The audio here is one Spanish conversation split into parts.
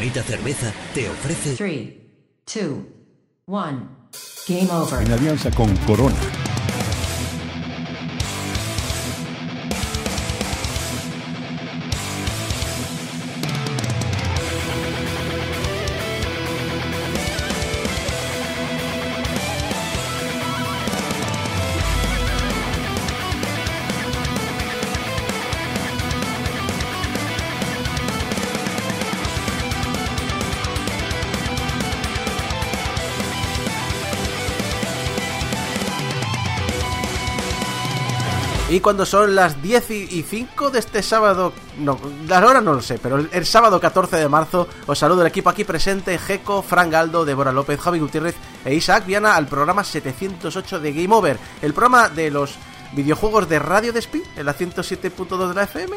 Bonita Cerveza te ofrece 3, 2, 1. Game over. En alianza con Corona. Cuando son las 10 y 5 de este sábado, no, la hora no lo sé, pero el, sábado 14 de marzo, os saludo el equipo aquí presente, Jeco, Fran Galdo, Débora López, Javi Gutiérrez e Isaac Viana al programa 708 de Game Over, el programa de los videojuegos de Radio Despí, en la 107.2 de la FM,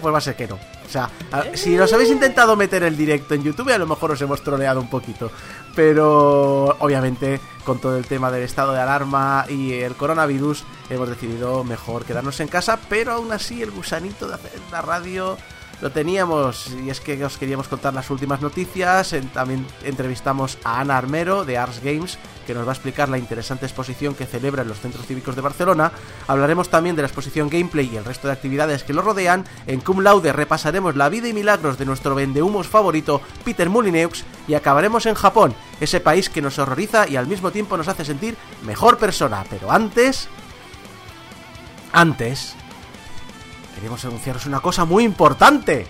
pues va a ser que no. O sea, si os habéis intentado meter el directo en YouTube, a lo mejor os hemos troleado un poquito. Pero obviamente, con todo el tema del estado de alarma y el coronavirus, hemos decidido mejor quedarnos en casa. Pero aún así, el gusanito de hacer la radio lo teníamos. Y es que os queríamos contar las últimas noticias. También entrevistamos a Ana Armero de Ars Games, que nos va a explicar la interesante exposición que celebra en los centros cívicos de Barcelona. Hablaremos también de la exposición Gameplay y el resto de actividades que lo rodean. En Cum Laude repasaremos la vida y milagros de nuestro vendehumos favorito, Peter Molyneux, y acabaremos en Japón, ese país que nos horroriza y al mismo tiempo nos hace sentir mejor persona. Pero antes... Antes... Queremos anunciaros una cosa muy importante.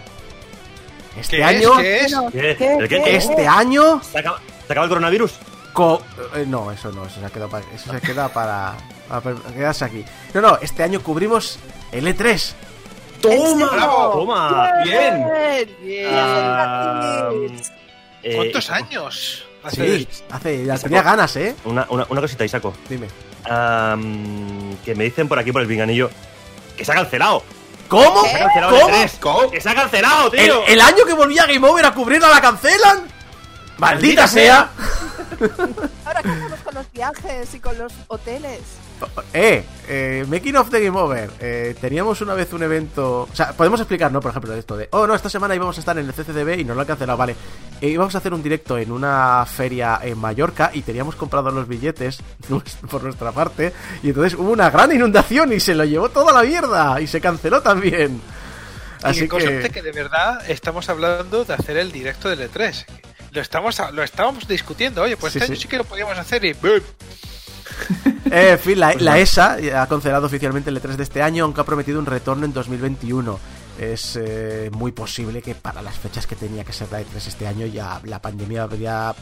Este ¿Qué año... es? ¿Qué es? ¿Qué? ¿Qué? ¿El qué? ¿Qué? Este año... ¿Se acaba, se acaba el coronavirus? Co- eh, no, eso no, eso se ha quedado para, eso se queda para, para quedarse aquí. No, no, este año cubrimos el E E3. ¡Toma! ¡Bravo! Toma, bien. Bien, bien. eh, ¿Cuántos años? hace Sí, hace, ya tenía ganas, ¿eh? Una, una, una cosita, Isaco. Dime. Que me dicen por aquí, por el pinganillo, que se ha cancelado. ¿Cómo? Se ha cancelado ¿Cómo? el E3. ¿Cómo? ¡Que se ha cancelado, ¿El, tío! el año que volvía Game Over a cubrirla la cancelan? ¡Maldita sea! Ahora, ¿qué hacemos con los viajes y con los hoteles? Eh, eh, Making of the Game Over. Eh, teníamos una vez un evento. O sea, podemos explicar, ¿no? Por ejemplo, esto de. Oh, no, esta semana íbamos a estar en el CCDB y nos lo han cancelado, vale. Eh, íbamos a hacer un directo en una feria en Mallorca y teníamos comprado los billetes por nuestra parte. Y entonces hubo una gran inundación y se lo llevó toda la mierda y se canceló también. Y Así que conste que. que de verdad estamos hablando de hacer el directo del E3. Lo estamos lo estábamos discutiendo, oye, pues Sí, este año sí. que lo podíamos hacer y. Eh, en fin, la, la ESA ha cancelado oficialmente el E3 de este año, aunque ha prometido un retorno en 2021. Es eh, muy posible que para las fechas que tenía que ser la E3 este año ya la pandemia habría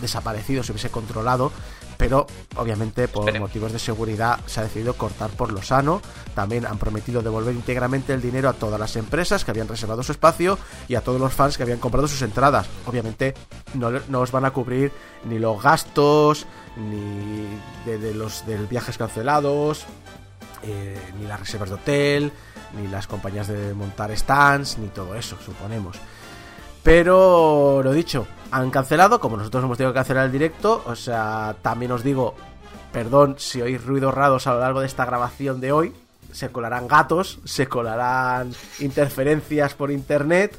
desaparecido, se hubiese controlado, pero obviamente por Esperemos. motivos de seguridad se ha decidido cortar por lo sano. También han prometido devolver íntegramente el dinero a todas las empresas que habían reservado su espacio y a todos los fans que habían comprado sus entradas. Obviamente no, no os van a cubrir ni los gastos, ni de, de los de viajes cancelados, eh, ni las reservas de hotel, ni las compañías de montar stands, ni todo eso, suponemos. Pero lo dicho, han cancelado, como nosotros hemos tenido que cancelar el directo, o sea, también os digo, perdón si oís ruidos raros a lo largo de esta grabación de hoy, se colarán gatos, se colarán interferencias por internet.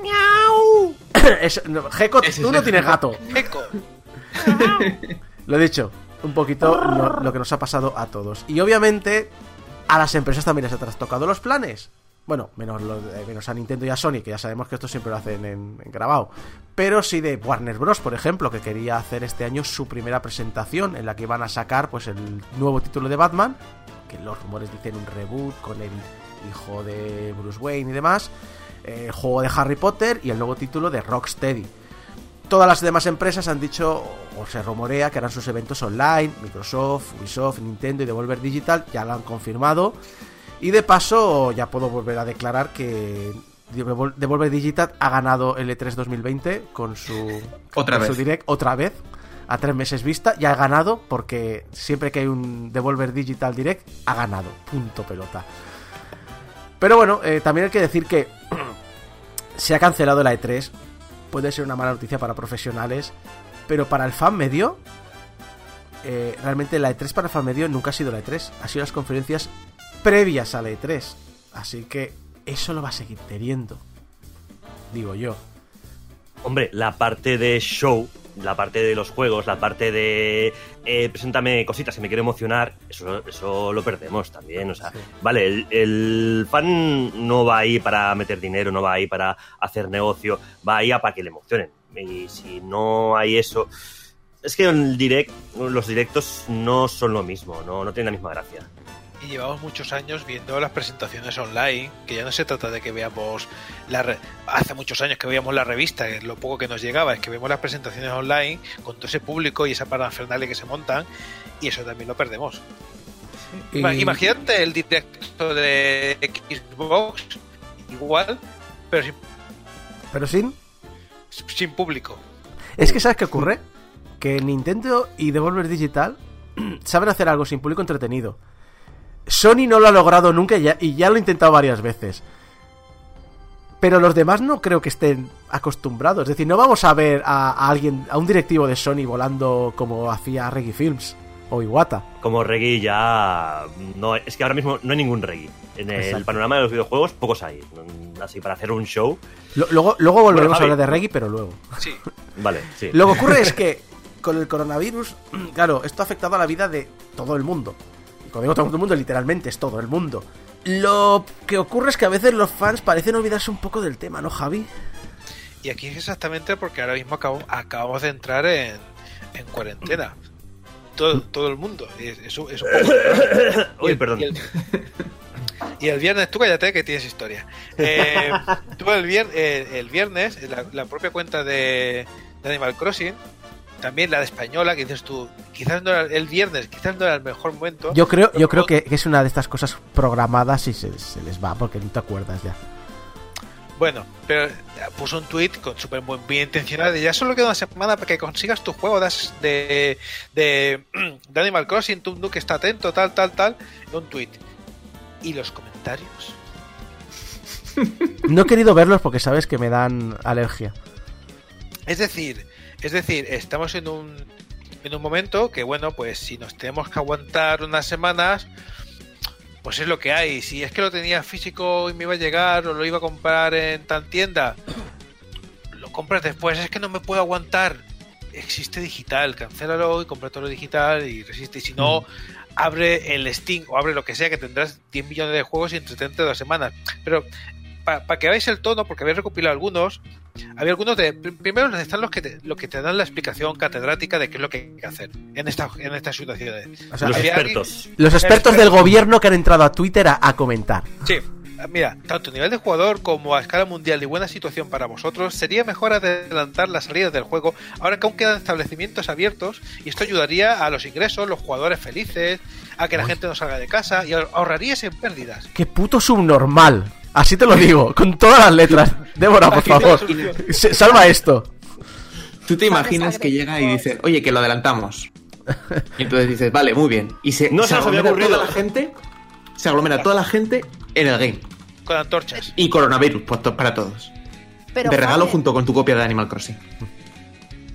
¡Miau! Eso- no, Gecko, tú no tienes gato. Eco. Lo dicho, un poquito lo, lo que nos ha pasado a todos. Y obviamente a las empresas también les ha trastocado los planes. Bueno, menos, menos a Nintendo y a Sony, que ya sabemos que esto siempre lo hacen en, en grabado. Pero sí de Warner Bros., por ejemplo, que quería hacer este año su primera presentación en la que iban a sacar pues el nuevo título de Batman, que los rumores dicen un reboot con el hijo de Bruce Wayne y demás, eh, el juego de Harry Potter y el nuevo título de Rocksteady. Todas las demás empresas han dicho, o se rumorea, que harán sus eventos online. Microsoft, Ubisoft, Nintendo y Devolver Digital ya lo han confirmado. Y de paso, ya puedo volver a declarar que Devol- Devolver Digital ha ganado el E E3 2020 con su, Otra con su vez. direct otra vez. A tres meses vista, ya ha ganado porque siempre que hay un Devolver Digital Direct, ha ganado. Punto pelota. Pero bueno, eh, también hay que decir que se ha cancelado la E3. Puede ser una mala noticia para profesionales, pero para el fan medio, eh, realmente la E3 para el fan medio nunca ha sido la E3. Ha sido las conferencias previas a la E3. Así que eso lo va a seguir teniendo. Digo yo. Hombre, la parte de show, la parte de los juegos, la parte de eh, preséntame cositas que me quiero emocionar, eso, eso lo perdemos también. O sea, vale, el, el fan no va ahí para meter dinero, no va ahí para hacer negocio, va ahí a para que le emocionen. Y si no hay eso. Es que el direct, los directos no son lo mismo, no, no tienen la misma gracia. Y llevamos muchos años viendo las presentaciones online, que ya no se trata de que veamos la re- hace muchos años que veíamos la revista, que lo poco que nos llegaba es que vemos las presentaciones online con todo ese público y esa parafernalia que se montan y eso también lo perdemos. Y- Imagínate el directo de Xbox igual, pero sin, Pero sin. sin público. Es que ¿sabes qué ocurre? Que Nintendo y Devolver Digital saben hacer algo sin público entretenido. Sony no lo ha logrado nunca y ya, y ya lo ha intentado varias veces. Pero los demás no creo que estén acostumbrados. Es decir, no vamos a ver a, a alguien, a un directivo de Sony volando como hacía Reggie Films o Iwata. Como reggae ya. No, es que ahora mismo no hay ningún reggae. En el Exacto. panorama de los videojuegos, pocos hay. Así para hacer un show. Lo- luego, luego volveremos Bueno, a hablar de Reggie, pero luego. Sí. Vale, sí. Lo que ocurre es que con el coronavirus, claro, esto ha afectado a la vida de todo el mundo. Cuando digo todo el mundo, literalmente es todo el mundo. Lo que ocurre es que a veces los fans parecen olvidarse un poco del tema, ¿no, Javi? Y aquí es exactamente porque ahora mismo acabo- acabamos de entrar en, en cuarentena. Todo, todo el mundo. Es, es un- es un poco- Uy, Y el- perdón. Y el, y el viernes, tú cállate que tienes historia. Eh, tú el, vier- eh, el viernes, la, la propia cuenta de, de Animal Crossing, también la de Española, que dices tú, quizás no era el viernes, quizás no era el mejor momento. Yo creo, yo creo que, que es una de estas cosas programadas y se, se les va porque no te acuerdas ya. Bueno, pero puso un tweet con súper buen- bien intencionado de ya solo queda una semana para que consigas tu juego de, de, de, de Animal Crossing, tú que está atento, tal, tal, tal, un tweet. Y los comentarios. No he querido verlos porque sabes que me dan alergia. Es decir, es decir, estamos en un en un momento que bueno, pues si nos tenemos que aguantar unas semanas, pues es lo que hay. Si es que lo tenía físico y me iba a llegar o lo iba a comprar en tal tienda, lo compras después. Es que no me puedo aguantar. Existe digital, cancélalo y compra todo lo digital y resiste. Y si no, abre el Steam o abre lo que sea, que tendrás 10 millones de juegos y entretente dos semanas. Pero para que veáis el tono, porque habéis recopilado algunos, había algunos de. pr- Primero están los que te, los que te dan la explicación catedrática de qué es lo que hay que hacer en, esta, en estas situaciones. O sea, Los había alguien- expertos. Los expertos del gobierno que han entrado a Twitter a, a comentar. Sí, mira, tanto a nivel de jugador como a escala mundial y buena situación para vosotros, sería mejor adelantar la salida del juego ahora que aún quedan establecimientos abiertos y esto ayudaría a los ingresos, los jugadores felices, a que la gente no salga de casa y ahor- ahorraríais en pérdidas. ¡Qué puto subnormal! Así te lo digo, con todas las letras. Débora, por favor, se- salva esto. Tú te imaginas que llega y dice, oye, que lo adelantamos. Y entonces dices, vale, muy bien. Y se, No se había aglomera ocurrido. toda la gente, se aglomera toda la gente en el game. Con antorchas. Y coronavirus pues, para todos. Pero de regalo junto con tu copia de Animal Crossing.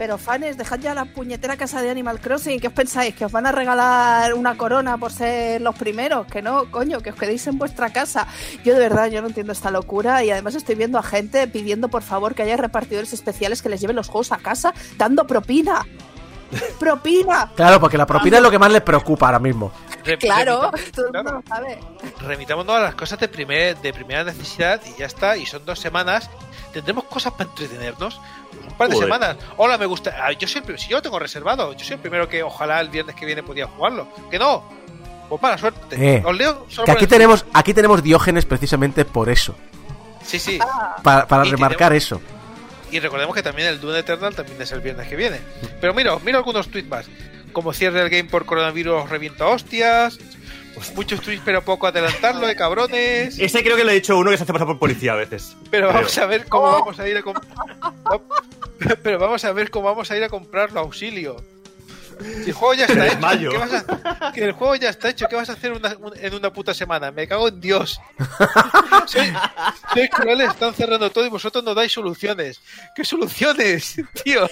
Pero fans, dejad ya la puñetera casa de Animal Crossing. ¿Qué os pensáis? ¿Que os van a regalar una corona por ser los primeros? Que no, coño, que os quedéis en vuestra casa. Yo de verdad, yo no entiendo esta locura y además estoy viendo a gente pidiendo por favor que haya repartidores especiales que les lleven los juegos a casa dando propina. ¡Propina! Claro, porque la propina es lo que más les preocupa ahora mismo. Re- Claro, todo el mundo lo sabe. remitámonos a las cosas de, primer, de primera necesidad y ya está. Y son dos semanas. Tendremos cosas para entretenernos. Un par de Joder. semanas. Hola, me gusta. ah, Yo pri- si yo lo tengo reservado, yo soy el primero que ojalá el viernes que viene podía jugarlo. Que no. Pues mala suerte. Eh, Os leo solo Que aquí el- tenemos, aquí tenemos Diógenes precisamente por eso. Sí, sí. Para, para remarcar eso. Y recordemos que también el Dune Eternal también es el viernes que viene. Pero mira, mira algunos tweets más. Como cierre el game por coronavirus revienta hostias. Muchos tweets pero poco adelantarlo, de cabrones. Ese creo que lo he dicho uno que se hace pasar por policía a veces. Pero Creo. vamos a ver cómo vamos a ir a comprar. Pero vamos a ver cómo vamos a ir a comprarlo, auxilio. Si el juego ya está hecho. ¿qué vas a... que el juego ya está hecho, ¿qué vas a hacer una- un- en una puta semana? Me cago en Dios. sois crueles, están cerrando todo y vosotros no dais soluciones. ¿Qué soluciones, tíos?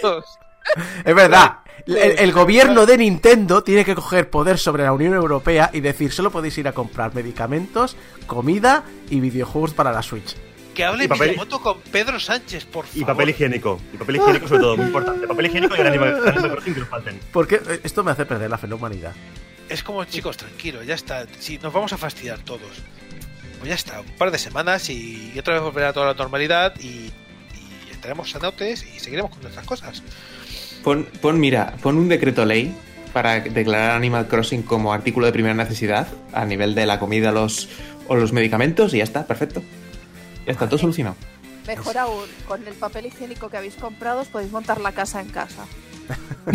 Es verdad. El, el gobierno de Nintendo tiene que coger poder sobre la Unión Europea y decir, solo podéis ir a comprar medicamentos, comida y videojuegos para la Switch. Que hable Y papel- Miyamoto con Pedro Sánchez, por favor. Y papel higiénico. Y papel higiénico sobre todo, muy importante. Papel higiénico y el Animal, que nos falten. Porque eh, esto me hace perder la fe en la humanidad. Es como, chicos, tranquilo, ya está. Si nos vamos a fastidiar todos. Pues ya está, un par de semanas y otra vez volverá toda la normalidad y, y estaremos sanotes y seguiremos con nuestras cosas. Pon, pon, mira, pon un decreto ley para declarar Animal Crossing como artículo de primera necesidad a nivel de la comida los, o los medicamentos y ya está, perfecto. Ya está, todo solucionado. Mejor aún, con el papel higiénico que habéis comprado os podéis montar la casa en casa.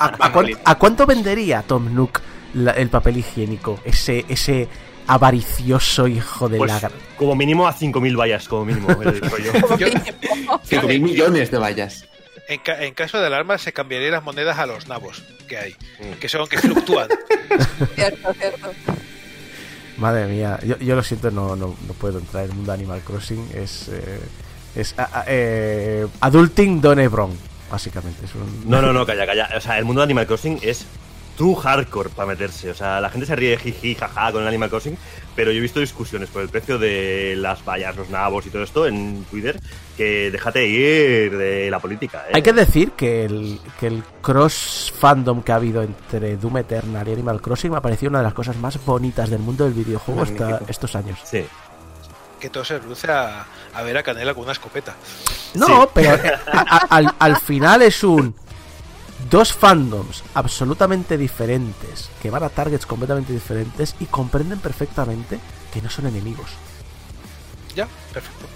¿A, a cuán- a cuánto vendería Tom Nook la- el papel higiénico? Ese, ese avaricioso hijo de Pues la... gran- como mínimo a 5.000 vallas, como mínimo. eh, digo yo. Yo- 5.000 millones de vallas. En, ca- en caso de alarma se cambiarían las monedas a los nabos que hay, Mm. que son que fluctúan. Cierto, cierto. Madre mía, yo, yo lo siento, no, no, no puedo entrar en el mundo de Animal Crossing. Es... eh, es a- a- eh, adulting Don Ebron, básicamente. Es un- No, no, no, calla, calla. O sea, el mundo de Animal Crossing es too hardcore para meterse. O sea, la gente se ríe jiji, jaja con el Animal Crossing, pero yo he visto discusiones por el precio de las vallas, los nabos y todo esto en Twitter que déjate ir de la política. ¿eh? Hay que decir que el, que el cross fandom que ha habido entre Doom Eternal y Animal Crossing me ha parecido una de las cosas más bonitas del mundo del videojuego hasta estos años. Sí. Que todo se reduce a, a ver a Canela con una escopeta. No, Sí. pero eh, a- a- al, al final es un dos fandoms absolutamente diferentes que van a targets completamente diferentes y comprenden perfectamente que no son enemigos. Ya, perfecto.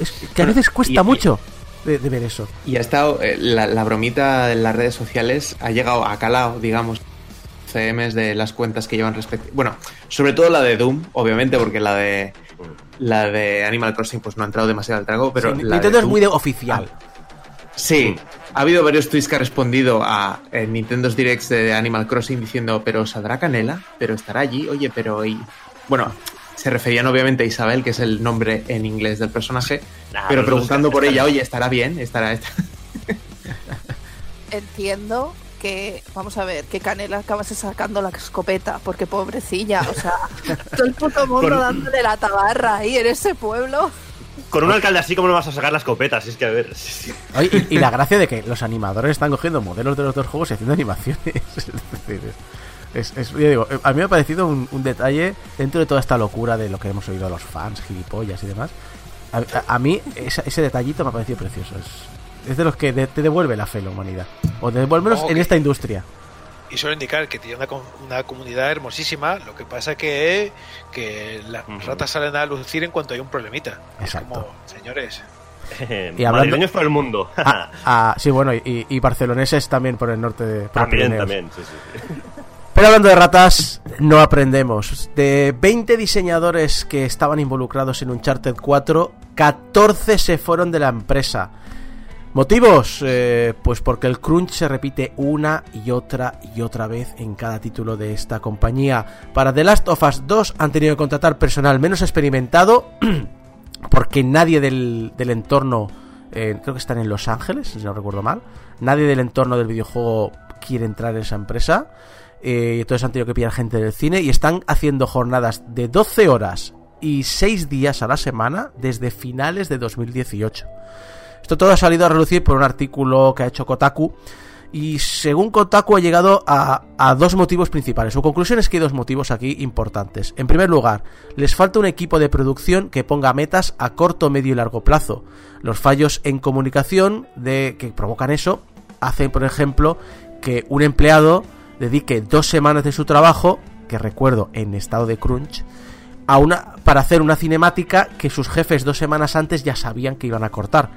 Es que a veces cuesta y- y- mucho de, de ver eso. Y ha estado, eh, la, la bromita en las redes sociales ha llegado a calado, digamos, CMs de las cuentas que llevan respecto. Bueno, sobre todo la de Doom, obviamente, porque la de la de Animal Crossing pues no ha entrado demasiado al trago, pero Sí, la Nintendo es Doom- muy de oficial. Sí, ha habido varios tweets que ha respondido a eh, Nintendo's Directs de Animal Crossing diciendo, pero saldrá Canela, pero estará allí, oye, pero y bueno, se referían obviamente a Isabel, que es el nombre en inglés del personaje, Nah, pero preguntando por ella, oye, estará bien, estará, Entiendo que, vamos a ver, que Canela acabase sacando la escopeta, porque pobrecilla, o sea, todo el puto mundo Con- dándole la tabarra ahí en ese pueblo. Con un alcalde así, ¿cómo no vas a sacar las copetas? Es que, a ver. y, y la gracia de que los animadores están cogiendo modelos de los dos juegos y haciendo animaciones. Es decir, es, es- yo digo, a mí me ha parecido un, un detalle dentro de toda esta locura de lo que hemos oído a los fans, gilipollas y demás. A, a- a mí esa- ese detallito me ha parecido precioso. Es, es de los que de- te devuelve la fe en la humanidad. O devuélvenos Ok. en esta industria. Y suele indicar que tiene una, com- una comunidad hermosísima, lo que pasa que, que las ratas salen a lucir en cuanto hay un problemita. Exacto. Como, señores, Y hablando- por el mundo. Ah, ah, sí, bueno, y, y barceloneses también por el norte de por también, Pirineos. también. Sí, sí, sí. Pero hablando de ratas, no aprendemos. De 20 diseñadores que estaban involucrados en Uncharted 4, 14 se fueron de la empresa. ¿Motivos? Eh, pues porque el crunch se repite una y otra y otra vez en cada título de esta compañía. Para The Last of Us 2 han tenido que contratar personal menos experimentado porque nadie del, del entorno, eh, creo que están en Los Ángeles, si no recuerdo mal, nadie del entorno del videojuego quiere entrar en esa empresa. Eh, entonces han tenido que pillar gente del cine y están haciendo jornadas de 12 horas y 6 días a la semana desde finales de 2018. Esto todo ha salido a relucir por un artículo que ha hecho Kotaku. Y según Kotaku ha llegado a, dos motivos principales. Su conclusión es que hay dos motivos aquí importantes. En primer lugar, les falta un equipo de producción que ponga metas a corto, medio y largo plazo. Los fallos en comunicación de, que provocan eso hacen, por ejemplo, que un empleado dedique dos semanas de su trabajo, que recuerdo en estado de crunch, a una, para hacer una cinemática que sus jefes dos semanas antes ya sabían que iban a cortar.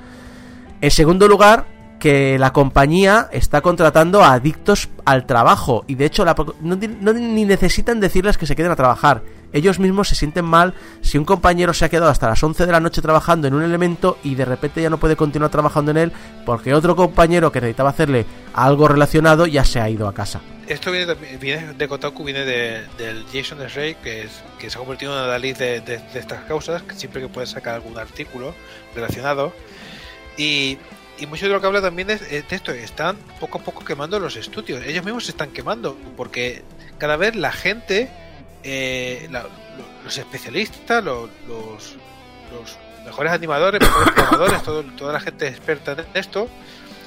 En segundo lugar, que la compañía está contratando a adictos al trabajo y de hecho la- no, ni necesitan decirles que se queden a trabajar. Ellos mismos se sienten mal si un compañero se ha quedado hasta las 11 de la noche trabajando en un elemento y de repente ya no puede continuar trabajando en él porque otro compañero que necesitaba hacerle algo relacionado ya se ha ido a casa. esto viene, también- viene de Kotaku, viene de, del Jason Ray, que, que se ha convertido en una de, de- de estas causas, que siempre que puede sacar algún artículo relacionado. Y, y mucho de lo que habla también es, de esto, están poco a poco quemando los estudios. Ellos mismos se están quemando, porque cada vez la gente, eh, la- lo- los especialistas, lo- los, los mejores animadores, mejores programadores, todo- toda la gente experta en esto,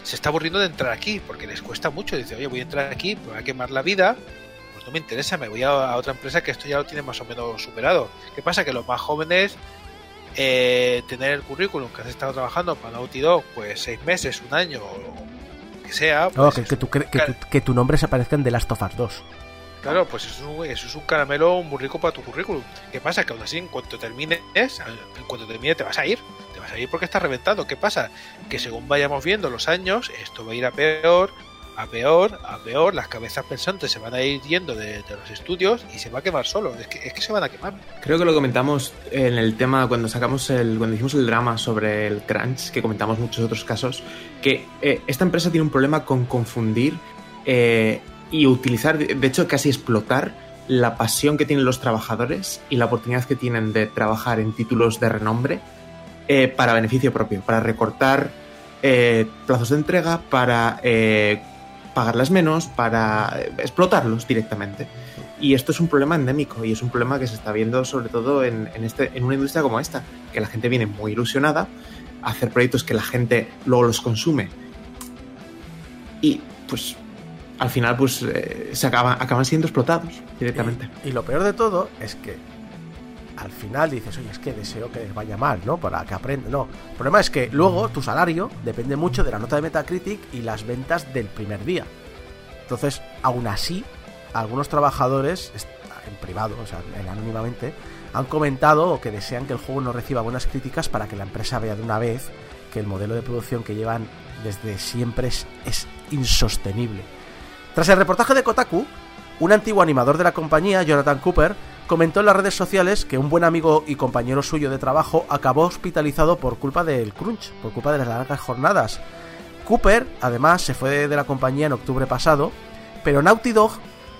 se está aburriendo de entrar aquí, porque les cuesta mucho. Dice, oye, voy a entrar aquí, me voy a quemar la vida, pues no me interesa, me voy a otra empresa que esto ya lo tiene más o menos superado. ¿Qué pasa? Que los más jóvenes, eh, tener el currículum que has estado trabajando para Naughty Dog, pues seis meses, un año, o que sea, pues que, tu, un cre- que, ca- tu, que tu nombre se aparezca en The Last of Us 2. Claro, pues eso es, un, eso es un caramelo muy rico para tu currículum. ¿Qué pasa? Que aún así, en cuanto termines, en cuanto termine, te vas a ir. Te vas a ir porque estás reventando. ¿Qué pasa? Que según vayamos viendo los años, esto va a ir a peor, a peor, a peor. Las cabezas pensantes se van a ir yendo de, los estudios y se va a quemar solo. Es que, es que se van a quemar. Creo que lo comentamos en el tema cuando sacamos el, cuando hicimos el drama sobre el crunch, que comentamos muchos otros casos, que eh, esta empresa tiene un problema con confundir eh, y utilizar, de hecho casi explotar la pasión que tienen los trabajadores y la oportunidad que tienen de trabajar en títulos de renombre eh, para beneficio propio, para recortar plazos de entrega, para pagarlas menos, para eh, explotarlos directamente. Y esto es un problema endémico y es un problema que se está viendo sobre todo en, en este, en una industria como esta, que la gente viene muy ilusionada a hacer proyectos que la gente luego los consume y pues al final pues eh, se acaban, acaban siendo explotados directamente. Y, y lo peor de todo es que al final dices, oye, es que deseo que les vaya mal, ¿no? Para que aprendan. No, el problema es que luego tu salario depende mucho de la nota de Metacritic y las ventas del primer día. Entonces, aún así, algunos trabajadores, en privado, o sea, en anónimamente, han comentado que desean que el juego no reciba buenas críticas para que la empresa vea de una vez que el modelo de producción que llevan desde siempre es insostenible. Tras el reportaje de Kotaku, un antiguo animador de la compañía, Jonathan Cooper, comentó en las redes sociales que un buen amigo y compañero suyo de trabajo acabó hospitalizado por culpa del crunch, por culpa de las largas jornadas. Cooper, además, se fue de la compañía en octubre pasado, pero Naughty Dog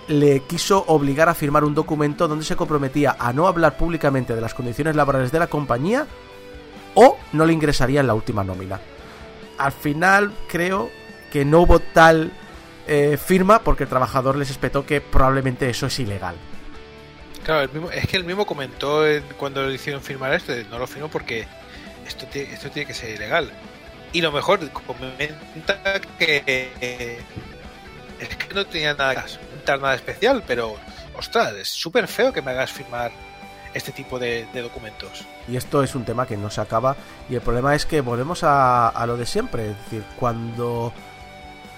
le quiso obligar a firmar un documento donde se comprometía a no hablar públicamente de las condiciones laborales de la compañía o no le ingresaría en la última nómina. Al final creo que no hubo tal eh, firma porque el trabajador les espetó que probablemente eso es ilegal. Claro, el mismo, es que él mismo comentó en- cuando le hicieron firmar esto, no lo firmo porque esto, tie- esto tiene que ser ilegal. Y lo mejor, comenta que es que no tenía nada nada especial, pero ostras, es súper feo que me hagas firmar este tipo de, de documentos. Y esto es un tema que no se acaba. Y el problema es que volvemos a, a lo de siempre. Es decir, cuando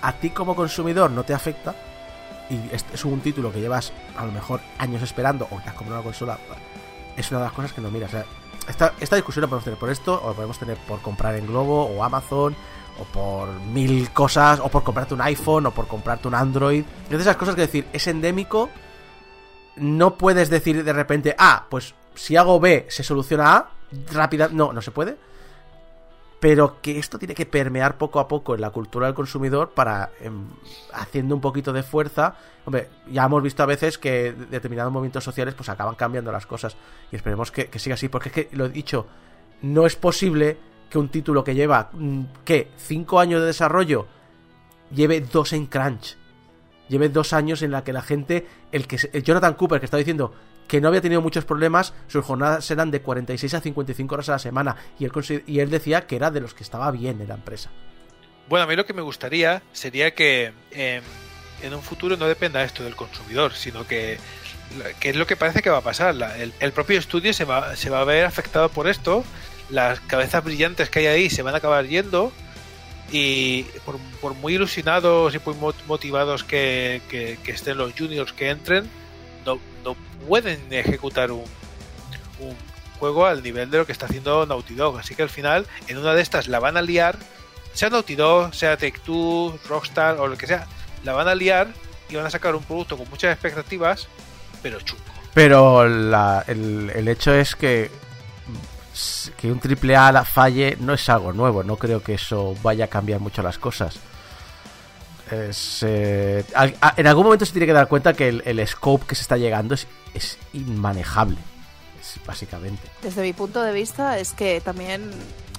a ti como consumidor no te afecta, y es un título que llevas a lo mejor años esperando, o te has comprado una consola, es una de las cosas que no miras. Esta, esta discusión la podemos tener por esto, o la podemos tener por comprar en Globo, o Amazon, o por mil cosas, o por comprarte un iPhone, o por comprarte un Android. Es de esas cosas que decir, es endémico. No puedes decir de repente, ah, pues si hago B se soluciona A, rápida. No, no se puede. Pero que esto tiene que permear poco a poco en la cultura del consumidor para, em, haciendo un poquito de fuerza. Hombre, ya hemos visto a veces que determinados movimientos sociales pues acaban cambiando las cosas. Y esperemos que, que siga así, porque es que, lo he dicho, no es posible que un título que lleva, mm, ¿qué? Cinco años de desarrollo, lleve dos en crunch. Lleve dos años en la que la gente, el que el Jonathan Cooper que está diciendo que no había tenido muchos problemas, sus jornadas eran de 46 a 55 horas a la semana y él, y él decía que era de los que estaba bien en la empresa. Bueno, a mí lo que me gustaría sería que eh, en un futuro no dependa esto del consumidor, sino que, que es lo que parece que va a pasar. El, el propio estudio se va, se va a ver afectado por esto, las cabezas brillantes que hay ahí se van a acabar yendo y por, muy ilusionados y muy mo- motivados que estén los juniors que entren, no, pueden ejecutar un, juego al nivel de lo que está haciendo Naughty Dog. Así que al final, en una de estas la van a liar, sea Naughty Dog, sea Take Two, Rockstar o lo que sea, la van a liar y van a sacar un producto con muchas expectativas, pero chungo. Pero el, el hecho es que que un triple A la falle no es algo nuevo. No creo que eso vaya a cambiar mucho las cosas. Es, eh, a- en algún momento se tiene que dar cuenta que el, el scope que se está llegando es, es inmanejable. Es básicamente. Desde mi punto de vista es que también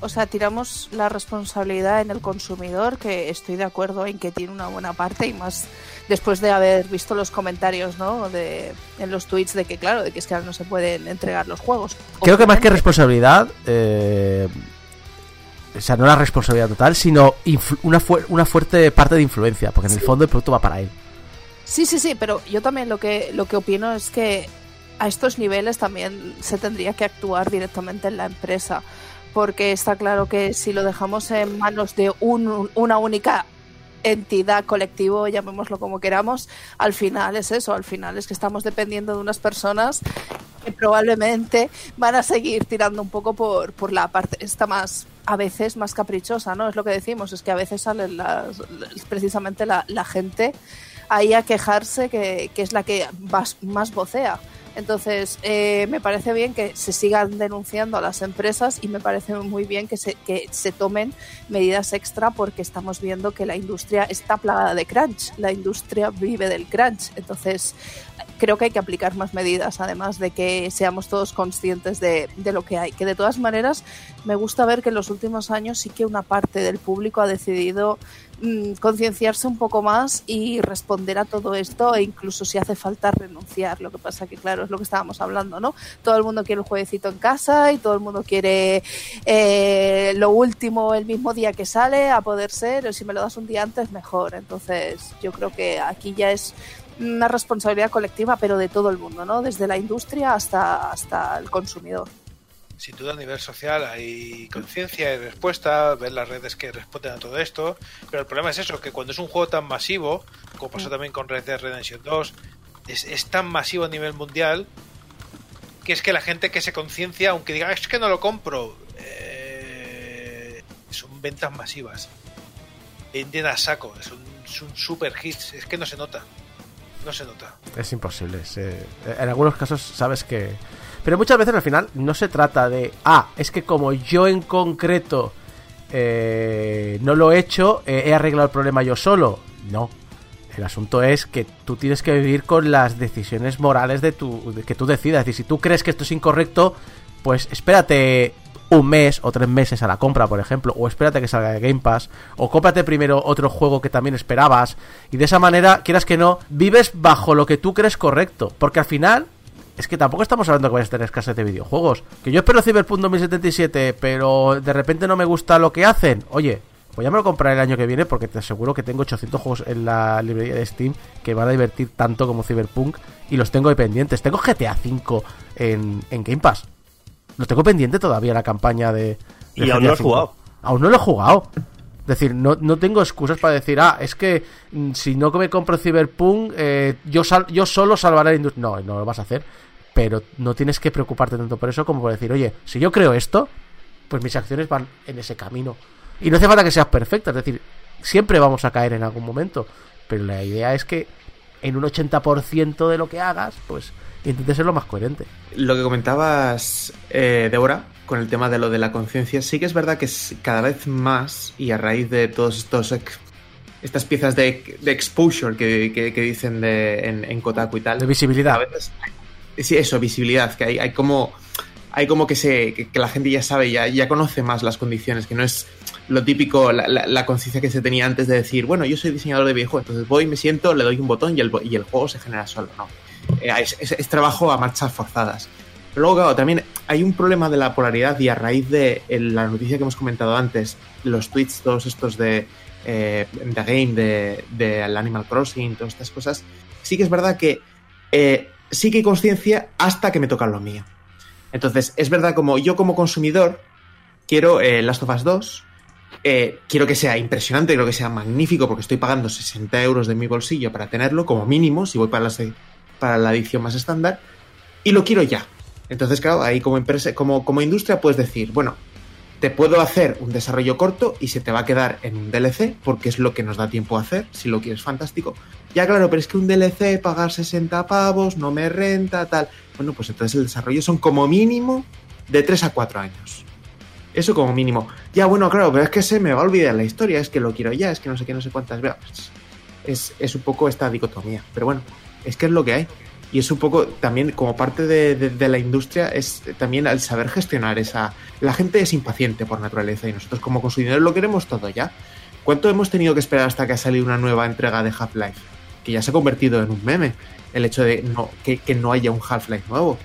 o sea, tiramos la responsabilidad en el consumidor, que estoy de acuerdo en que tiene una buena parte y más después de haber visto los comentarios, ¿no? De, en los tweets de que, claro, de que es que ahora no se pueden entregar los juegos. Creo que más que responsabilidad, eh, o sea, no la responsabilidad total, sino influ- una, fu- una fuerte parte de influencia, porque en el fondo el producto va para él. Sí, sí, sí, pero yo también lo que, lo que opino es que a estos niveles también se tendría que actuar directamente en la empresa, porque está claro que si lo dejamos en manos de un- una única entidad, colectivo, llamémoslo como queramos, al final es eso, al final es que estamos dependiendo de unas personas que probablemente van a seguir tirando un poco por, por la parte esta más a veces más caprichosa, ¿no? Es lo que decimos, es que a veces las- precisamente la, la gente ahí a quejarse que, que es la que más, más vocea. Entonces, eh, me parece bien que se sigan denunciando a las empresas y me parece muy bien que se, que se tomen medidas extra porque estamos viendo que la industria está plagada de crunch. La industria vive del crunch. Entonces, creo que hay que aplicar más medidas, además de que seamos todos conscientes de, de lo que hay. Que de todas maneras, me gusta ver que en los últimos años sí que una parte del público ha decidido mm, concienciarse un poco más y responder a todo esto e incluso si hace falta renunciar. Lo que pasa que, claro, es lo que estábamos hablando, ¿no? Todo el mundo quiere el jueguecito en casa y todo el mundo quiere eh, lo último el mismo día que sale, a poder ser, o si me lo das un día antes, mejor. Entonces, yo creo que aquí ya es una responsabilidad colectiva, pero de todo el mundo, ¿no? Desde la industria hasta, hasta el consumidor. Sin duda a nivel social hay conciencia y respuesta, ver las redes que responden a todo esto, pero el problema es eso, que cuando es un juego tan masivo, como pasó también con Red Dead Redemption 2, es, es tan masivo a nivel mundial que es que la gente que se conciencia, aunque diga, "Ah, es que no lo compro, eh, son ventas masivas. Venden a saco, es un, es un super hit, es que no se nota. No se nota. Es imposible. en algunos casos sabes que... Pero muchas veces al final no se trata de... Ah, es que como yo en concreto eh, no lo he hecho, eh, he arreglado el problema yo solo. No. El asunto es que tú tienes que vivir con las decisiones morales de tu, de que tú decidas. Es decir, si tú crees que esto es incorrecto, pues espérate un mes o tres meses a la compra, por ejemplo, o espérate que salga de Game Pass, o cómprate primero otro juego que también esperabas, y de esa manera, quieras que no, vives bajo lo que tú crees correcto, porque al final, es que tampoco estamos hablando que vayas a tener escasez de videojuegos, que yo espero Cyberpunk 2077, pero de repente no me gusta lo que hacen, oye, pues ya me lo compraré el año que viene porque te aseguro que tengo 800 juegos en la librería de Steam que van a divertir tanto como Cyberpunk y los tengo ahí pendientes. Tengo GTA V en, en Game Pass. Lo tengo pendiente todavía la campaña de. de Y aún no lo V. jugado. Aún no lo he jugado. Es decir, no, no tengo excusas para decir, ah, es que mm, si no me compro Cyberpunk, eh, yo, sal- yo solo salvaré la industria. No, no lo vas a hacer. Pero no tienes que preocuparte tanto por eso como por decir, oye, si yo creo esto, pues mis acciones van en ese camino. Y no hace falta que seas perfecta, es decir, siempre vamos a caer en algún momento. Pero la idea es que en un 80% de lo que hagas, pues intentes ser lo más coherente. Lo que comentabas, eh, Débora, con el tema de lo de la conciencia, sí que es verdad que es cada vez más, y a raíz de todos estos estas piezas de, de exposure que, que- que dicen de, en, en Kotaku y tal, De visibilidad. a veces sí eso visibilidad que hay, hay como hay como que se que, que la gente ya sabe ya, ya conoce más las condiciones que no es lo típico la, la- la conciencia que se tenía antes de decir bueno yo soy diseñador de videojuegos entonces voy me siento le doy un botón y el, y el juego se genera solo no Eh, es, es- es trabajo a marchas forzadas luego también hay un problema de la polaridad y a raíz de la noticia que hemos comentado antes los tweets todos estos de eh, The Game de, Animal Crossing todas estas cosas sí que es verdad que eh, sí que hay conciencia hasta que me toca lo mío. Entonces, es verdad, como yo como consumidor quiero eh, Last of Us 2, eh, quiero que sea impresionante, quiero que sea magnífico, porque estoy pagando 60 euros de mi bolsillo para tenerlo, como mínimo, si voy para la, para la edición más estándar, y lo quiero ya. Entonces, claro, ahí como empresa, como, como industria puedes decir, bueno, te puedo hacer un desarrollo corto y se te va a quedar en un DLC, porque es lo que nos da tiempo a hacer, si lo quieres fantástico. Ya claro, pero es que un DLC, pagar 60 pavos, no me renta, tal. Bueno, pues entonces el desarrollo son como mínimo de 3 a 4 años. Eso como mínimo. Ya, bueno, claro, pero es que se me va a olvidar la historia, es que lo quiero ya, es que no sé qué, no sé cuántas veces. Es, es un poco esta dicotomía. Pero bueno, es que es lo que hay. Y es un poco también como parte de, de- la industria, es también el saber gestionar esa... La gente es impaciente por naturaleza y nosotros como consumidores lo queremos todo ya. ¿Cuánto hemos tenido que esperar hasta que ha salido una nueva entrega de Half-Life? Que ya se ha convertido en un meme. El hecho de no, que, que no haya un Half-Life nuevo.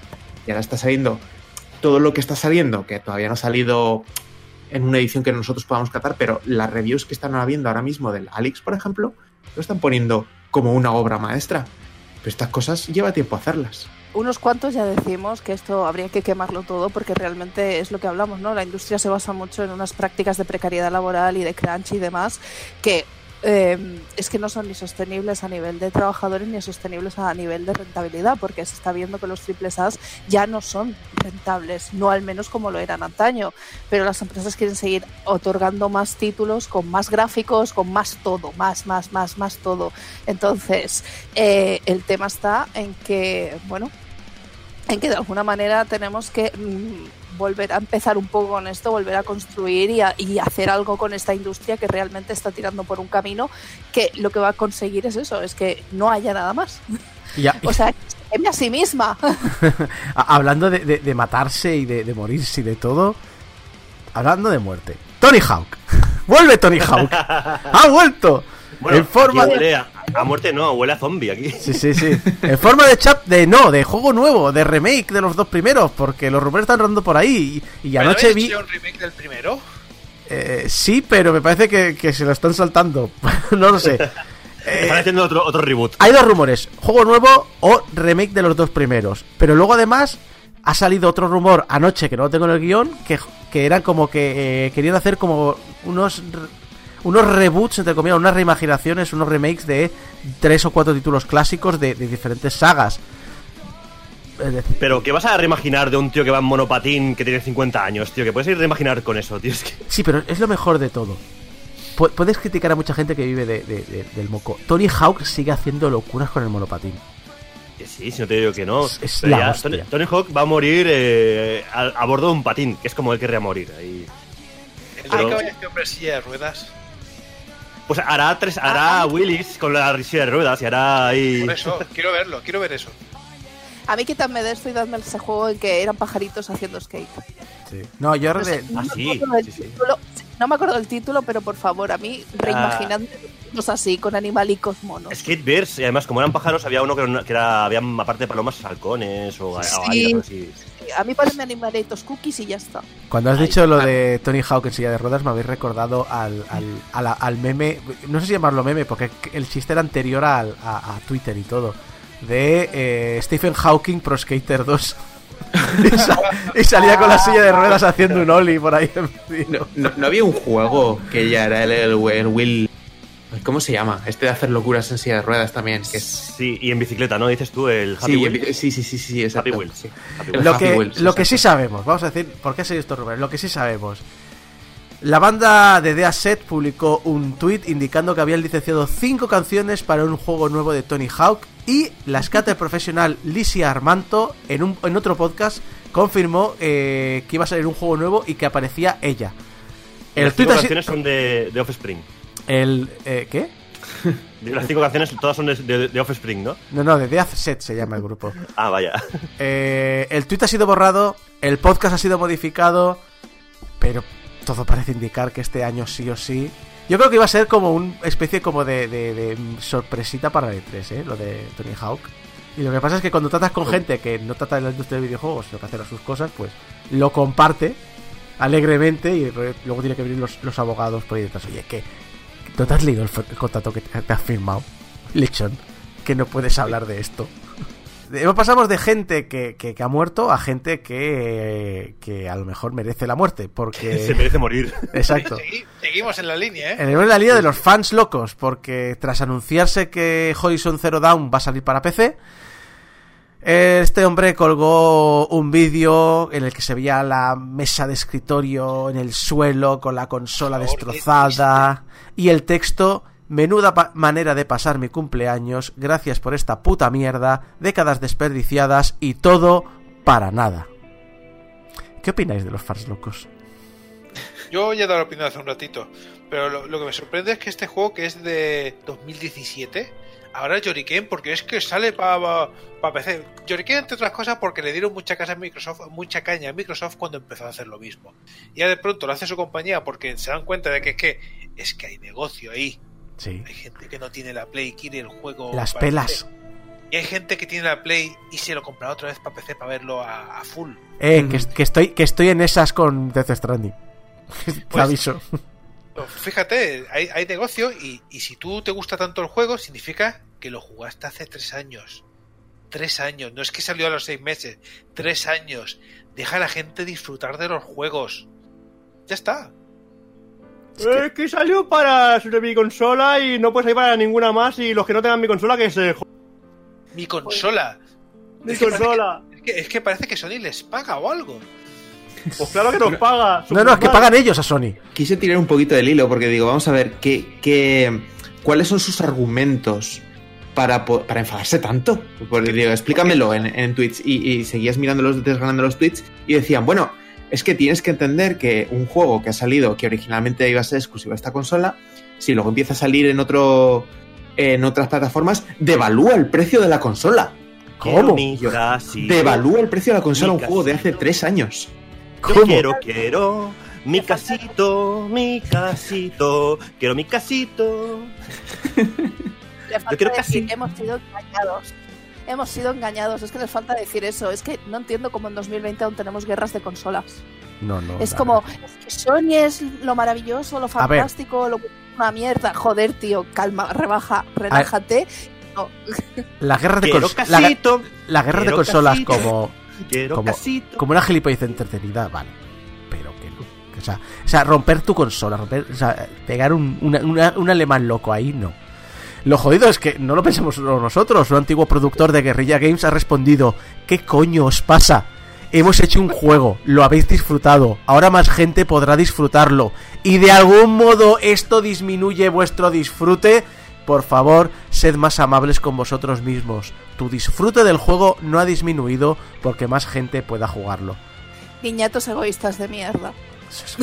Y ahora está saliendo todo lo que está saliendo, que todavía no ha salido en una edición que nosotros podamos catar, pero las reviews que están habiendo ahora mismo del Alex, por ejemplo, lo están poniendo como una obra maestra. Estas cosas lleva tiempo hacerlas. Unos cuantos ya decimos que esto habría que quemarlo todo porque realmente es lo que hablamos, ¿no? La industria se basa mucho en unas prácticas de precariedad laboral y de crunch y demás que eh, es que no son ni sostenibles a nivel de trabajadores ni sostenibles a nivel de rentabilidad porque se está viendo que los triples A's ya no son rentables, no al menos como lo eran antaño, pero las empresas quieren seguir otorgando más títulos con más gráficos, con más todo, más, más, más, más todo. Entonces, eh, el tema está en que, bueno, en que de alguna manera tenemos que mm, volver a empezar un poco con esto, volver a construir y, a- y hacer algo con esta industria que realmente está tirando por un camino que lo que va a conseguir es eso, es que no haya nada más. Ya- O sea, que se a sí misma. hablando de, de- de matarse y de, de morirse y de todo, hablando de muerte. Tony Hawk. Vuelve Tony Hawk. Ha vuelto. Bueno, en forma de... a, muerte no, huele a zombie aquí. Sí, sí, sí. En forma de chap, de no, de juego nuevo, de remake de los dos primeros, porque los rumores están rondando por ahí. Y, y ¿Pero anoche vi. un remake del primero? eh, sí, pero me parece que, que se lo están saltando. no lo sé. Eh, Están haciendo otro, otro reboot. hay dos rumores: juego nuevo o remake de los dos primeros. Pero luego además ha salido otro rumor anoche que no lo tengo en el guion, que, que eran como que eh, querían hacer como unos unos reboots, entre comillas, unas reimaginaciones, unos remakes de tres o cuatro títulos clásicos de, de diferentes sagas. Es decir, Pero ¿qué vas a reimaginar de un tío que va en monopatín que tiene 50 años, tío? ¿Qué puedes ir reimaginar con eso, tío? Es que... Sí, pero es lo mejor de todo. Pu- Puedes criticar a mucha gente que vive de- de- de- del moco. Tony Hawk sigue haciendo locuras con el monopatín. que sí, si no te digo que no. Es- la ya. Tony, Tony Hawk va a morir eh, a, a bordo de un patín, que es como él querría morir. Ahí. ¿El Pero- que vaya este hombre en silla de ruedas? Pues hará tres, hará Willis con la silla de ruedas y hará ahí. Por eso, quiero verlo, quiero ver eso. A mí quítame de esto y dadme ese juego en que eran pajaritos haciendo skate. No, yo No, sé, no Ah, me sí, sí, título. No me acuerdo del título, pero por favor, a mí reimaginando cosas así, con animalicos monos. Skateverse, y además, como eran pájaros, había uno que era, que era había aparte de palomas, halcones o, o Sí. águilas o así. A mí ponme animalitos cookies y ya está. Cuando has Ay, dicho lo ah. de Tony Hawk en silla de ruedas, me habéis recordado al, al, al meme, no sé si llamarlo meme, porque el chiste era anterior al- a, a Twitter y todo, de eh, Stephen Hawking Pro Skater 2. y, sa- y salía con la silla de ruedas haciendo un ollie por ahí. No, no- no había un juego que ya era el, el, el Will. ¿Cómo se llama? Este de hacer locuras en silla de ruedas también. Que es... Sí, y en bicicleta, ¿no? Dices tú, el Happy Sí, Wheel. el- sí, sí, sí, sí, exacto. Happy Wheel. sí. Happy El Wheel. Lo Happy que, Wheels, lo que sí sabemos, vamos a decir, ¿por qué sé esto, Rubén? Lo que sí sabemos. La banda de Dea Set publicó un tweet indicando que habían licenciado cinco canciones para un juego nuevo de Tony Hawk y la skater profesional Lisia Armanto en, un, en otro podcast confirmó eh, que iba a salir un juego nuevo y que aparecía ella. El las tweet cinco ha canciones son de, de Offspring. El eh, ¿Qué? Las cinco canciones todas son de, de, de Offspring, ¿no? No, no, de Dea Set se llama el grupo. Ah, vaya. Eh, el tweet ha sido borrado, el podcast ha sido modificado, pero todo parece indicar que este año sí o sí. Yo creo que iba a ser como una especie como de, de- sorpresita para el E3, ¿eh? lo de Tony Hawk. Y lo que pasa es que cuando tratas con gente que no trata de la industria de videojuegos, sino que hace sus cosas, pues lo comparte alegremente y luego tiene que venir los, los abogados por ahí detrás. Oye, que ¿no te has leído el, contrato que te, te has firmado? Lechon, que no puedes hablar de esto. De- Pasamos de gente que, que- que ha muerto a gente que, que a lo mejor merece la muerte, Se porque... merece morir. Exacto. Segui- seguimos en la línea, ¿eh? En la línea de los fans locos, porque tras anunciarse que Horizon Zero Dawn va a salir para PC, este hombre colgó un vídeo en el que se veía la mesa de escritorio en el suelo con la consola destrozada y el texto Menuda manera de pasar mi cumpleaños, gracias por esta puta mierda, décadas desperdiciadas y todo para nada. ¿Qué opináis de los fans locos? Yo ya he dado la opinión hace un ratito. Pero lo, lo que me sorprende es que este juego, que es de 2017, ahora Yoriken, porque es que sale para pa PC. Yoriken, entre otras cosas, porque le dieron mucha casa a Microsoft, mucha caña a Microsoft cuando empezó a hacer lo mismo. Y ya de pronto lo hace su compañía porque se dan cuenta de que es que, es que hay negocio ahí. Sí. Hay gente que no tiene la Play y quiere el juego. Las pelas. PC. Y hay gente que tiene la Play y se lo compra otra vez para PC para verlo a, a full. Eh, que, que estoy, que estoy en esas con Death Stranding. Te Pues- aviso. Fíjate, hay, hay negocio y, y si tú te gusta tanto el juego, significa que lo jugaste hace tres años. Tres años, no es que salió a los seis meses, tres años. Deja a la gente disfrutar de los juegos. Ya está. Es que salió para mi consola y no puedes ir para ninguna más y los que no tengan mi consola que se jodan. Mi consola. Mi Es que parece consola. que- es, que, es que parece que Sony les paga o algo. Pues claro que nos paga. No, no, es que pagan ellos a Sony. Quise tirar un poquito del hilo porque digo, vamos a ver, ¿qué, qué, ¿cuáles son sus argumentos para, para enfadarse tanto? Porque digo, explícamelo en, en tweets. Y, y seguías mirando los, desgranando los tweets y decían, bueno, es que tienes que entender que un juego que ha salido, que originalmente iba a ser exclusivo a esta consola, si luego empieza a salir en otro en otras plataformas, devalúa el precio de la consola. ¿Cómo? Devalúa el precio de la consola un juego de hace tres años. Yo quiero, quiero mi casito, mi casito, quiero mi casito. Le falta quiero decir hemos sido engañados. Hemos sido engañados. Es que les falta decir eso. Es que no entiendo cómo en 2020 aún tenemos guerras de consolas. No, no. es como, es que Sony es lo maravilloso, lo fantástico, lo una mierda. Joder, tío, calma, rebaja, relájate. No, La guerra de, Quiero cons- la, la guerra de consolas casito. como, quiero como- casito. como una gilipollez entretenida, vale. Pero que no. O sea, o sea, romper tu consola, romper, o sea, pegar un, una- una- un alemán loco ahí, no. Lo jodido es que no lo pensamos solo nosotros. Un antiguo productor de Guerrilla Games ha respondido: ¿Qué coño os pasa? Hemos hecho un juego, lo habéis disfrutado, ahora más gente podrá disfrutarlo. Y de algún modo esto disminuye vuestro disfrute. Por favor, sed más amables con vosotros mismos. Tu disfrute del juego no ha disminuido porque más gente pueda jugarlo. niñatos egoístas de mierda.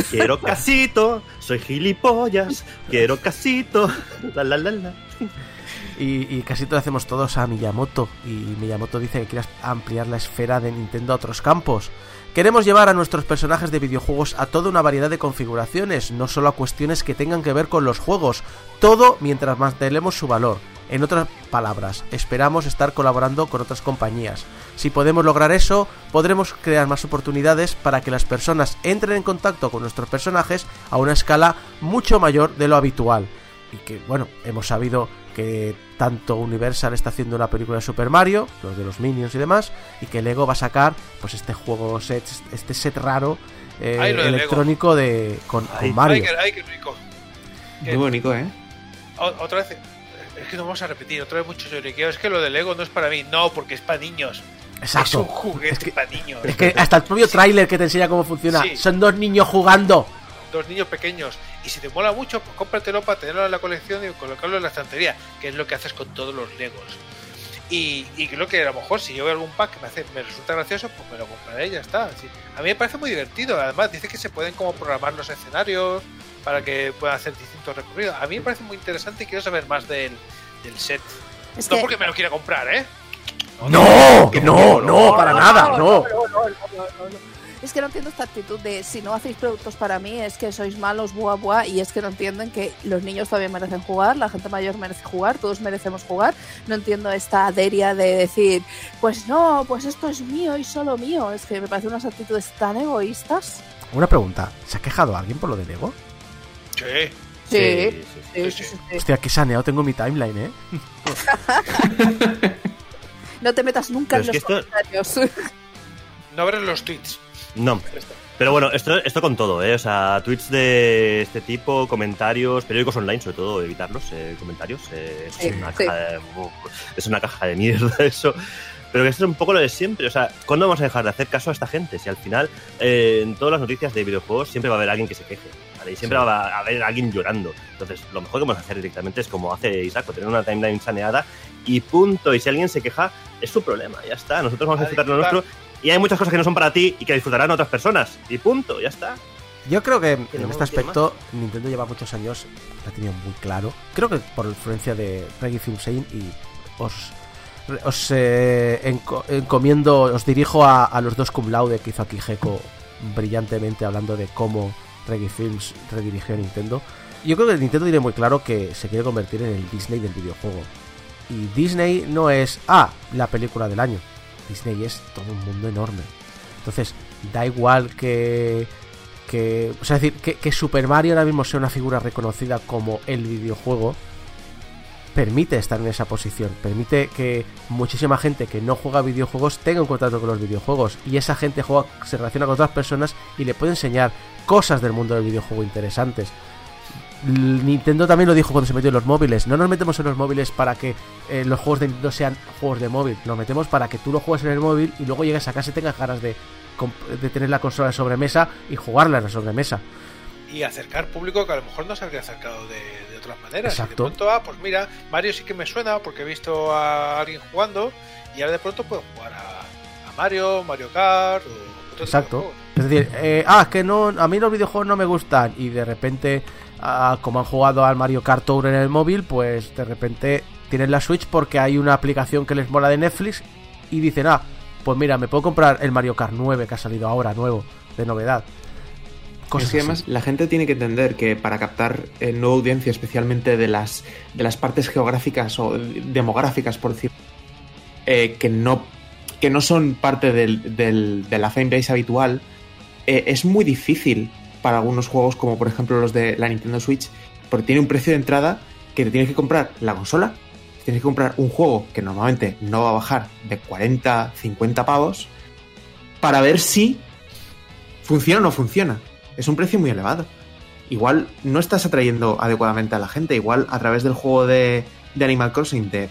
Quiero casito, soy gilipollas, quiero casito. La la la la. Y, y casi todo lo hacemos todos a Miyamoto. Y Miyamoto dice que quiere ampliar la esfera de Nintendo a otros campos. Queremos llevar a nuestros personajes de videojuegos a toda una variedad de configuraciones, no solo a cuestiones que tengan que ver con los juegos, todo mientras mantenemos su valor. En otras palabras, esperamos estar colaborando con otras compañías. Si podemos lograr eso, podremos crear más oportunidades para que las personas entren en contacto con nuestros personajes a una escala mucho mayor de lo habitual. Y que, bueno, hemos sabido que tanto Universal está haciendo una película de Super Mario, los de los Minions y demás, y que Lego va a sacar pues este juego set, este set raro eh, Ay, lo de Lego. electrónico de con, con Ay, Mario. Ay, qué, ay, qué rico. Muy bonito, ¿eh? Otra vez. Es que no vamos a repetir, otra vez mucho lloriqueo. Es que lo del Lego no es para mí. No, porque es para niños. Es Exacto. un juguete Es que- para niños. Es que hasta el propio tráiler que te enseña cómo funciona, Sí. son dos niños jugando. Dos niños pequeños. Y si te mola mucho, pues cómpratelo para tenerlo en la colección y colocarlo en la estantería, que es lo que haces con todos los Legos. Y, y creo que a lo mejor si yo veo algún pack que me, hace, me resulta gracioso, pues me lo compraré y ya está. A mí me parece muy divertido. Además, dice que se pueden como programar los escenarios para que puedan hacer distintos recorridos. A mí me parece muy interesante y quiero saber más del, del set. Es No que porque me lo quiera comprar, ¿eh? No, no, no, para nada, no. Es que no entiendo esta actitud de si no hacéis productos para mí es que sois malos, buah, buah, y es que no entienden que los niños también merecen jugar, la gente mayor merece jugar, todos merecemos jugar. No entiendo esta aderia de decir, pues no, pues esto es mío y solo mío. Es que me parecen unas actitudes tan egoístas. Una pregunta, ¿se ha quejado alguien por lo de Lego? Sí. Sí, sí. sí, sí. sí, sí, sí. Hostia, qué saneado tengo mi timeline, ¿eh? No te metas nunca Pero en es los que comentarios. No abres los tweets. No. Pero bueno, esto, esto con todo, ¿eh? O sea, tweets de este tipo, comentarios, periódicos online, sobre todo, evitarlos, eh, comentarios. eh, es, Sí, una sí. caja de, es una caja de mierda eso. Pero que esto es un poco lo de siempre. O sea, ¿cuándo vamos a dejar de hacer caso a esta gente? Si al final, eh, en todas las noticias de videojuegos, siempre va a haber alguien que se queje. ¿vale? Y siempre va a haber alguien llorando. Entonces, lo mejor que vamos a hacer directamente es como hace Isaac, tener una timeline saneada y punto. Y si alguien se queja, es su problema, ya está. Nosotros vamos a A disfrutar lo nuestro. Y hay muchas cosas que no son para ti y que disfrutarán otras personas. Y punto, ya está. Yo creo que en ¿Tenemos este aspecto Nintendo lleva muchos años, lo ha tenido muy claro. Creo que por influencia de Reggie Fils-Aime y os, os eh, enco- encomiendo, os dirijo a, a los dos cum laude que hizo aquí Gecko brillantemente hablando de cómo Reggie Films redirigió a Nintendo. Yo creo que Nintendo tiene muy claro que se quiere convertir en el Disney del videojuego. Y Disney no es, ah, la película del año. Disney es todo un mundo enorme. Entonces, da igual que. que o sea, decir, que, que Super Mario ahora mismo sea una figura reconocida como el videojuego. Permite estar en esa posición. Permite que muchísima gente que no juega videojuegos tenga un contacto con los videojuegos. Y esa gente juega, se relaciona con otras personas y le puede enseñar cosas del mundo del videojuego interesantes. Nintendo también lo dijo cuando se metió en los móviles. No nos metemos en los móviles para que eh, los juegos de Nintendo sean juegos de móvil. Nos metemos para que tú lo juegues en el móvil y luego llegues a casa y tengas ganas de, tener la consola de sobremesa y jugarla en la sobremesa. Y acercar público que a lo mejor no se habría acercado de, de otras maneras. Y Exacto. de pronto, ah, pues mira, Mario sí que me suena porque he visto a alguien jugando y ahora de pronto puedo jugar a, a Mario, Mario Kart o otro tipo de Exacto. juegos. Es decir, eh, ah, es que no, a mí los videojuegos no me gustan y de repente, ah, como han jugado al Mario Kart Tour en el móvil, pues de repente tienen la Switch porque hay una aplicación que les mola de Netflix y dicen, ah, pues mira, me puedo comprar el Mario Kart 9 que ha salido ahora, nuevo, de novedad. Cosas es que así. además la gente tiene que entender que para captar eh, nueva audiencia, especialmente de las, de las partes geográficas o demográficas, por decir, eh, que, no, que no son parte del, del- de la fanbase habitual, eh, es muy difícil para algunos juegos, como por ejemplo los de la Nintendo Switch, porque tiene un precio de entrada que te tienes que comprar la consola, tienes que comprar un juego que normalmente no va a bajar de 40, 50 pavos, para ver si funciona o no funciona. Es un precio muy elevado. Igual no estás atrayendo adecuadamente a la gente. Igual a través del juego de, de Animal Crossing de,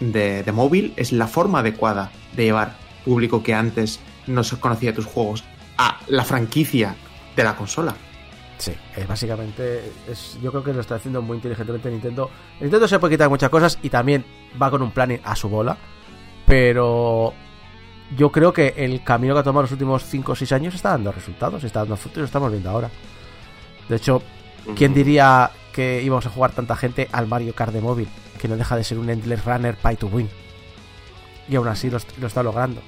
de, móvil es la forma adecuada de llevar público que antes no se conocía tus juegos a la franquicia de la consola. Sí, eh, básicamente es, yo creo que lo está haciendo muy inteligentemente Nintendo. Nintendo se puede quitar muchas cosas y también va con un planning a su bola, pero yo creo que el camino que ha tomado los últimos 5 o 6 años está dando resultados, está dando frutos y lo estamos viendo ahora. De hecho, ¿quién diría que íbamos a jugar tanta gente al Mario Kart de móvil? Que no deja de ser un Endless Runner Pay to Win. Y aún así lo, lo está logrando.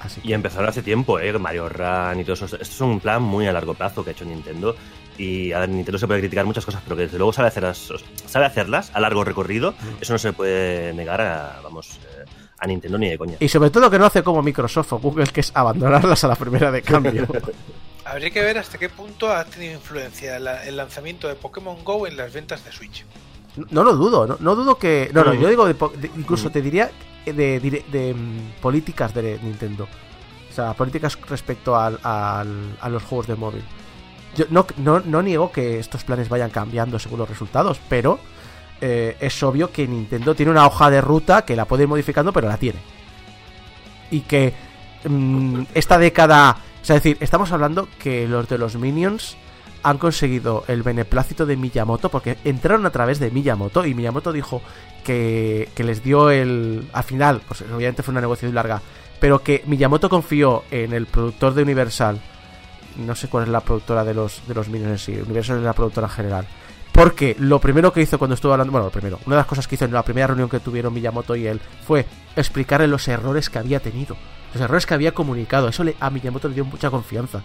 Así que- Y empezaron hace tiempo, ¿eh? Mario Run y todo eso. Esto es un plan muy a largo plazo que ha hecho Nintendo. Y a Nintendo se puede criticar muchas cosas, pero que desde luego sabe hacerlas, sabe hacerlas a largo recorrido. Eso no se puede negar a, vamos, eh, a Nintendo ni de coña. Y sobre todo que no hace como Microsoft o Google, que es abandonarlas a la primera de cambio. Habría que ver hasta qué punto ha tenido influencia la- el lanzamiento de Pokémon Go en las ventas de Switch. No lo dudo, no, no dudo que. No, no, yo digo de, incluso te diría de, mm, políticas de Nintendo. O sea, políticas respecto al, al- a los juegos de móvil. Yo no, no, no niego que estos planes vayan cambiando según los resultados, pero eh, es obvio que Nintendo tiene una hoja de ruta que la puede ir modificando, pero la tiene. Y que mm, esta década. O sea, es decir, estamos hablando que los de los Minions han conseguido el beneplácito de Miyamoto porque entraron a través de Miyamoto y Miyamoto dijo que, que les dio el... Al final, pues obviamente fue una negociación larga, pero que Miyamoto confió en el productor de Universal, no sé cuál es la productora de los, de los Minions, sí, Universal es la productora general, porque lo primero que hizo cuando estuvo hablando, bueno, lo primero, una de las cosas que hizo en la primera reunión que tuvieron Miyamoto y él fue explicarle los errores que había tenido, los errores que había comunicado, eso a Miyamoto le dio mucha confianza.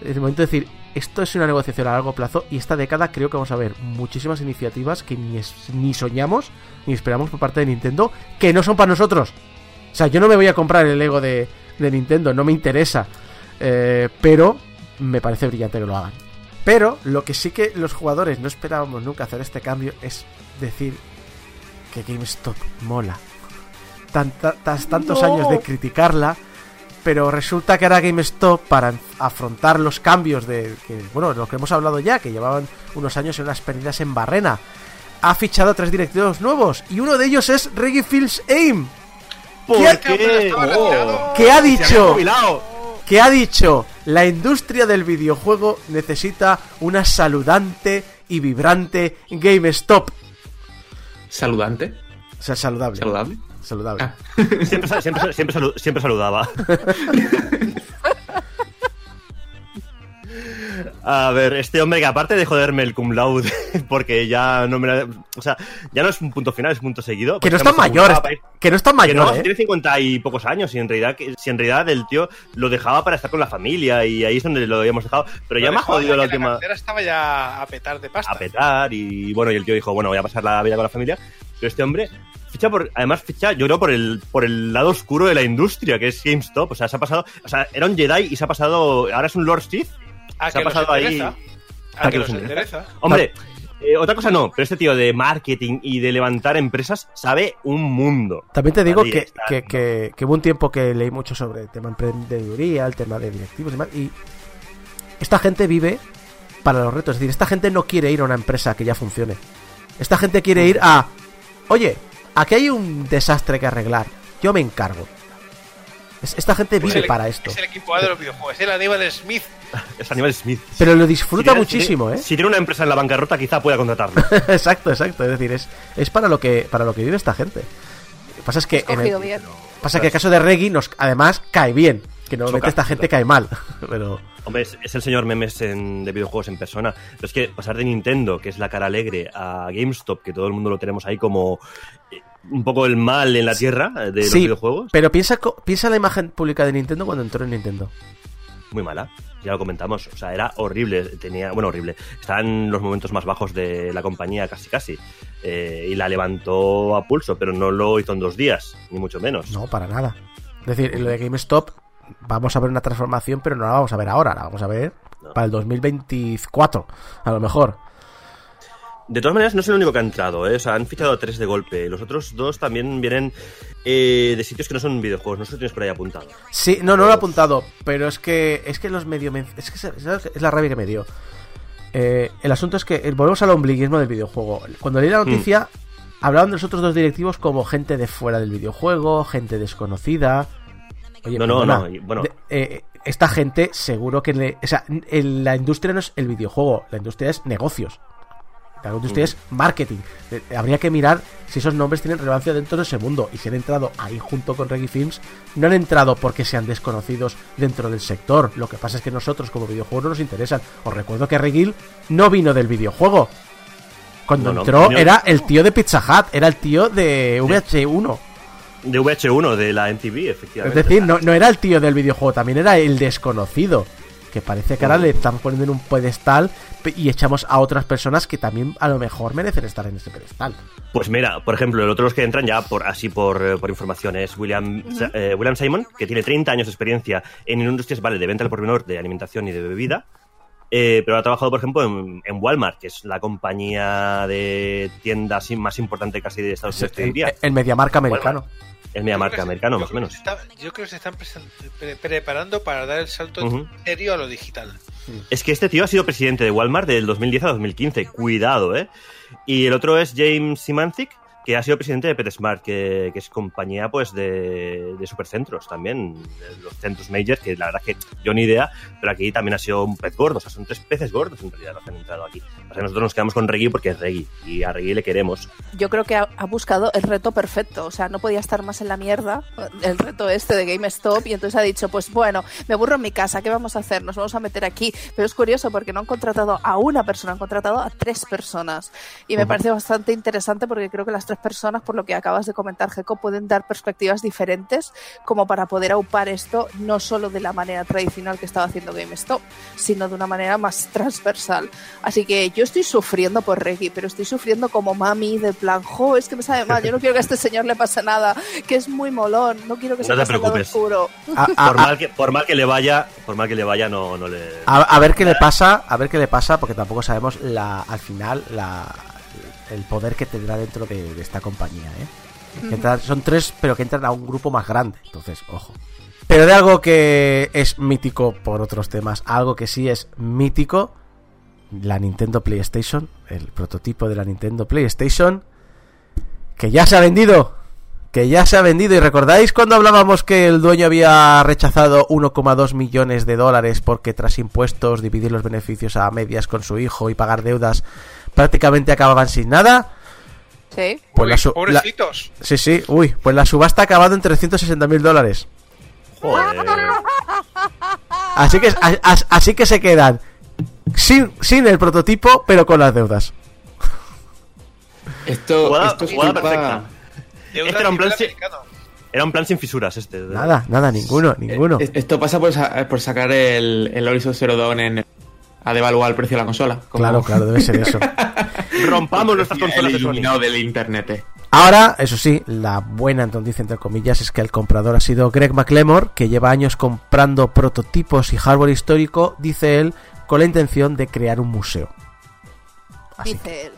En el momento de decir, esto es una negociación a largo plazo y esta década creo que vamos a ver muchísimas iniciativas que ni, es- ni soñamos ni esperamos por parte de Nintendo que no son para nosotros. O sea, yo no me voy a comprar el Lego de, de Nintendo, no me interesa. Eh, pero me parece brillante que lo hagan. Pero lo que sí que los jugadores no esperábamos nunca hacer este cambio es decir que GameStop mola. Tas- tantos años de criticarla, pero resulta que ahora GameStop, para afrontar los cambios de. Que, bueno, lo que hemos hablado ya, que llevaban unos años en unas pérdidas en Barrena, ha fichado a tres directivos nuevos y uno de ellos es Reggie Fields Aim. ¿Por ¿Qué- qué? Oh. que ha dicho que ha dicho la industria del videojuego necesita una saludante y vibrante GameStop. ¿Saludante? O sea, saludable. ¿Saludable? Saludable. Ah. Siempre, siempre, siempre, salu- siempre saludaba. A ver, este hombre que aparte de joderme el cum laude, porque ya no me la- O sea, ya no es un punto final, es un punto seguido. Que no porque es tan estamos mayor, está- que no es tan que no, mayor, ¿eh? tiene 50 y pocos años, y en realidad, que- si en realidad el tío lo dejaba para estar con la familia, y ahí es donde lo habíamos dejado. Pero ya me ha jodido la última. cartera estaba ya a petar de pasta. a petar y bueno, y el tío dijo, bueno, voy a pasar la vida con la familia. Pero este hombre ficha por, además ficha, yo creo, por el, por el lado oscuro de la industria, que es GameStop. O sea, se ha pasado, o sea, era un Jedi y se ha pasado, ahora es un Lord Sith. A se ha los pasado ahí. a A que que los endereza. Hombre, eh, otra cosa no, pero este tío de marketing y de levantar empresas sabe un mundo. También te digo que, está, que, ¿no? que- que hubo un tiempo que leí mucho sobre el tema emprendeduría, el tema de directivos y demás, y esta gente vive para los retos. Es decir, esta gente no quiere ir a una empresa que ya funcione. Esta gente quiere ir a, oye, aquí hay un desastre que arreglar, yo me encargo. Es- esta gente Es vive el- para esto. Es el equipo A de los videojuegos. Es el Aníbal Smith. Es Aníbal Smith. Pero lo disfruta Si tiene- muchísimo, si ¿eh? Si tiene una empresa en la bancarrota, quizá pueda contratarlo. exacto, exacto. Es decir, es, es para lo que para lo que vive esta gente. Lo que pasa es que en el, bien. Pasa que el caso de Reggie nos además cae bien, que normalmente Choca, esta gente choca. cae mal, pero Hombre, es, es el señor memes en- de videojuegos en persona. Pero es que pasar de Nintendo, que es la cara alegre, a GameStop, que todo el mundo lo tenemos ahí como eh, un poco el mal en la tierra eh, de los sí, videojuegos, pero piensa co- piensa en la imagen pública de Nintendo cuando entró en Nintendo. Muy mala. Ya lo comentamos. O sea, era horrible. Tenía, bueno, horrible. Estaba en los momentos más bajos de la compañía, casi casi. Eh, y la levantó a pulso, pero no lo hizo en dos días, ni mucho menos. No, para nada. Es decir, lo de GameStop vamos a ver una transformación, pero no la vamos a ver ahora, la vamos a ver No. para el 2024, a lo mejor. De todas maneras, no es el único que ha entrado, ¿eh? O sea, han fichado a tres de golpe. Los otros dos también vienen eh, de sitios que no son videojuegos. No sé si tienes por ahí apuntado. Sí, no, no lo he apuntado, pero es que es que los medio es que es la rabia que me dio. Eh, el asunto es que eh, volvemos al ombliguismo del videojuego. Cuando leí la noticia hablaban de los otros dos directivos como gente de fuera del videojuego, gente desconocida. Oye, No, no, no, bueno. de- eh, esta gente seguro que le, o sea, en la industria no es el videojuego, la industria es negocios. La industria es marketing. Eh, Habría que mirar si esos nombres tienen relevancia dentro de ese mundo. Y si han entrado ahí junto con Reggie Films, no han entrado porque sean desconocidos dentro del sector. Lo que pasa es que nosotros como videojuegos no nos interesan. Os recuerdo que Reggie no vino del videojuego. Cuando No, entró era el tío de Pizza Hut, era el tío de VH1. De VH1, de la MTV, Es efectivamente. decir, no, no era el tío del videojuego, también era el desconocido. Que parece que ahora le están poniendo en un pedestal pe- y echamos a otras personas que también a lo mejor merecen estar en ese pedestal. Pues mira, por ejemplo, el otro de los que entran ya por así por, eh, por información es William, eh, William Simon, que tiene 30 años de experiencia en industrias vale, de venta al por menor, de alimentación y de bebida. eh, pero ha trabajado, por ejemplo, en, en Walmart, que es la compañía de tiendas más importante casi de Estados Unidos, te El, diría. el Mediamarca americano. Es media marca yo más o menos. está- yo creo que se están pre- preparando para dar el salto Ujú. serio a lo digital. Es que este tío ha sido presidente de Walmart del 2010 a 2015. Cuidado, ¿eh? Y el otro es James Simanzik, que ha sido presidente de PetSmart, que, que es compañía pues de, de supercentros también, de los centros majors, que la verdad es que yo ni idea, pero aquí también ha sido un pez gordo, o sea, son tres peces gordos en realidad los que han entrado aquí. O sea, nosotros nos quedamos con Reggie porque es Reggie, y a Reggie le queremos. Yo creo que ha, ha buscado el reto perfecto. O sea, no podía estar más en la mierda el reto este de GameStop. Y entonces ha dicho, pues bueno, me aburro en mi casa, ¿qué vamos a hacer? Nos vamos a meter aquí. Pero es curioso porque no han contratado a una persona, han contratado a tres personas. Y me parece bastante interesante porque creo que las tres personas, por lo que acabas de comentar, Geco, pueden dar perspectivas diferentes como para poder aupar esto no solo de la manera tradicional que estaba haciendo GameStop, sino de una manera más transversal. Así que yo estoy sufriendo por Reggie, pero estoy sufriendo como mami, de plan, jo, es que me sabe mal, yo no quiero que a este señor le pase nada, que es muy molón, no quiero que se No te pase preocupes. oscuro. A, a- Por mal que, por mal que le vaya, por mal que le vaya, no, no le... a- a ver qué le pasa, a ver qué le pasa, porque tampoco sabemos la, al final la, el poder que tendrá dentro de, de esta compañía, ¿eh? Que entran- son tres, pero que entran a un grupo más grande. Entonces, ojo. Pero de algo que es mítico por otros temas, algo que sí es mítico, la Nintendo PlayStation, el prototipo de la Nintendo PlayStation, que ya se ha vendido. Que ya se ha vendido. ¿Y recordáis cuando hablábamos que el dueño había rechazado 1,2 millones de dólares porque tras impuestos, dividir los beneficios a medias con su hijo y pagar deudas, prácticamente acababan sin nada? Sí. Pues Uy, su- la- pobrecitos. Sí, sí, uy, pues la subasta ha acabado en 360 mil dólares. Joder. Así que, a- a- así que se quedan sin, sin el prototipo, pero con las deudas. Esto, Jugada- esto es jugada culpa- perfecta. De Este era un plan nivel si- americano. Era un plan sin fisuras este. Nada, nada, ninguno, ninguno. Eh, Esto pasa por, sa- por sacar el, el Horizon Zero Dawn en, a devaluar el precio de la consola. como- Claro, claro, debe ser eso. Rompamos nuestras el consolas de Sony. del internet. eh. Ahora, eso sí, la buena entonces entre comillas es que el comprador ha sido Greg McLemore, que lleva años comprando prototipos y hardware histórico, dice él, con la intención de crear un museo. Así Dice él.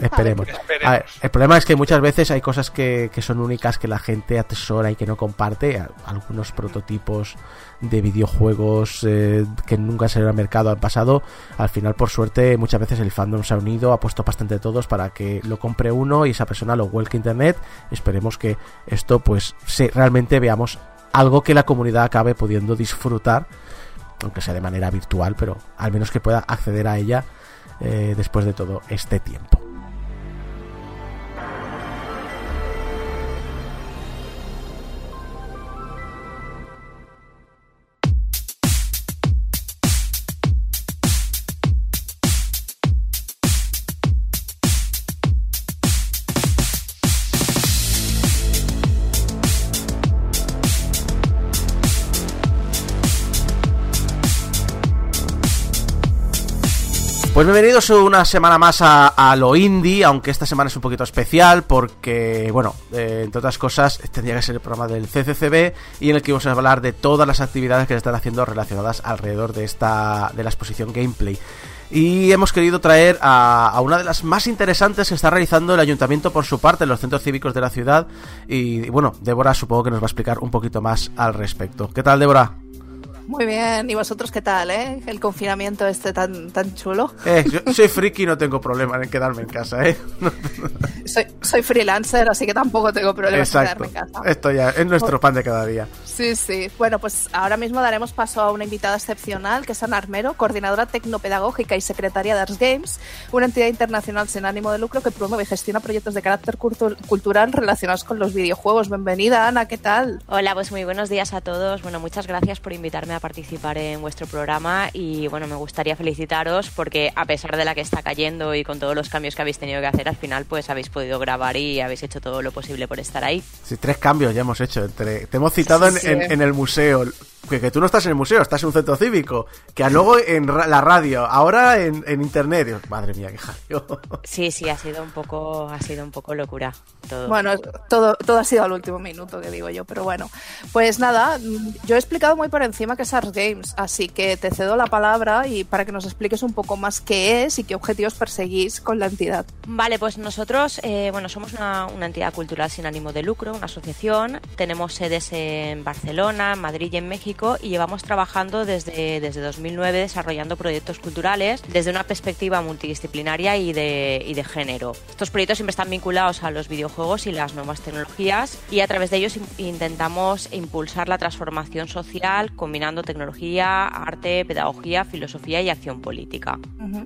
Esperemos. Esperemos. A ver, el problema es que muchas veces hay cosas que, que son únicas que la gente atesora y que no comparte. Algunos prototipos de videojuegos eh, que nunca salieron al mercado han pasado. Al final, por suerte, muchas veces el fandom se ha unido, ha puesto bastante de todos para que lo compre uno y esa persona lo vuelque a internet. Esperemos que esto, pues, se, realmente veamos algo que la comunidad acabe pudiendo disfrutar, aunque sea de manera virtual, pero al menos que pueda acceder a ella eh, después de todo este tiempo. Bienvenidos una semana más a, lo indie, aunque esta semana es un poquito especial porque, bueno, eh, entre otras cosas, tendría que ser el programa del CCCB y en el que vamos a hablar de todas las actividades que se están haciendo relacionadas alrededor de esta de la exposición gameplay. Y hemos querido traer a, a una de las más interesantes que está realizando el ayuntamiento por su parte en los centros cívicos de la ciudad. Y bueno, Débora supongo que nos va a explicar un poquito más al respecto. ¿Qué tal, Débora? Muy bien, ¿y vosotros qué tal, eh? El confinamiento este tan, tan chulo. Eh, yo soy friki y no tengo problema en quedarme en casa, ¿eh? Soy, soy freelancer, así que tampoco tengo problemas en Exacto. quedarme en casa. Esto ya es nuestro pan de cada día. Sí, sí. Bueno, pues ahora mismo daremos paso a una invitada excepcional, que es Ana Armero, coordinadora tecnopedagógica y secretaria de Arts Games, una entidad internacional sin ánimo de lucro que promueve y gestiona proyectos de carácter cultu- cultural relacionados con los videojuegos. Bienvenida, Ana, ¿qué tal? Hola, pues muy buenos días a todos. Bueno, muchas gracias por invitarme a participar en vuestro programa y bueno, me gustaría felicitaros porque a pesar de la que está cayendo y con todos los cambios que habéis tenido que hacer, al final pues habéis podido grabar y habéis hecho todo lo posible por estar ahí. Sí, tres cambios ya hemos hecho. Entre, te hemos citado Sí, sí. en, en- en el museo. Que, que tú no estás en el museo, estás en un centro cívico. Que luego en ra- la radio, ahora en, en internet. Dios, madre mía, qué jaleo. Sí, sí, ha sido un poco, ha sido un poco locura todo. Bueno, todo, todo ha sido al último minuto, que digo yo, pero bueno. Pues nada, yo he explicado muy por encima que es Arts Games, así que te cedo la palabra y para que nos expliques un poco más qué es y qué objetivos perseguís con la entidad. Vale, pues nosotros, eh, bueno, somos una, una entidad cultural sin ánimo de lucro, una asociación. Tenemos sedes en Barcelona, en Madrid y en México y llevamos trabajando desde, desde 2009 desarrollando proyectos culturales desde una perspectiva multidisciplinaria y de, y de género. Estos proyectos siempre están vinculados a los videojuegos y las nuevas tecnologías y a través de ellos in- intentamos impulsar la transformación social combinando tecnología, arte, pedagogía, filosofía y acción política.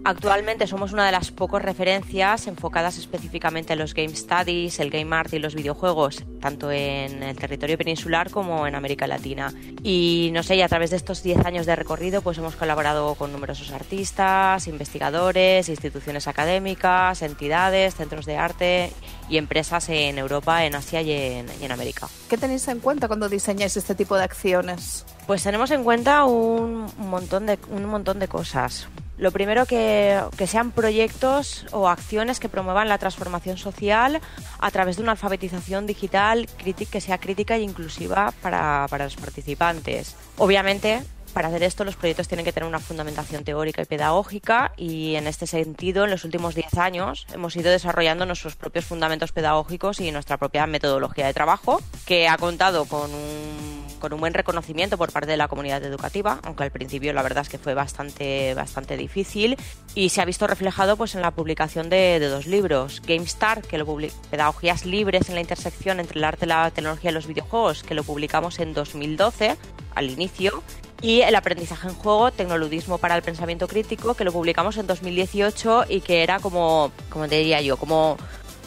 Actualmente somos una de las pocas referencias enfocadas específicamente en los game studies, el game art y los videojuegos, tanto en el territorio peninsular como en América Latina. Y no sé, y a través de estos 10 años de recorrido, pues hemos colaborado con numerosos artistas, investigadores, instituciones académicas, entidades, centros de arte y empresas en Europa, en Asia y en, y en América. ¿Qué tenéis en cuenta cuando diseñáis este tipo de acciones? Pues tenemos en cuenta un montón de, un montón de cosas. Lo primero que, que sean proyectos o acciones que promuevan la transformación social a través de una alfabetización digital que sea crítica e inclusiva para, para los participantes. Obviamente, para hacer esto los proyectos tienen que tener una fundamentación teórica y pedagógica y en este sentido en los últimos 10 años hemos ido desarrollando nuestros propios fundamentos pedagógicos y nuestra propia metodología de trabajo que ha contado con un, buen reconocimiento por parte de la comunidad educativa, aunque al principio la verdad es que fue bastante, bastante difícil y se ha visto reflejado pues en la publicación de, dos libros, GameStar, que lo publi- Pedagogías libres en la intersección entre el arte, la tecnología y los videojuegos, que lo publicamos en 2012 al inicio y El aprendizaje en juego, tecnoludismo para el pensamiento crítico, que lo publicamos en 2018 y que era como, como te diría yo, como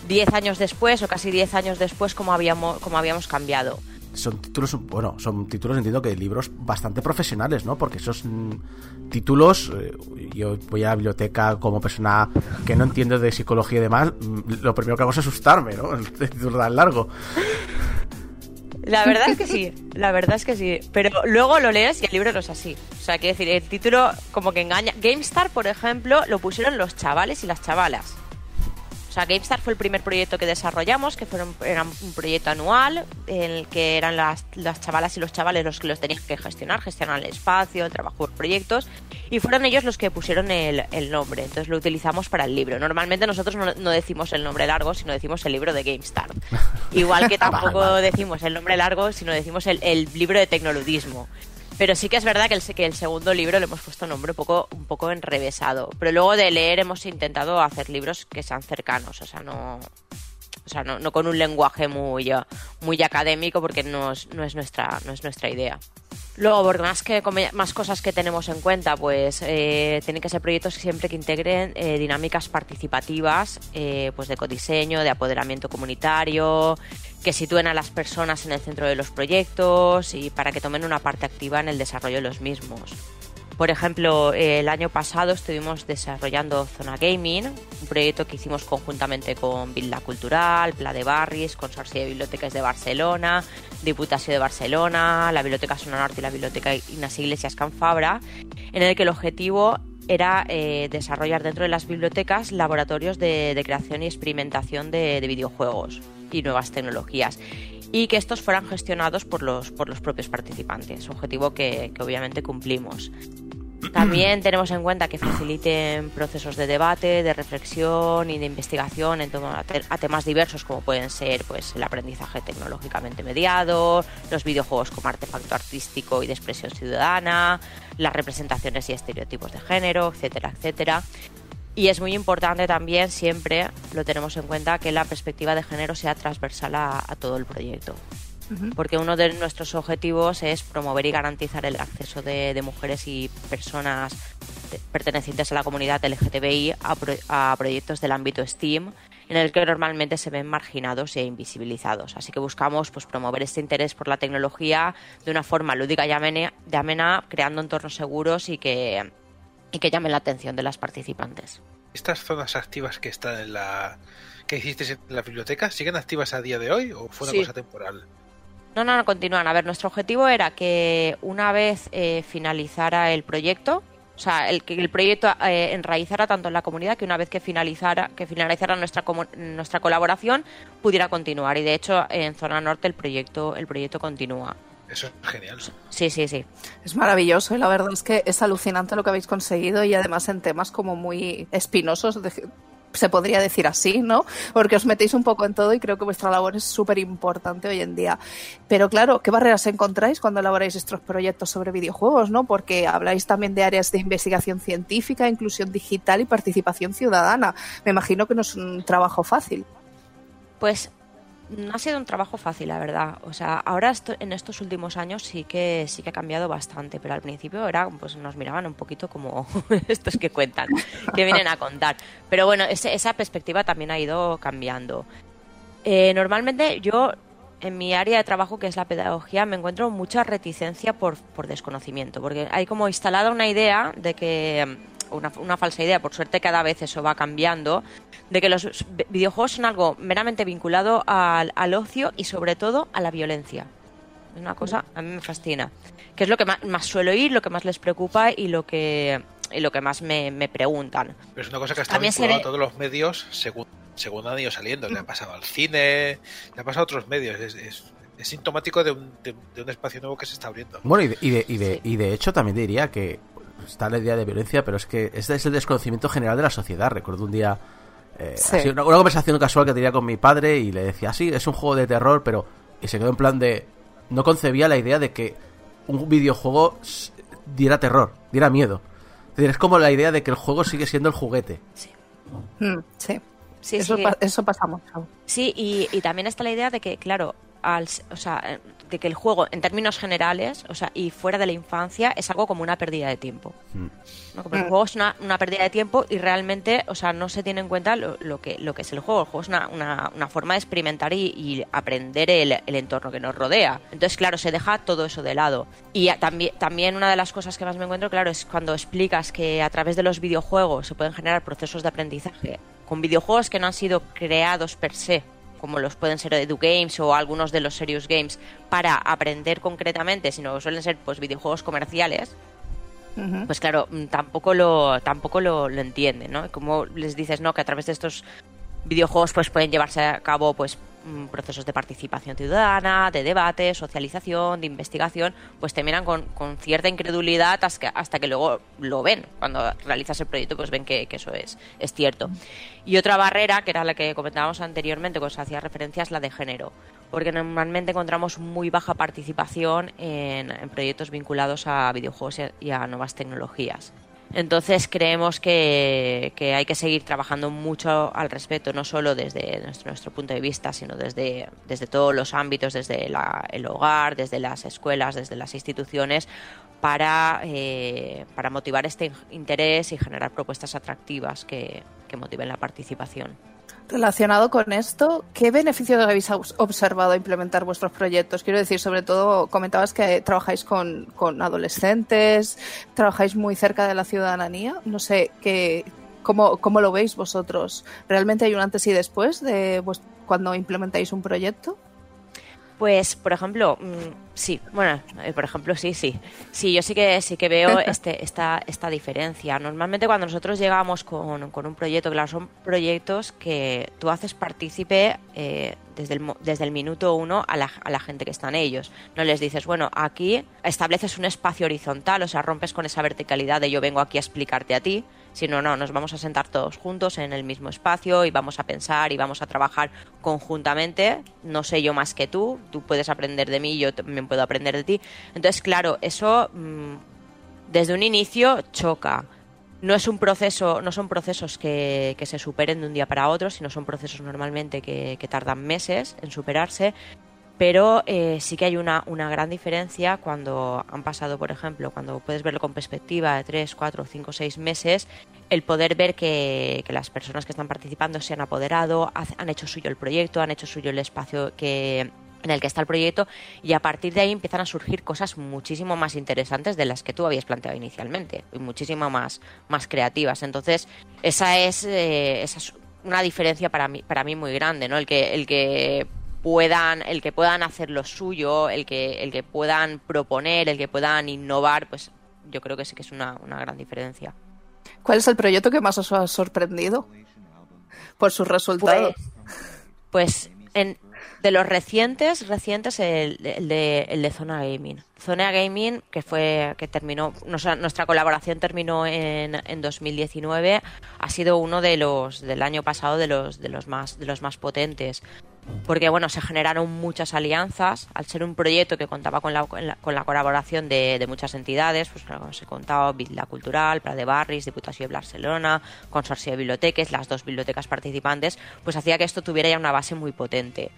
10 años después o casi 10 años después como habíamos, como habíamos cambiado. son títulos, bueno, son títulos, entiendo que libros bastante profesionales, ¿no? Porque esos mm, títulos, eh, yo voy a la biblioteca como persona que no entiende de psicología y demás, mm, lo primero que hago es asustarme, ¿no? El título tan largo. La verdad es que sí, la verdad es que sí. Pero luego lo lees y el libro no es así. O sea, quiero decir, el título como que engaña. GameStar, por ejemplo, lo pusieron los chavales y las chavalas. O sea, GameStar fue el primer proyecto que desarrollamos, que fueron, era un proyecto anual en el que eran las, las chavalas y los chavales los que los tenían que gestionar, gestionar el espacio, el trabajo por proyectos, y fueron ellos los que pusieron el, el nombre. Entonces lo utilizamos para el libro. Normalmente nosotros no, no decimos el nombre largo, sino decimos el libro de GameStar. Igual que tampoco decimos el nombre largo, sino decimos el, el libro de tecnoludismo. Pero sí que es verdad que el, que el segundo libro le hemos puesto un nombre un poco, un poco enrevesado. Pero luego de leer hemos intentado hacer libros que sean cercanos, o sea, no, o sea, no, no con un lenguaje muy, eh, muy académico porque no es, no es, nuestra, no es nuestra idea. Luego, más, que, más cosas que tenemos en cuenta, pues eh, tienen que ser proyectos siempre que integren eh, dinámicas participativas, eh, pues de codiseño, de apoderamiento comunitario, que sitúen a las personas en el centro de los proyectos y para que tomen una parte activa en el desarrollo de los mismos. Por ejemplo, eh, el año pasado estuvimos desarrollando Zona Gaming, un proyecto que hicimos conjuntamente con Villa Cultural, Pla de Barris, Consorcio de Bibliotecas de Barcelona, Diputació de Barcelona, la Biblioteca Zona Norte y la Biblioteca Ignacio Iglesias Can Fabra, en el que el objetivo era eh, desarrollar dentro de las bibliotecas laboratorios de, creación y experimentación de videojuegos y nuevas tecnologías y que estos fueran gestionados por los, por los propios participantes, objetivo que, que obviamente cumplimos. También tenemos en cuenta que faciliten procesos de debate, de reflexión y de investigación en torno a temas diversos como pueden ser pues, el aprendizaje tecnológicamente mediado, los videojuegos como artefacto artístico y de expresión ciudadana, las representaciones y estereotipos de género, etcétera, etcétera. Y es muy importante también, siempre lo tenemos en cuenta, que la perspectiva de género sea transversal a, a todo el proyecto. Porque uno de nuestros objetivos es promover y garantizar el acceso de, de mujeres y personas pertenecientes a la comunidad LGTBI a, pro- a proyectos del ámbito STEAM en el que normalmente se ven marginados e invisibilizados. Así que buscamos pues, promover este interés por la tecnología de una forma lúdica y amena, de amena, creando entornos seguros y que, y que llamen la atención de las participantes. ¿Estas zonas activas que están en la que hiciste en la biblioteca siguen activas a día de hoy o fue una Sí. cosa temporal? No, no, no, continúan. A ver, nuestro objetivo era que una vez eh, finalizara el proyecto, o sea, el que el proyecto eh, enraizara tanto en la comunidad que una vez que finalizara, que finalizara nuestra nuestra colaboración, pudiera continuar. Y de hecho, en zona norte el proyecto, el proyecto continúa. Eso es genial. Sí, sí, sí. Es maravilloso y la verdad es que es alucinante lo que habéis conseguido y además en temas como muy espinosos, de- se podría decir así, ¿no? Porque os metéis un poco en todo y creo que vuestra labor es súper importante hoy en día. Pero claro, ¿qué barreras encontráis cuando elaboráis estos proyectos sobre videojuegos, ¿no? Porque habláis también de áreas de investigación científica, inclusión digital y participación ciudadana. Me imagino que no es un trabajo fácil. Pues no ha sido un trabajo fácil, la verdad. O sea, ahora esto- en estos últimos años sí que sí que ha cambiado bastante, pero al principio era, pues nos miraban un poquito como estos que cuentan, que vienen a contar. Pero bueno, esa perspectiva también ha ido cambiando. Eh, normalmente yo en mi área de trabajo, que es la pedagogía, me encuentro mucha reticencia por, por desconocimiento, porque hay como instalada una idea de que, una, una falsa idea, por suerte cada vez eso va cambiando, de que los vi- videojuegos son algo meramente vinculado al, al ocio y sobre todo a la violencia. Es una cosa, a mí me fascina. Que es lo que más, más suelo oír, lo que más les preocupa y lo que, y lo que más me, me preguntan. Pero es una cosa que está También vinculada a todos los medios según, según han ido saliendo. Le ha pasado al cine, le ha pasado a otros medios. Es, es- es sintomático de un, de, de un espacio nuevo que se está abriendo. Bueno, y de, y de, y de, Sí. y de hecho también diría que está la idea de violencia, pero es que este es el desconocimiento general de la sociedad. Recuerdo un día eh, Sí. así, una, una conversación casual que tenía con mi padre y le decía, sí, es un juego de terror, pero... Y se quedó en plan de... No concebía la idea de que un videojuego diera terror, diera miedo. Es decir, es como la idea de que el juego sigue siendo el juguete. Mm, sí. Sí, eso, sí. pa- eso pasa mucho. Sí, y, y también está la idea de que, claro, al, o sea, eh, de que el juego, en términos generales, o sea, y fuera de la infancia, es algo como una pérdida de tiempo. ¿no? Como el juego es una, una pérdida de tiempo y realmente, o sea, no se tiene en cuenta lo, lo que, lo que es el juego. El juego es una, una, una forma de experimentar y, y aprender el, el entorno que nos rodea. Entonces, claro, se deja todo eso de lado. Y también, también una de las cosas que más me encuentro, claro, es cuando explicas que a través de los videojuegos se pueden generar procesos de aprendizaje con videojuegos que no han sido creados per se como los pueden ser Edu Games o algunos de los Serious Games para aprender concretamente, sino suelen ser pues videojuegos comerciales, pues claro, mm, tampoco lo tampoco lo, lo entienden, ¿no? Como les dices, ¿no? Que a través de estos videojuegos pues pueden llevarse a cabo pues procesos de participación ciudadana, de debate, socialización, de investigación, pues terminan con, con cierta incredulidad hasta que, hasta que luego lo ven. Cuando realizas el proyecto, pues ven que, eso es, es cierto. Y otra barrera, que era la que comentábamos anteriormente, que os hacía referencia, es la de género. Porque normalmente encontramos muy baja participación en, proyectos vinculados a videojuegos y a nuevas tecnologías. Entonces creemos que, que hay que seguir trabajando mucho al respecto, no solo desde nuestro, nuestro punto de vista, sino desde, desde todos los ámbitos, desde la- el hogar, desde las escuelas, desde las instituciones, para, eh, para motivar este interés y generar propuestas atractivas que, que motiven la participación. Relacionado con esto, ¿qué beneficios habéis obs- observado a implementar vuestros proyectos? Quiero decir, sobre todo, comentabas que trabajáis con, con adolescentes, trabajáis muy cerca de la ciudadanía. No sé, ¿qué, cómo, ¿cómo lo veis vosotros? ¿Realmente hay un antes y después de cuando implementáis un proyecto? Pues, por ejemplo, mm, sí, bueno, eh, por ejemplo, sí, sí. Sí, yo sí que sí que veo este, esta, esta diferencia. Normalmente cuando nosotros llegamos con, con un proyecto, claro, son proyectos que tú haces partícipe eh, desde, el, desde el minuto uno a la, a la gente que está en ellos. No les dices, bueno, aquí estableces un espacio horizontal, o sea, rompes con esa verticalidad de yo vengo aquí a explicarte a ti, sino no, nos vamos a sentar todos juntos en el mismo espacio y vamos a pensar y vamos a trabajar conjuntamente. No sé yo más que tú, tú puedes aprender de mí, yo también puedo aprender de ti. Entonces, claro, eso mm, desde un inicio choca. No es un proceso, no son procesos que, que se superen de un día para otro, sino son procesos normalmente que, que tardan meses en superarse. Pero eh, sí que hay una, una gran diferencia cuando han pasado, por ejemplo, cuando puedes verlo con perspectiva de 3, 4, 5, 6 meses, el poder ver que, que las personas que están participando se han apoderado, han hecho suyo el proyecto, han hecho suyo el espacio que, en el que está el proyecto y a partir de ahí empiezan a surgir cosas muchísimo más interesantes de las que tú habías planteado inicialmente y muchísimo más, más creativas. Entonces, esa es, eh, esa es una diferencia para mí, para mí muy grande, ¿no? El que, el que puedan, el que puedan hacer lo suyo, el que, el que puedan proponer, el que puedan innovar, pues yo creo que sí que es una, una gran diferencia. ¿Cuál es el proyecto que más os ha sorprendido por sus resultados? Pues en, de los recientes, recientes el, el de, el de Zona Gaming. Zona Gaming, que fue que terminó, nuestra, nuestra colaboración terminó en, en 2019, ha sido uno de los del año pasado de los de los más de los más potentes. Porque bueno, se generaron muchas alianzas, al ser un proyecto que contaba con la, con la, colaboración de, de muchas entidades, pues como se contaba Vila Cultural, Prat de Barris, Diputació de Barcelona, Consorcio de Biblioteques, las dos bibliotecas participantes, pues hacía que esto tuviera ya una base muy potente.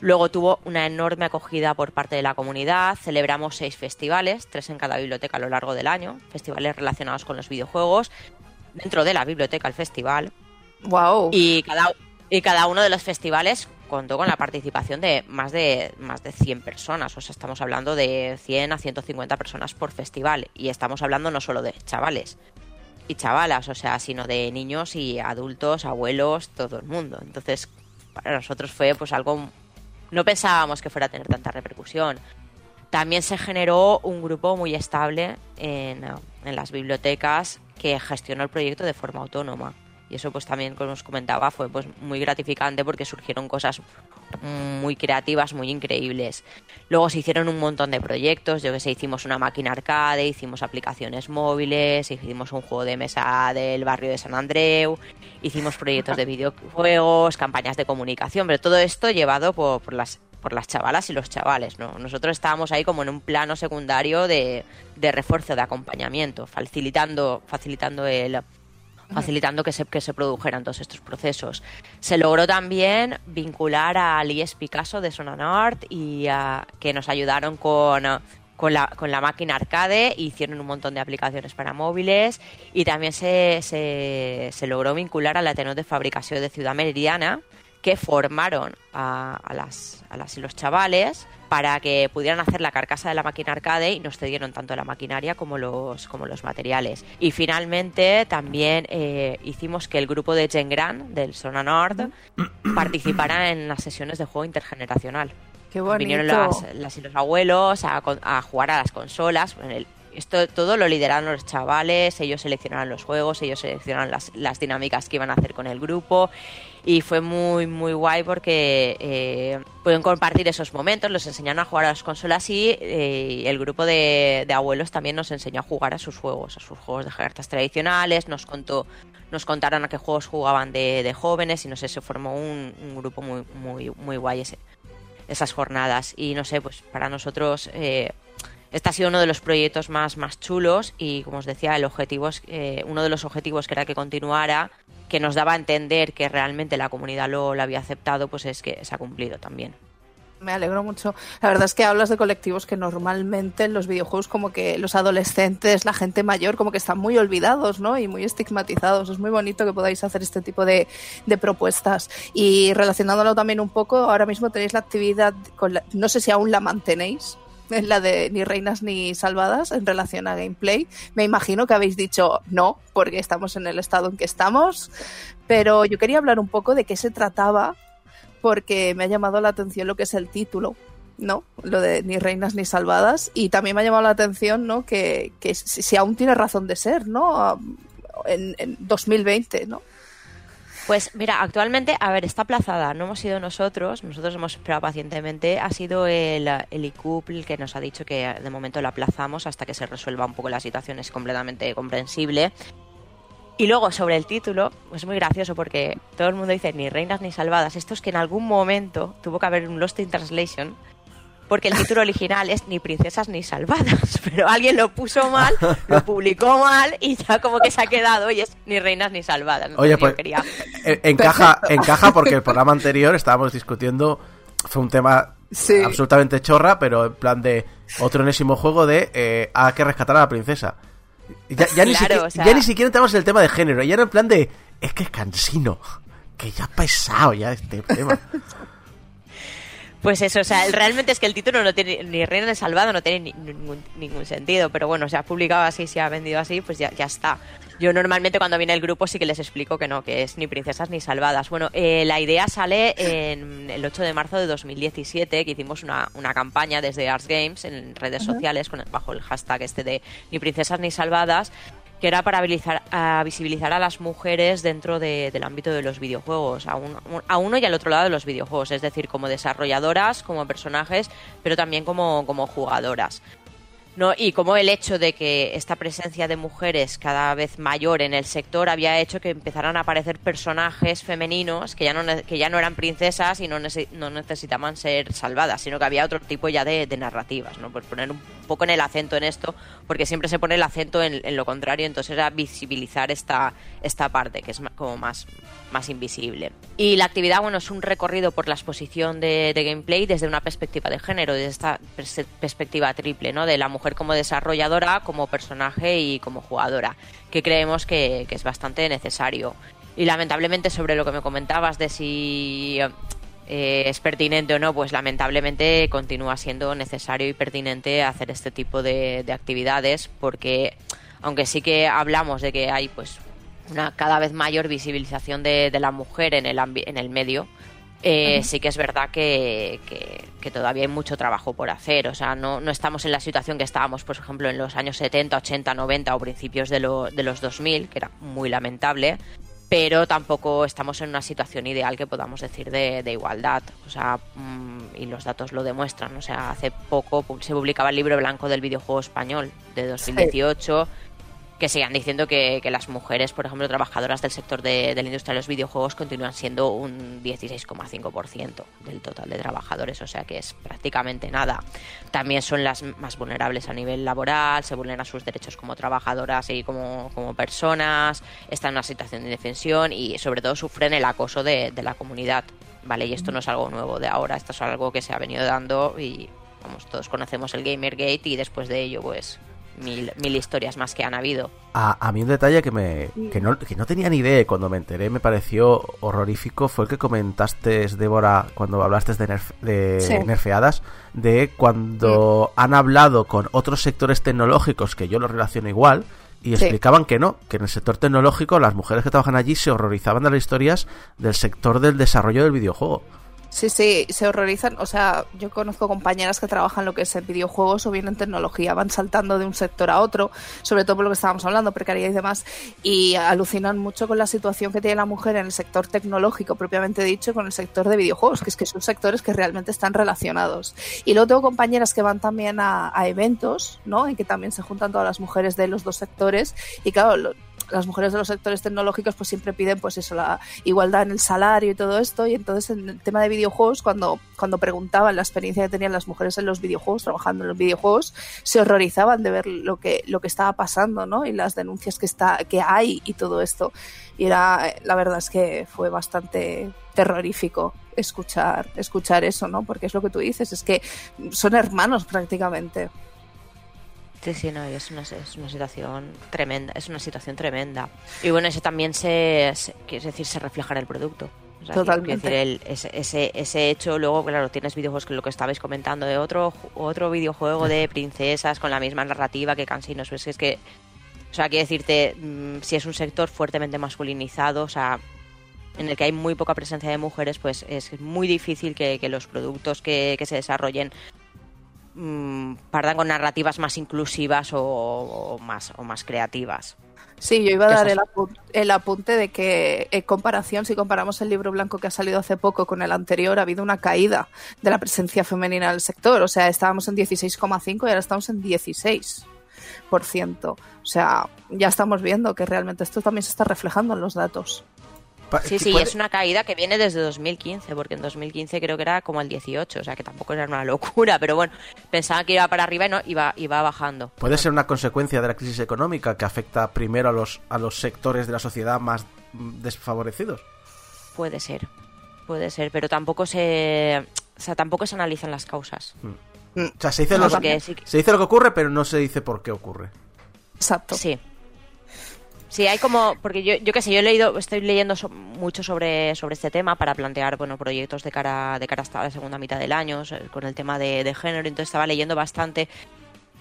Luego tuvo una enorme acogida por parte de la comunidad. Celebramos seis festivales, tres en cada biblioteca a lo largo del año, festivales relacionados con los videojuegos, dentro de la biblioteca el festival. Wow. Y cada, y cada uno de los festivales contó con la participación de más de más de 100 personas, o sea, estamos hablando de 100 a 150 personas por festival y estamos hablando no solo de chavales y chavalas, o sea, sino de niños y adultos, abuelos, todo el mundo. Entonces, para nosotros fue pues algo no pensábamos que fuera a tener tanta repercusión. También se generó un grupo muy estable en, en las bibliotecas que gestionó el proyecto de forma autónoma. Y eso pues también, como os comentaba, fue pues muy gratificante porque surgieron cosas muy creativas, muy increíbles. Luego se hicieron un montón de proyectos, yo que sé, hicimos una máquina arcade, hicimos aplicaciones móviles, hicimos un juego de mesa del barrio de San Andreu, hicimos proyectos de videojuegos, campañas de comunicación, pero todo esto llevado por, por las por las chavalas y los chavales, ¿no? Nosotros estábamos ahí como en un plano secundario de, de refuerzo, de acompañamiento, facilitando, facilitando el, facilitando que se, que se produjeran todos estos procesos. Se logró también vincular al IES Picasso de Zona North y a- que nos ayudaron con, con, la, con la máquina arcade, hicieron un montón de aplicaciones para móviles. Y también se, se, logró vincular al Ateneo de Fabricación de Ciudad Meridiana que formaron a, a las, a las y los chavales para que pudieran hacer la carcasa de la máquina arcade y nos cedieron tanto la maquinaria como los, como los materiales. Y finalmente también eh, hicimos que el grupo de Gen Gran del Zona Nord participara en las sesiones de juego intergeneracional. Qué bonito. Vinieron las, las y los abuelos a, con- a jugar a las consolas. El- esto todo lo lideraron los chavales, ellos seleccionaron los juegos, ellos seleccionaron las, las dinámicas que iban a hacer con el grupo y fue muy muy guay porque eh, pueden compartir esos momentos, los enseñaron a jugar a las consolas y eh, el grupo de, abuelos también nos enseñó a jugar a sus juegos, a sus juegos de cartas tradicionales, nos contó nos contaron a qué juegos jugaban de, de jóvenes y no sé, se formó un, un grupo muy muy muy guay ese, esas jornadas. Y no sé, pues para nosotros eh, este ha sido uno de los proyectos más, más chulos y como os decía, el objetivo es, eh, uno de los objetivos que era que continuara, que nos daba a entender que realmente la comunidad lo, lo había aceptado, pues es que se ha cumplido también. Me alegro mucho. La verdad es que hablas de colectivos que normalmente en los videojuegos como que los adolescentes, la gente mayor, como que están muy olvidados, ¿no? Y muy estigmatizados. Es muy bonito que podáis hacer este tipo de, de propuestas. Y relacionándolo también un poco, ahora mismo tenéis la actividad, con la- no sé si aún la mantenéis, es la de ni reinas ni salvadas en relación a gameplay. Me imagino que habéis dicho no, porque estamos en el estado en que estamos, pero yo quería hablar un poco de qué se trataba, porque me ha llamado la atención lo que es el título. ¿no? Lo de ni reinas ni salvadas. Y también me ha llamado la atención, ¿no? Que, que si, aún tiene razón de ser, ¿no? En, en 2020, ¿no? Pues mira, actualmente, a ver, está aplazada, no hemos sido nosotros, nosotros hemos esperado pacientemente, ha sido el, el ICUP que nos ha dicho que de momento la aplazamos hasta que se resuelva un poco la situación, es completamente comprensible. Y luego sobre el título, es muy gracioso porque todo el mundo dice ni reinas ni salvadas, esto es que en algún momento tuvo que haber un Lost in Translation porque el título original es Ni princesas ni salvadas, pero alguien lo puso mal, lo publicó mal y ya como que se ha quedado y es Ni reinas ni salvadas. Oye, pues quería- eh, encaja, encaja porque el programa anterior estábamos discutiendo, fue un tema Sí. absolutamente chorra, pero en plan de otro enésimo juego de eh, hay que rescatar a la princesa. Ya, ya ni, Claro, siquiera, o sea- ya ni siquiera entramos en el tema de género, ya era en plan de es que es cansino, que ya ha pesado ya este tema. Pues eso, o sea, realmente es que el título no tiene ni reina ni salvado, no tiene ni- ningún, ningún sentido, pero bueno, se ha publicado así, se ha vendido así, pues ya, ya está. Yo normalmente cuando viene el grupo sí que les explico que no, que es ni princesas ni salvadas. Bueno, eh, la idea sale en el 8 de marzo de 2017, que hicimos una, una campaña desde Arts Games en redes sociales con bajo el hashtag este de ni princesas ni salvadas, que era para habilizar- a visibilizar a las mujeres dentro de- del ámbito de los videojuegos, a, a uno y al otro lado de los videojuegos, es decir, como desarrolladoras, como personajes, pero también como, como jugadoras. ¿No? Y como el hecho de que esta presencia de mujeres cada vez mayor en el sector había hecho que empezaran a aparecer personajes femeninos que ya no, que ya no eran princesas y no, no necesitaban ser salvadas, sino que había otro tipo ya de, de narrativas, ¿no? Por poner un poco en el acento en esto, porque siempre se pone el acento en, en lo contrario, entonces era visibilizar esta, esta parte que es como más, más invisible. Y la actividad, bueno, es un recorrido por la exposición de, gameplay desde una perspectiva de género, desde esta perspectiva triple, ¿no? De la mujer como desarrolladora, como personaje y como jugadora, que creemos que, es bastante necesario. Y lamentablemente sobre lo que me comentabas de si eh, es pertinente o no, pues lamentablemente continúa siendo necesario y pertinente hacer este tipo de actividades porque aunque sí que hablamos de que hay pues una cada vez mayor visibilización de, de la mujer en el, en el medio, eh, sí que es verdad que, que- que todavía hay mucho trabajo por hacer. O sea, no, no estamos en la situación que estábamos, por ejemplo, en los años 70, 80, 90 o principios de, lo- de los 2000, que era muy lamentable, pero tampoco estamos en una situación ideal que podamos decir de, de igualdad. O sea, mm, y los datos lo demuestran. O sea, hace poco se publicaba el libro blanco del videojuego español de 2018 que sigan diciendo que, que las mujeres, por ejemplo, trabajadoras del sector de, de la industria de los videojuegos continúan siendo un 16,5% del total de trabajadores, o sea que es prácticamente nada. También son las más vulnerables a nivel laboral, se vulneran sus derechos como trabajadoras y como, como personas, están en una situación de indefensión y sobre todo sufren el acoso de, de la comunidad. Vale, y esto no es algo nuevo de ahora, esto es algo que se ha venido dando y vamos, todos conocemos el Gamergate y después de ello, pues mil, mil historias más que han habido. A, a mí un detalle que me que no, que no tenía ni idea cuando me enteré me pareció horrorífico fue el que comentaste, Débora, cuando hablaste de, nerf- de Sí. nerfeadas, de cuando han hablado con otros sectores tecnológicos que yo lo relaciono igual y Sí. explicaban que no, que en el sector tecnológico las mujeres que trabajan allí se horrorizaban de las historias del sector del desarrollo del videojuego. Sí, sí, se horrorizan. O sea, yo conozco compañeras que trabajan lo que es en videojuegos o bien en tecnología, van saltando de un sector a otro, sobre todo por lo que estábamos hablando, precariedad y demás, y alucinan mucho con la situación que tiene la mujer en el sector tecnológico, propiamente dicho, con el sector de videojuegos, que es que son sectores que realmente están relacionados. Y luego tengo compañeras que van también a, eventos, ¿no? En que también se juntan todas las mujeres de los dos sectores, y claro, lo- las mujeres de los sectores tecnológicos pues siempre piden pues eso la igualdad en el salario y todo esto. Y entonces en el tema de videojuegos cuando cuando preguntaban la experiencia que tenían las mujeres en los videojuegos trabajando en los videojuegos se horrorizaban de ver lo que lo que estaba pasando no y las denuncias que está que hay y todo esto. Y era la verdad es que fue bastante terrorífico escuchar escuchar eso no porque es lo que tú dices es que son hermanos prácticamente Sí, sí, no, es una, es una situación tremenda, es una situación tremenda. Y bueno, eso también se, se- quiere decir, se refleja en el producto. O sea, Totalmente. quiero decir, el- ese, ese, ese hecho, luego, claro, tienes videojuegos que lo que estabais comentando, de otro, otro videojuego de princesas con la misma narrativa que Cansinos, pues es que, o sea, quiero decirte, mm, si es un sector fuertemente masculinizado, o sea, en el que hay muy poca presencia de mujeres, pues es muy difícil que, que los productos que, que se desarrollen mm, partan con narrativas más inclusivas o, o más, o más creativas. Sí, yo iba a dar el, apu- el apunte de que en comparación, si comparamos el libro blanco que ha salido hace poco con el anterior, ha habido una caída de la presencia femenina en el sector. O sea, estábamos en 16,5 y ahora estamos en 16%. O sea, ya estamos viendo que realmente esto también se está reflejando en los datos. Pa- Sí, sí, puede- es una caída que viene desde 2015, porque en 2015 creo que era como el 18, o sea que tampoco era una locura, pero bueno, pensaba que iba para arriba y no, iba, iba bajando. Puede ser una consecuencia de la crisis económica que afecta primero a los, a los sectores de la sociedad más mm, desfavorecidos. Puede ser, puede ser, pero tampoco se, o sea, tampoco se analizan las causas. Mm, O sea, se dice, No, los- porque sí que- se dice lo que ocurre, pero no se dice por qué ocurre. Exacto. Sí. Sí, hay como, porque yo, yo qué sé, yo he leído, estoy leyendo so- mucho sobre, sobre este tema para plantear, bueno, proyectos de cara, de cara hasta la segunda mitad del año, con el tema de, de género, entonces estaba leyendo bastante.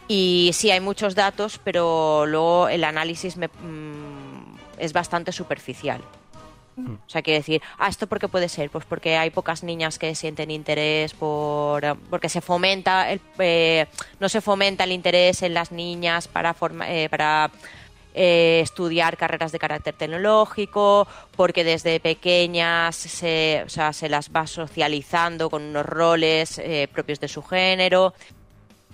Y sí, hay muchos datos, pero luego el análisis me, mm, es bastante superficial. O sea, quiere decir, ah, ¿esto por qué puede ser? Pues porque hay pocas niñas que sienten interés por... porque se fomenta, el, eh, no se fomenta el interés en las niñas para, forma- eh, para eh, estudiar carreras de carácter tecnológico, porque desde pequeñas se, o sea, se las va socializando con unos roles eh, propios de su género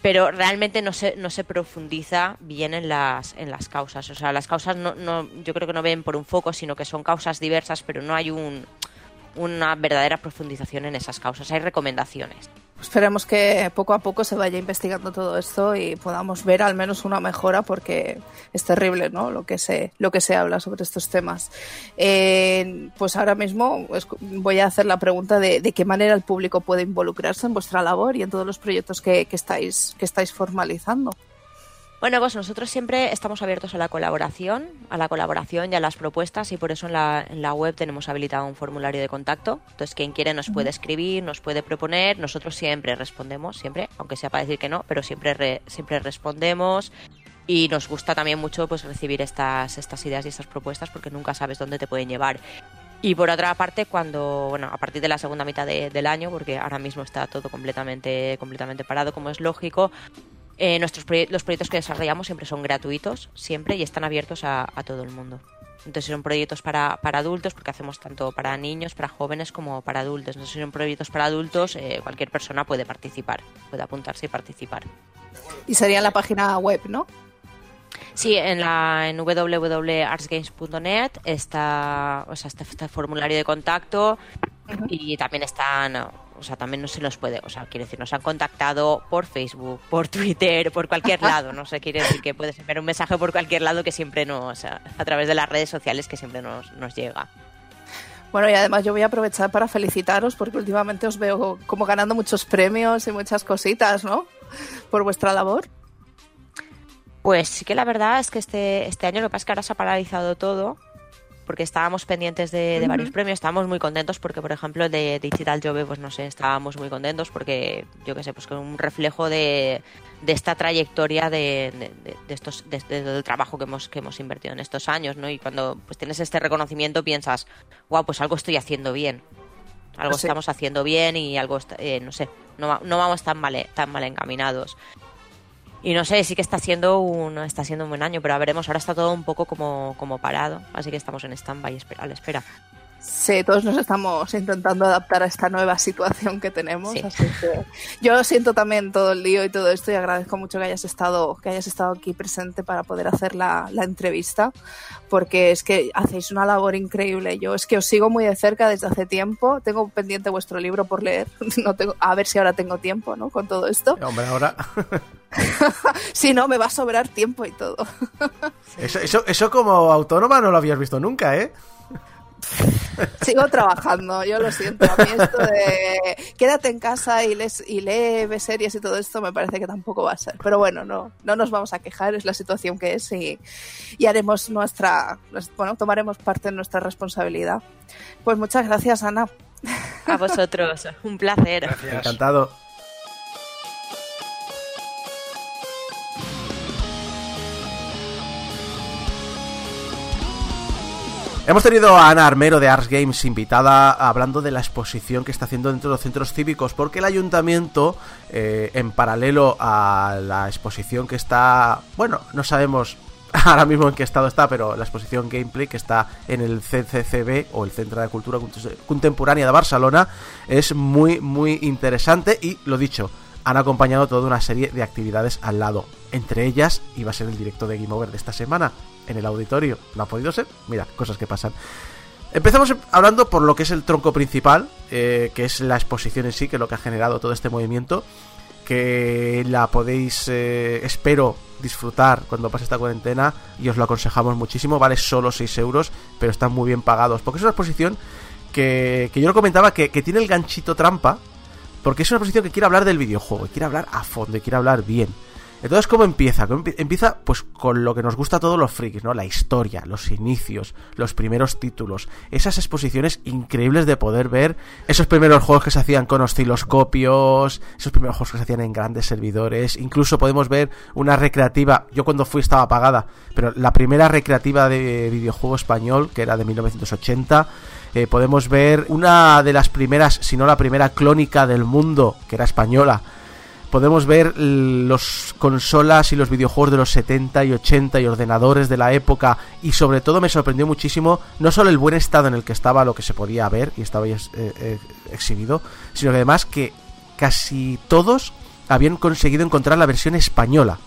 pero realmente no se, no se profundiza bien en las, en las causas. O sea, las causas no, no, yo creo que no ven por un foco, sino que son causas diversas, pero no hay un, una verdadera profundización en esas causas. Hay recomendaciones. Esperemos que poco a poco se vaya investigando todo esto y podamos ver al menos una mejora porque es terrible ¿no? lo, que se, lo que se habla sobre estos temas. Eh, pues ahora mismo voy a hacer la pregunta de, de qué manera el público puede involucrarse en vuestra labor y en todos los proyectos que, que estáis, que estáis formalizando. Bueno, pues nosotros siempre estamos abiertos a la colaboración, a la colaboración y a las propuestas y por eso en la, en la web tenemos habilitado un formulario de contacto. Entonces, quien quiere nos puede escribir, nos puede proponer. Nosotros siempre respondemos, siempre, aunque sea para decir que no, pero siempre, re- siempre respondemos. Y nos gusta también mucho pues recibir estas, estas ideas y estas propuestas porque nunca sabes dónde te pueden llevar. Y por otra parte, cuando, bueno, a partir de la segunda mitad de- del año, porque ahora mismo está todo completamente, completamente parado, como es lógico, eh, nuestros proye- los proyectos que desarrollamos siempre son gratuitos, siempre, y están abiertos a, a todo el mundo. Entonces son proyectos para, para adultos, porque hacemos tanto para niños, para jóvenes, como para adultos. Entonces si son proyectos para adultos, eh, cualquier persona puede participar, puede apuntarse y participar. Y sería en la página web, ¿no? Sí, en la en www.artsgames.net está, o sea, está este formulario de contacto y también están, o sea, también no se los puede, o sea, quiere decir, nos han contactado por Facebook, por Twitter, por cualquier lado, no sé, quiere decir que puedes enviar un mensaje por cualquier lado que siempre nos, a través de las redes sociales que siempre nos, nos llega. Bueno, y además yo voy a aprovechar para felicitaros porque últimamente os veo como ganando muchos premios y muchas cositas, ¿no? Por vuestra labor. Pues sí que la verdad es que este, este año lo que pasa es que ahora se ha paralizado todo porque estábamos pendientes de, de varios premios, estábamos muy contentos porque, por ejemplo, de Digital Job, pues no sé, estábamos muy contentos porque, yo qué sé, pues con un reflejo de, de esta trayectoria de, de- de estos de- de- del trabajo que hemos que hemos invertido en estos años, ¿no? Y cuando pues tienes este reconocimiento piensas, wow, pues algo estoy haciendo bien, algo Sí. estamos haciendo bien y algo, está- eh, no sé, no, no vamos tan mal, tan mal encaminados. Y no sé, sí que está siendo un está siendo un buen año, pero veremos, ahora está todo un poco como, como parado, así que estamos en stand-by espera- a espera. Sí, todos nos estamos intentando adaptar a esta nueva situación que tenemos. Sí. Así que yo siento también todo el lío y todo esto y agradezco mucho que hayas estado, que hayas estado aquí presente para poder hacer la, la entrevista, porque es que hacéis una labor increíble. Yo es que os sigo muy de cerca desde hace tiempo. Tengo pendiente vuestro libro por leer. No tengo, a ver si ahora tengo tiempo, ¿no? Con todo esto. Hombre, ahora. Si no, me va a sobrar tiempo y todo. Eso, eso, eso como autónoma no lo habías visto nunca, ¿eh? Sigo trabajando, yo lo siento. A mí esto de quédate en casa y, les, y lee, ve series y todo esto me parece que tampoco va a ser. Pero bueno, no, no nos vamos a quejar, es la situación que es y, y haremos nuestra, bueno, tomaremos parte de nuestra responsabilidad. Pues muchas gracias, Ana. A vosotros, un placer. Gracias. Encantado. Hemos tenido a Ana Armero de Ars Games invitada hablando de la exposición que está haciendo dentro de los centros cívicos, porque el ayuntamiento, eh, en paralelo a la exposición que está, bueno, no sabemos ahora mismo en qué estado está, pero la exposición Gameplay que está en el CCCB o el Centro de Cultura Contemporánea de Barcelona es muy, muy interesante y lo dicho, han acompañado toda una serie de actividades al lado. Entre ellas iba a ser el directo de Game Over de esta semana en el auditorio. ¿No ha podido ser? Mira, cosas que pasan. Empezamos hablando por lo que es el tronco principal, eh, que es la exposición en sí, que es lo que ha generado todo este movimiento, que la podéis, eh, espero, disfrutar cuando pase esta cuarentena y os lo aconsejamos muchísimo, vale solo 6 euros, pero están muy bien pagados, porque es una exposición que, que yo lo comentaba, que, que tiene el ganchito trampa, porque es una exposición que quiere hablar del videojuego, y quiere hablar a fondo, y quiere hablar bien. Entonces, ¿cómo empieza? ¿Cómo empie- empieza pues con lo que nos gusta a todos los frikis, ¿no? La historia, los inicios, los primeros títulos, esas exposiciones increíbles de poder ver esos primeros juegos que se hacían con osciloscopios, esos primeros juegos que se hacían en grandes servidores, incluso podemos ver una recreativa, yo cuando fui estaba apagada, pero la primera recreativa de videojuego español, que era de 1980, podemos ver una de las primeras, si no la primera clónica del mundo, que era española, podemos ver los consolas y los videojuegos de los 70 y 80 y ordenadores de la época y sobre todo me sorprendió muchísimo no solo el buen estado en el que estaba lo que se podía ver y estaba eh, eh, exhibido, sino que además que casi todos habían conseguido encontrar la versión española.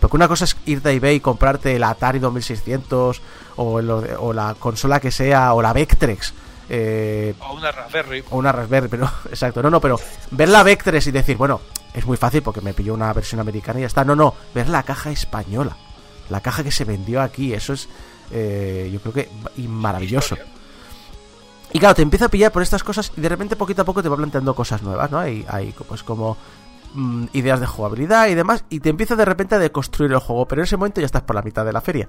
Porque una cosa es irte a eBay y comprarte el Atari 2600 o, el o la consola que sea o la Vectrex. Eh, O una Raspberry. o una Raspberry, pero exacto, no, no, pero ver la Vectrex y decir, bueno, es muy fácil porque me pilló una versión americana y ya está. No, no, ver la caja española, la caja que se vendió aquí, eso es, eh, yo creo que maravilloso. Y claro, te empieza a pillar por estas cosas y de repente poquito a poco te va planteando cosas nuevas, ¿no? Hay, hay pues como mm, ideas de jugabilidad y demás y te empieza de repente a deconstruir el juego, pero en ese momento ya estás por la mitad de la feria.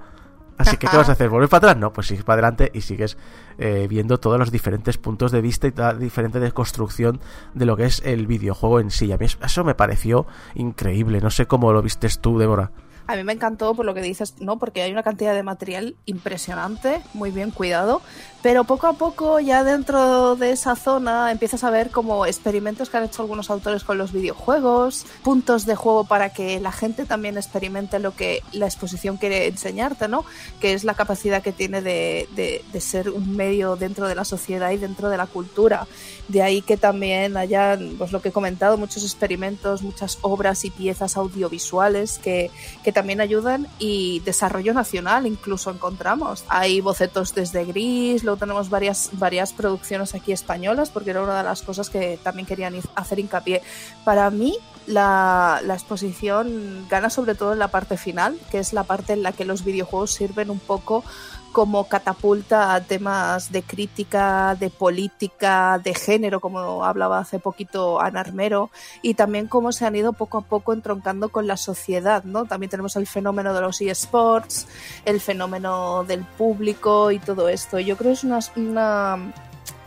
Así que, ¿qué vas a hacer? ¿Volver para atrás? No, pues sigues para adelante y sigues eh, viendo todos los diferentes puntos de vista y toda diferente deconstrucción de lo que es el videojuego en sí. A mí es- eso me pareció increíble. No sé cómo lo vistes tú, Débora. A mí me encantó por lo que dices, ¿no? Porque hay una cantidad de material impresionante, muy bien cuidado, pero poco a poco ya dentro de esa zona empiezas a ver como experimentos que han hecho algunos autores con los videojuegos, puntos de juego para que la gente también experimente lo que la exposición quiere enseñarte, ¿no? Que es la capacidad que tiene de, de- de ser un medio dentro de la sociedad y dentro de la cultura. De ahí que también hayan, pues lo que he comentado, muchos experimentos, muchas obras y piezas audiovisuales que, que también ayudan y desarrollo nacional incluso encontramos. Hay bocetos desde Gris, tenemos varias, varias producciones aquí españolas porque era una de las cosas que también querían hacer hincapié. Para mí la, la exposición gana sobre todo en la parte final, que es la parte en la que los videojuegos sirven un poco como catapulta a temas de crítica, de política, de género, como hablaba hace poquito Ana Armero, y también cómo se han ido poco a poco entroncando con la sociedad, ¿no? También tenemos el fenómeno de los eSports, el fenómeno del público y todo esto. Yo creo que es una, una,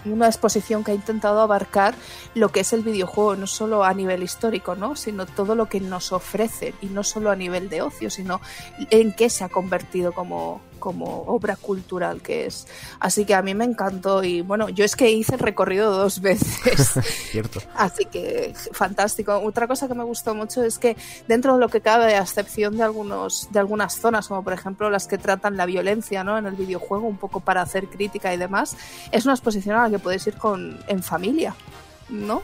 una exposición que ha intentado abarcar lo que es el videojuego, no solo a nivel histórico, ¿no? sino todo lo que nos ofrece, y no solo a nivel de ocio, sino en qué se ha convertido como, como obra cultural que es. Así que a mí me encantó y bueno, yo es que hice el recorrido dos veces. Cierto. Así que fantástico. Otra cosa que me gustó mucho es que dentro de lo que cabe, a excepción de algunos, de algunas zonas, como por ejemplo las que tratan la violencia, ¿no? En el videojuego, un poco para hacer crítica y demás, es una exposición a la que puedes ir con, en familia, ¿no?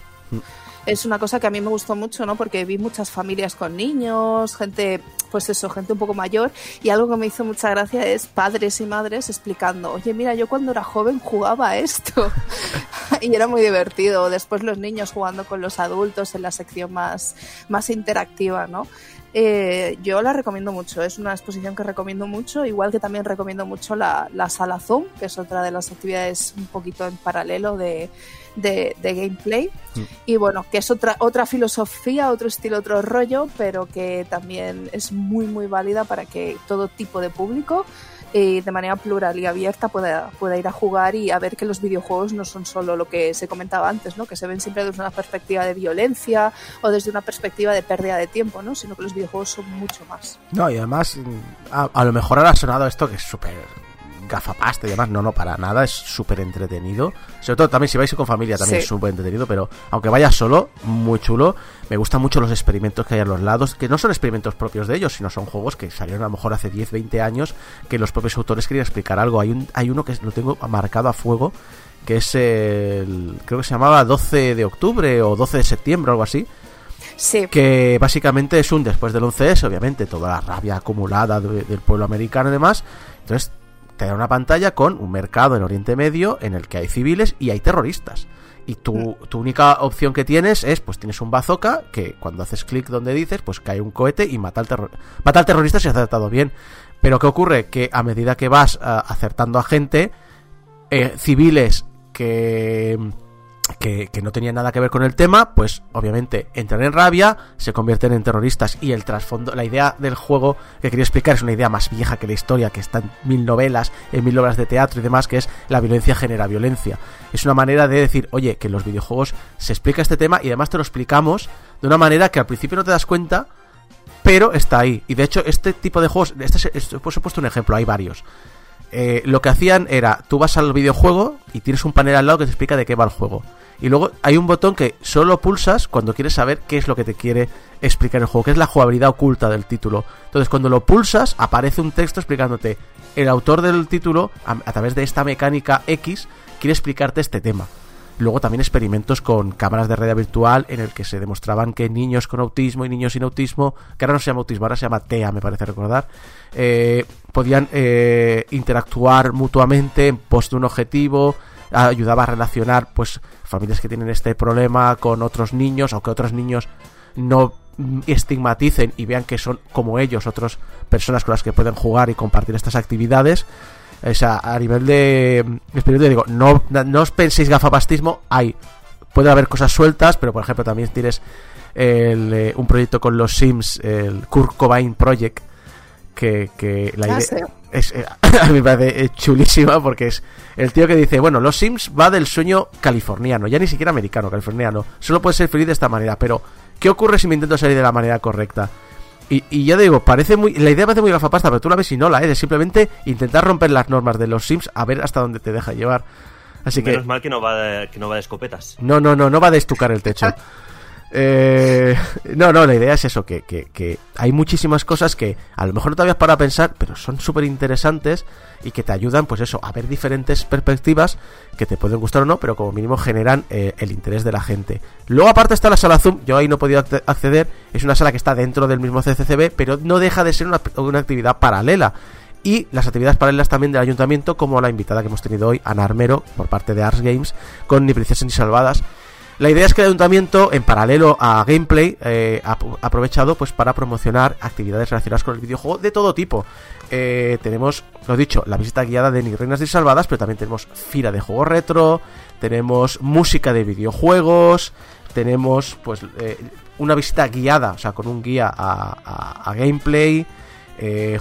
Es una cosa que a mí me gustó mucho, ¿no? Porque vi muchas familias con niños, gente, pues eso, gente un poco mayor, y algo que me hizo mucha gracia es padres y madres explicando, oye, mira, yo cuando era joven jugaba esto. y era muy divertido. Después los niños jugando con los adultos en la sección más, más interactiva, ¿no? Eh, yo la recomiendo mucho, es una exposición que recomiendo mucho, igual que también recomiendo mucho la, la sala Zoom, que es otra de las actividades un poquito en paralelo de, de, de gameplay. Y bueno, que es otra, otra filosofía, otro estilo, otro rollo, pero que también es muy, muy válida para que todo tipo de público eh, de manera plural y abierta pueda, pueda ir a jugar y a ver que los videojuegos no son solo lo que se comentaba antes, ¿no? que se ven siempre desde una perspectiva de violencia o desde una perspectiva de pérdida de tiempo, ¿no? sino que los videojuegos son mucho más. No, y además, mm, a, a lo mejor ahora ha sonado esto que es súper gafapasta y demás. No, no, para nada, es súper entretenido. Sobre todo también si vais con familia también Sí. es súper entretenido, pero aunque vayas solo, muy chulo. Me gustan mucho los experimentos que hay a los lados, que no son experimentos propios de ellos, sino son juegos que salieron a lo mejor hace 10, 20 años, que los propios autores querían explicar algo. Hay, un, hay uno que lo tengo marcado a fuego, que es el... creo que se llamaba 12 de octubre o 12 de septiembre o algo así Sí, que básicamente es un después del 11S, obviamente, toda la rabia acumulada de- del pueblo americano y demás. Entonces, te da una pantalla con un mercado en Oriente Medio en el que hay civiles y hay terroristas. Y tu, tu única opción que tienes es, pues tienes un bazooka que cuando haces clic donde dices, pues cae un cohete y mata al, terror mata al terrorista si has acertado bien. Pero ¿qué ocurre? Que a medida que vas ah, acertando a gente, eh, civiles que, que, que no tenían nada que ver con el tema, pues obviamente entran en rabia, se convierten en terroristas y el trasfondo, la idea del juego que quería explicar es una idea más vieja que la historia, que está en mil novelas, en mil obras de teatro y demás, que es la violencia genera violencia. Es una manera de decir, oye, que en los videojuegos se explica este tema y además te lo explicamos de una manera que al principio no te das cuenta, pero está ahí. Y de hecho, este tipo de juegos, este es- es- pues he puesto un ejemplo, hay varios. Eh, lo que hacían era, tú vas al videojuego y tienes un panel al lado que te explica de qué va el juego. Y luego hay un botón que solo pulsas cuando quieres saber qué es lo que te quiere explicar el juego, que es la jugabilidad oculta del título. Entonces cuando lo pulsas aparece un texto explicándote, el autor del título, a, a través de esta mecánica X, quiere explicarte este tema. Luego también experimentos con cámaras de realidad virtual en el que se demostraban que niños con autismo y niños sin autismo, que ahora no se llama autismo, ahora se llama TEA, me parece recordar, eh, podían eh, interactuar mutuamente en pos de un objetivo, ayudaba a relacionar pues familias que tienen este problema con otros niños o que otros niños no estigmaticen y vean que son como ellos otras personas con las que pueden jugar y compartir estas actividades o sea, a nivel de experiencia digo, no, no os penséis gafapastismo, hay, puede haber cosas sueltas, pero por ejemplo también tienes el, eh, un proyecto con los Sims, el Kurt Cobain Project, que, que la idea es, eh, a mí me parece eh, chulísima porque es el tío que dice, bueno, los Sims va del sueño californiano, ya ni siquiera americano, californiano, solo puedes ser feliz de esta manera, pero ¿qué ocurre si me intento salir de la manera correcta? Y, y ya digo, parece muy. La idea parece muy gafapasta, pero tú la ves y no la es. Es simplemente intentar romper las normas de los Sims a ver hasta dónde te deja llevar. Así que. Menos mal que no va de, que no va de escopetas. No, no, no, no va a destucar el techo. Eh, no, no, la idea es eso, que, hay muchísimas cosas que a lo mejor no te habías para pensar, pero son súper interesantes y que te ayudan, pues eso, a ver diferentes perspectivas que te pueden gustar o no, pero como mínimo generan eh, el interés de la gente. Luego aparte está la sala Zoom, yo ahí no he podido acce- acceder, es una sala que está dentro del mismo CCCB, pero no deja de ser una, una actividad paralela. Y las actividades paralelas también del ayuntamiento, como la invitada que hemos tenido hoy, Ana Armero, por parte de Ars Games, con Ni Princesas ni Salvadas. La idea es que el ayuntamiento, en paralelo a gameplay, eh, ha ha aprovechado pues para promocionar actividades relacionadas con el videojuego de todo tipo. Eh, tenemos, lo dicho, la visita guiada de Ni Reinas ni Salvadas, pero también tenemos fila de juegos retro, tenemos música de videojuegos, tenemos pues eh, una visita guiada, o sea, con un guía a, gameplay. eh,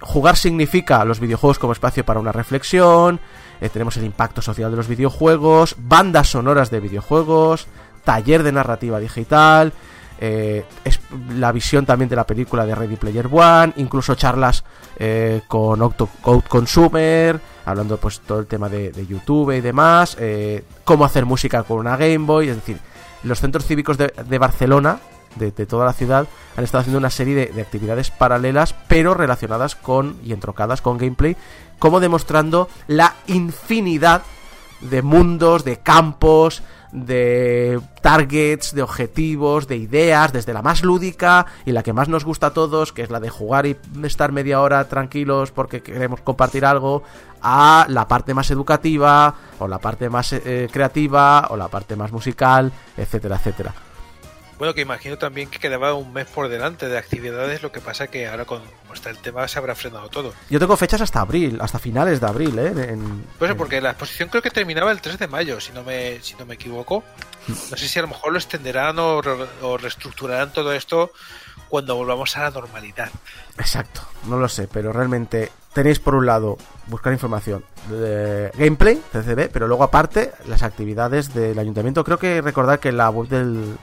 jugar significa los videojuegos como espacio para una reflexión. Eh, tenemos el impacto social de los videojuegos, bandas sonoras de videojuegos, taller de narrativa digital, eh, es la visión también de la película de Ready Player One, incluso charlas eh, con Octo Code Consumer, hablando pues todo el tema de, YouTube y demás, eh, cómo hacer música con una Game Boy, es decir, los centros cívicos de, Barcelona, de, de toda la ciudad, han estado haciendo una serie de actividades paralelas, pero relacionadas con y entrocadas con gameplay, como demostrando la infinidad de mundos, de campos, de targets, de objetivos, de ideas, desde la más lúdica y la que más nos gusta a todos, que es la de jugar y estar media hora tranquilos porque queremos compartir algo, a la parte más educativa, o la parte más eh, creativa, o la parte más musical, etcétera, etcétera. Bueno, que imagino también que quedaba un mes por delante de actividades, lo que pasa que ahora con como está el tema se habrá frenado todo. Yo tengo fechas hasta abril, hasta finales de abril, ¿eh? En- Pues en- porque la exposición creo que terminaba el 3 de mayo, si no me, si no me equivoco. No sé si a lo mejor lo extenderán o, re- o reestructurarán todo esto cuando volvamos a la normalidad. Exacto, no lo sé, pero realmente tenéis por un lado buscar información de gameplay, CCB, pero luego aparte las actividades del ayuntamiento. Creo que recordar que en la web del,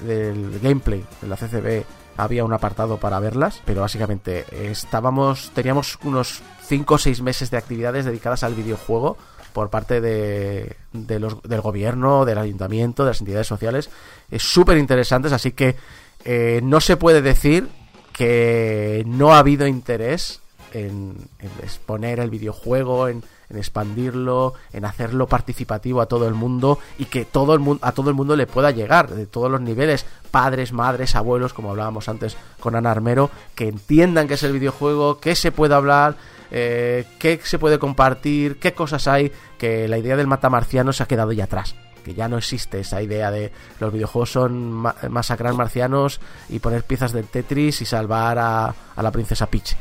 del gameplay, de la CCB, había un apartado para verlas, pero básicamente estábamos, teníamos unos 5 o 6 meses de actividades dedicadas al videojuego por parte de, de los, del gobierno, del ayuntamiento, de las entidades sociales, es súper interesantes, así que eh, no se puede decir que no ha habido interés en, exponer el videojuego, en, expandirlo, en hacerlo participativo a todo el mundo y que todo el mundo a todo el mundo le pueda llegar de todos los niveles, padres, madres, abuelos, como hablábamos antes con Ana Armero, que entiendan qué es el videojuego, qué se puede hablar, eh, qué se puede compartir, qué cosas hay, que la idea del matamarciano se ha quedado ya atrás que ya no existe esa idea de los videojuegos son ma- masacrar marcianos y poner piezas del Tetris y salvar a, a la princesa Peach.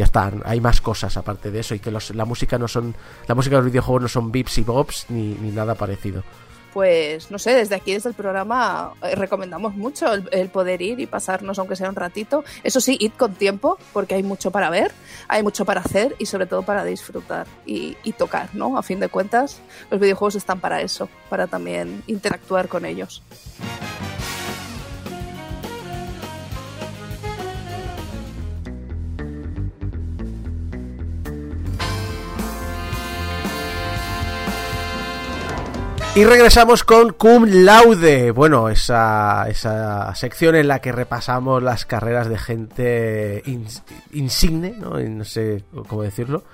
Ya está, hay más cosas aparte de eso y que los- la música no son la música de los videojuegos no son bips y bobs ni, ni nada parecido. Pues no sé, desde aquí, desde el programa, eh, recomendamos mucho el, poder ir y pasarnos, aunque sea un ratito. Eso sí, id con tiempo, porque hay mucho para ver, hay mucho para hacer y sobre todo para disfrutar y, y tocar, ¿no? A fin de cuentas, los videojuegos están para eso, para también interactuar con ellos. Y regresamos con Cum Laude. Bueno, esa, esa sección en la que repasamos las carreras de gente ins- insigne, ¿no? No sé cómo decirlo.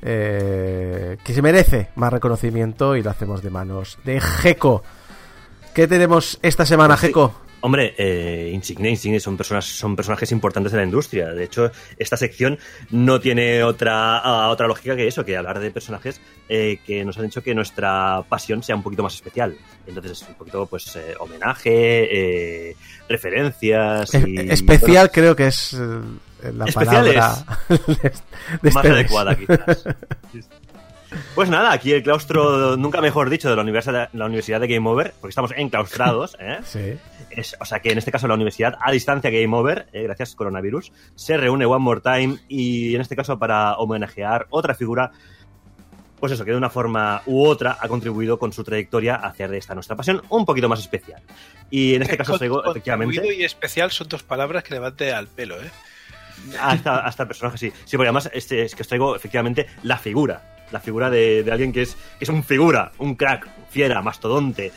eh, que se merece más reconocimiento y lo hacemos de manos de Geco. ¿Qué tenemos esta semana. Geco? Hombre, eh, Insigne, Insigne son personas, son personajes importantes de la industria. De hecho, esta sección no tiene otra, ah, otra lógica que eso, que hablar de personajes eh, que nos han hecho que nuestra pasión sea un poquito más especial. Entonces es un poquito, pues, eh, homenaje, eh, referencias. Y, especial creo que es eh, la palabra de más este mes. adecuada, quizás. Pues nada, aquí el claustro, nunca mejor dicho, de la Universidad, la Universidad de Game Over, porque estamos enclaustrados, ¿eh? Sí. Es- o sea que en este caso la universidad a distancia Game Over, eh, gracias coronavirus, se reúne One More Time y en este caso para homenajear otra figura, pues eso, que de una forma u otra ha contribuido con su trayectoria a hacer de esta nuestra pasión un poquito más especial. Y en este caso os traigo efectivamente y especial son dos palabras que levante al pelo, ¿eh? hasta, hasta el personaje, sí. Sí, porque además este, es que os traigo efectivamente la figura. La figura de, de alguien que es, que es un figura, un crack, fiera, mastodonte.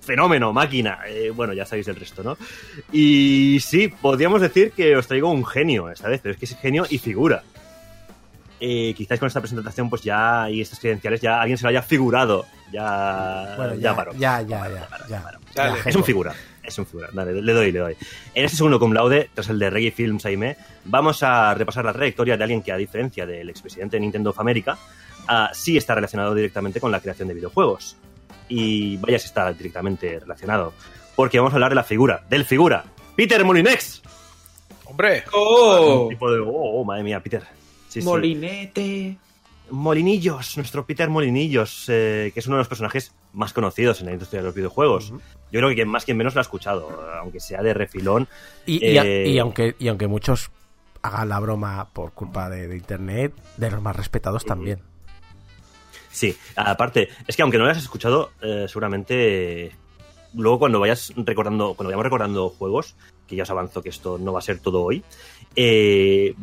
fenómeno, máquina. Eh, bueno, ya sabéis el resto, ¿no? Y sí, podríamos decir que os traigo un genio esta vez, pero es que es genio y figura. Eh, quizás con esta presentación, pues ya, y estas credenciales, ya alguien se lo haya figurado. Ya, Bueno, ya, ya, paró. ya, ya, ya, ya. Es un figura. Es un figura. Dale, le doy, le doy. En este segundo cum laude, tras el de Reggae Films Aime, vamos a repasar la trayectoria de alguien que, a diferencia del expresidente de Nintendo of America, ah, sí está relacionado directamente con la creación de videojuegos. Y vaya si está directamente relacionado. Porque vamos a hablar de la figura, del figura, Peter Molinex. Hombre, ¡Oh! Un tipo de. Oh, oh, madre mía, Peter. Sí, sí. Molinete. Molinillos, nuestro Peter Molinillos, eh, que es uno de los personajes más conocidos en la industria de los videojuegos. Yo creo que quien más quien menos lo ha escuchado, aunque sea de refilón. Y, y a- Eh, y aunque, y aunque muchos hagan la broma por culpa de, de internet, de los más respetados también. Sí, aparte, es que aunque no lo hayas escuchado, eh, seguramente luego cuando vayas recordando, cuando vayamos recordando juegos, que ya os avanzo que esto no va a ser todo hoy, eh,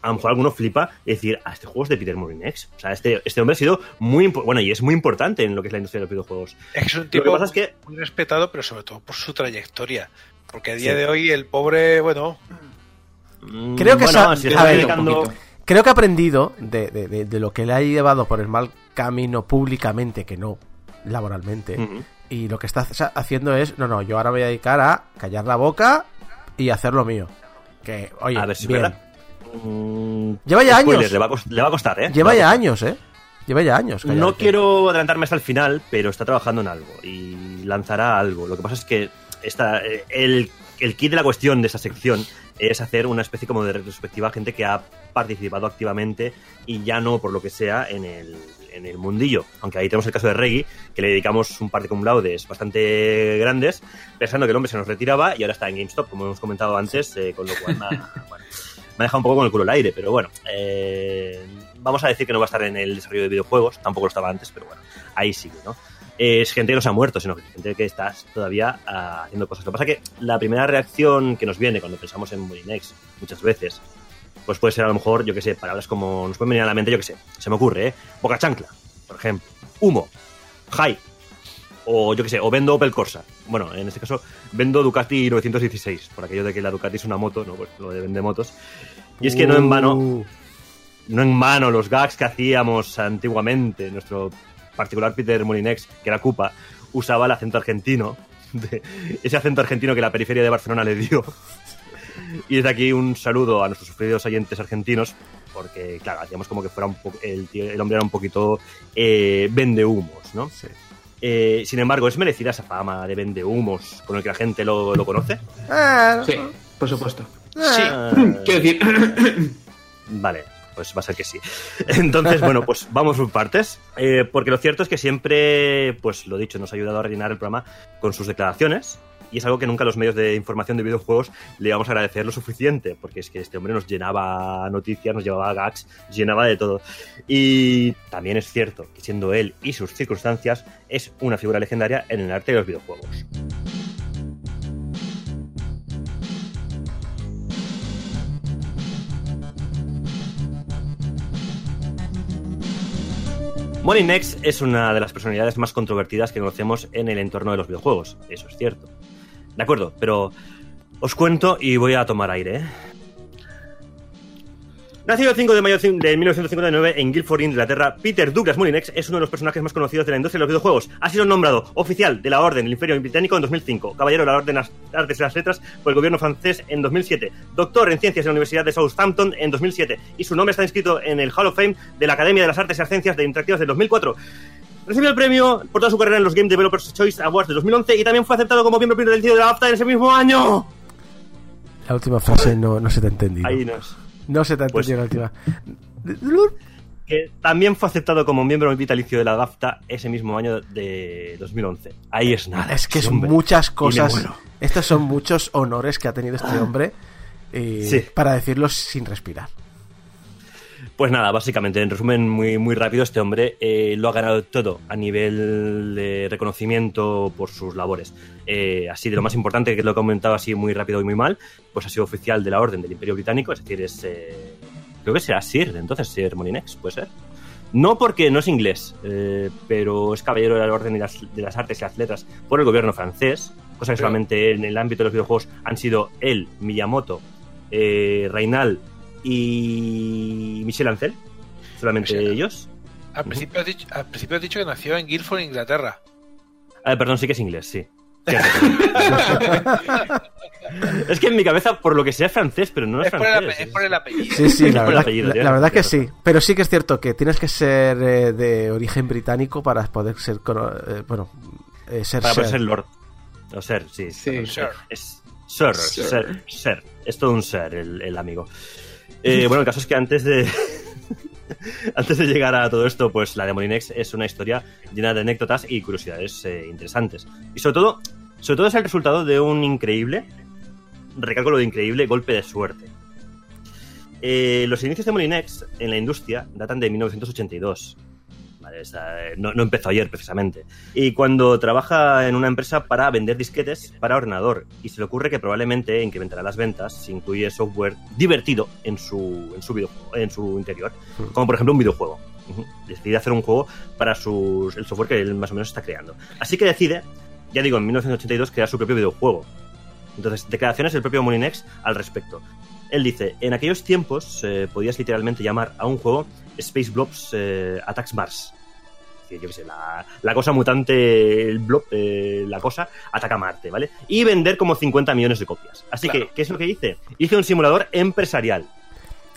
a lo mejor alguno flipa y decir, ah, este juego es de Peter Molinex. O sea, este, este hombre ha sido muy bueno y es muy importante en lo que es la industria de los videojuegos. es que es un Lo que tipo pasa es que muy respetado, pero sobre todo por su trayectoria. Porque a día Sí. de hoy el pobre, bueno, mm, Creo que bueno, si a ver, dedicando- poquito. Creo que ha aprendido de, de- de- de lo que le ha llevado por el mal camino públicamente, que no laboralmente. Y lo que está ha- haciendo es, no, no, yo ahora me voy a dedicar a callar la boca y hacer lo mío. Que, oye, a ver si bien. verdad. Mm, Lleva ya spoiler, años. Le va, le va a costar, ¿eh? Lleva Le va ya años, ¿eh? Lleva ya años. No quiero adelantarme hasta el final, pero está trabajando en algo y lanzará algo. Lo que pasa es que esta, eh, el, el kit de la cuestión de esta sección es hacer una especie como de retrospectiva a gente que ha participado activamente y ya no por lo que sea en el, en el mundillo. Aunque ahí tenemos el caso de Reggie, que le dedicamos un par de laudes bastante grandes, pensando que el hombre se nos retiraba y ahora está en GameStop, como hemos comentado antes, eh, con lo cual me ha, bueno, me ha dejado un poco con el culo al aire, pero bueno, eh, vamos a decir que no va a estar en el desarrollo de videojuegos, tampoco lo estaba antes, pero bueno, ahí sigue, ¿no? Es gente que no se ha muerto, sino gente que está todavía ah, haciendo cosas. Lo que pasa es que la primera reacción que nos viene cuando pensamos en Molinex, muchas veces, pues puede ser a lo mejor, yo que sé, palabras como nos pueden venir a la mente, yo que sé, se me ocurre, ¿eh? Boca chancla, por ejemplo, humo, high, o yo que sé, o vendo Opel Corsa. Bueno, en este caso, vendo Ducati 916, por aquello de que la Ducati es una moto, ¿no? Pues lo de vende motos. Y es que no en vano, Uh, no en vano los gags que hacíamos antiguamente, nuestro particular Peter Molinex, que era Cupa, usaba el acento argentino, de- ese acento argentino que la periferia de Barcelona le dio. Y desde aquí un saludo a nuestros sufridos oyentes argentinos, porque claro, hacíamos como que fuera un el, tío- el hombre era un poquito eh, vende humos, ¿no? sí. Eh, sin embargo, ¿es merecida esa fama de vende humos con el que la gente lo, lo conoce? Ah, Sí, por supuesto. sí. Ah, Quiero decir, Vale, pues va a ser que sí. Entonces, bueno, pues vamos por partes. Eh, porque lo cierto es que siempre, pues lo dicho, nos ha ayudado a rellenar el programa con sus declaraciones. Y es algo que nunca los medios de información de videojuegos le vamos a agradecer lo suficiente, porque es que este hombre nos llenaba noticias, nos llevaba gags, llenaba de todo. Y también es cierto que siendo él y sus circunstancias, es una figura legendaria en el arte de los videojuegos. Molinex es una de las personalidades más controvertidas que conocemos en el entorno de los videojuegos, eso es cierto. De acuerdo, pero os cuento y voy a tomar aire. ¿eh? Nacido el 5 de mayo de 1959 en Guildford, Inglaterra, Peter Douglas Molinex es uno de los personajes más conocidos de la industria de los videojuegos. Ha sido nombrado oficial de la Orden del Imperio Británico en 2005, caballero de la Orden de las Artes y las Letras por el gobierno francés en 2007, doctor en Ciencias en la Universidad de Southampton en 2007 y su nombre está inscrito en el Hall of Fame de la Academia de las Artes y las Ciencias de Interactivas del 2004. Recibió el premio por toda su carrera en los Game Developers Choice Awards de 2011 y también fue aceptado como miembro vitalicio de la BAFTA en ese mismo año. La última frase no, no se te ha entendido. Ahí nos. No se te ha Pues- entendido la última. que también fue aceptado como miembro vitalicio de la BAFTA ese mismo año de 2011. Ahí es nada. Es que son muchas cosas. Estos son muchos honores que ha tenido este hombre. eh, Sí. Para decirlos sin respirar. Pues nada, básicamente, en resumen muy, muy rápido, este hombre eh, lo ha ganado todo a nivel de reconocimiento por sus labores. Eh, así, de lo más importante, que es lo que he comentado así muy rápido y muy mal, pues ha sido oficial de la Orden del Imperio Británico, es decir, es... eh, creo que será Sir, entonces, Sir Molinex, puede ser. No porque no es inglés, pero es caballero del orden de las, de las artes y las letras por el gobierno francés, cosa que solamente en el ámbito de los videojuegos han sido él, Miyamoto, Reinal y Michel Ancel, solamente Michel. ellos. Al principio, has dicho, al principio has dicho que nació en Guildford, Inglaterra. Ah, perdón, sí que es inglés, sí. es que en mi cabeza, por lo que sea, es francés, pero no es, Es por, el, francés. es por el apellido. Sí, sí, la verdad, apellido, la- verdad que sí. Pero sí que es cierto que tienes que ser eh, de origen británico para poder ser, eh, bueno, eh, ser Para poder ser Lord. O ser, sí. Sí. Sir. Es Sir, Sir. Sir, Sir. Es todo un Sir el, el amigo. Eh, bueno, el caso es que antes de. antes de llegar a todo esto, pues la de Molinex es una historia llena de anécdotas y curiosidades eh, interesantes. Y sobre todo, sobre todo es el resultado de un increíble, recalco lo de increíble, golpe de suerte. Eh, los inicios de Molinex en la industria datan de 1982. Eh, no, no empezó ayer precisamente. Y cuando trabaja en una empresa para vender disquetes para ordenador y se le ocurre que probablemente incrementará las ventas si incluye software divertido en su, en su, videojuego, en su interior, como por ejemplo un videojuego. Decide hacer un juego para sus, el software que él más o menos está creando. Así que decide, ya digo, en 1982 crear su propio videojuego. Entonces, declaraciones del propio Molinex al respecto. Él dice, en aquellos tiempos eh, podías literalmente llamar a un juego Space Blobs eh, Attacks Mars. Decir, yo qué sé, la, la cosa mutante, el blob, eh, la cosa, ataca a Marte, ¿vale? Y vender como 50 millones de copias. Así Claro. que, ¿qué es lo que hice? Hice un simulador empresarial.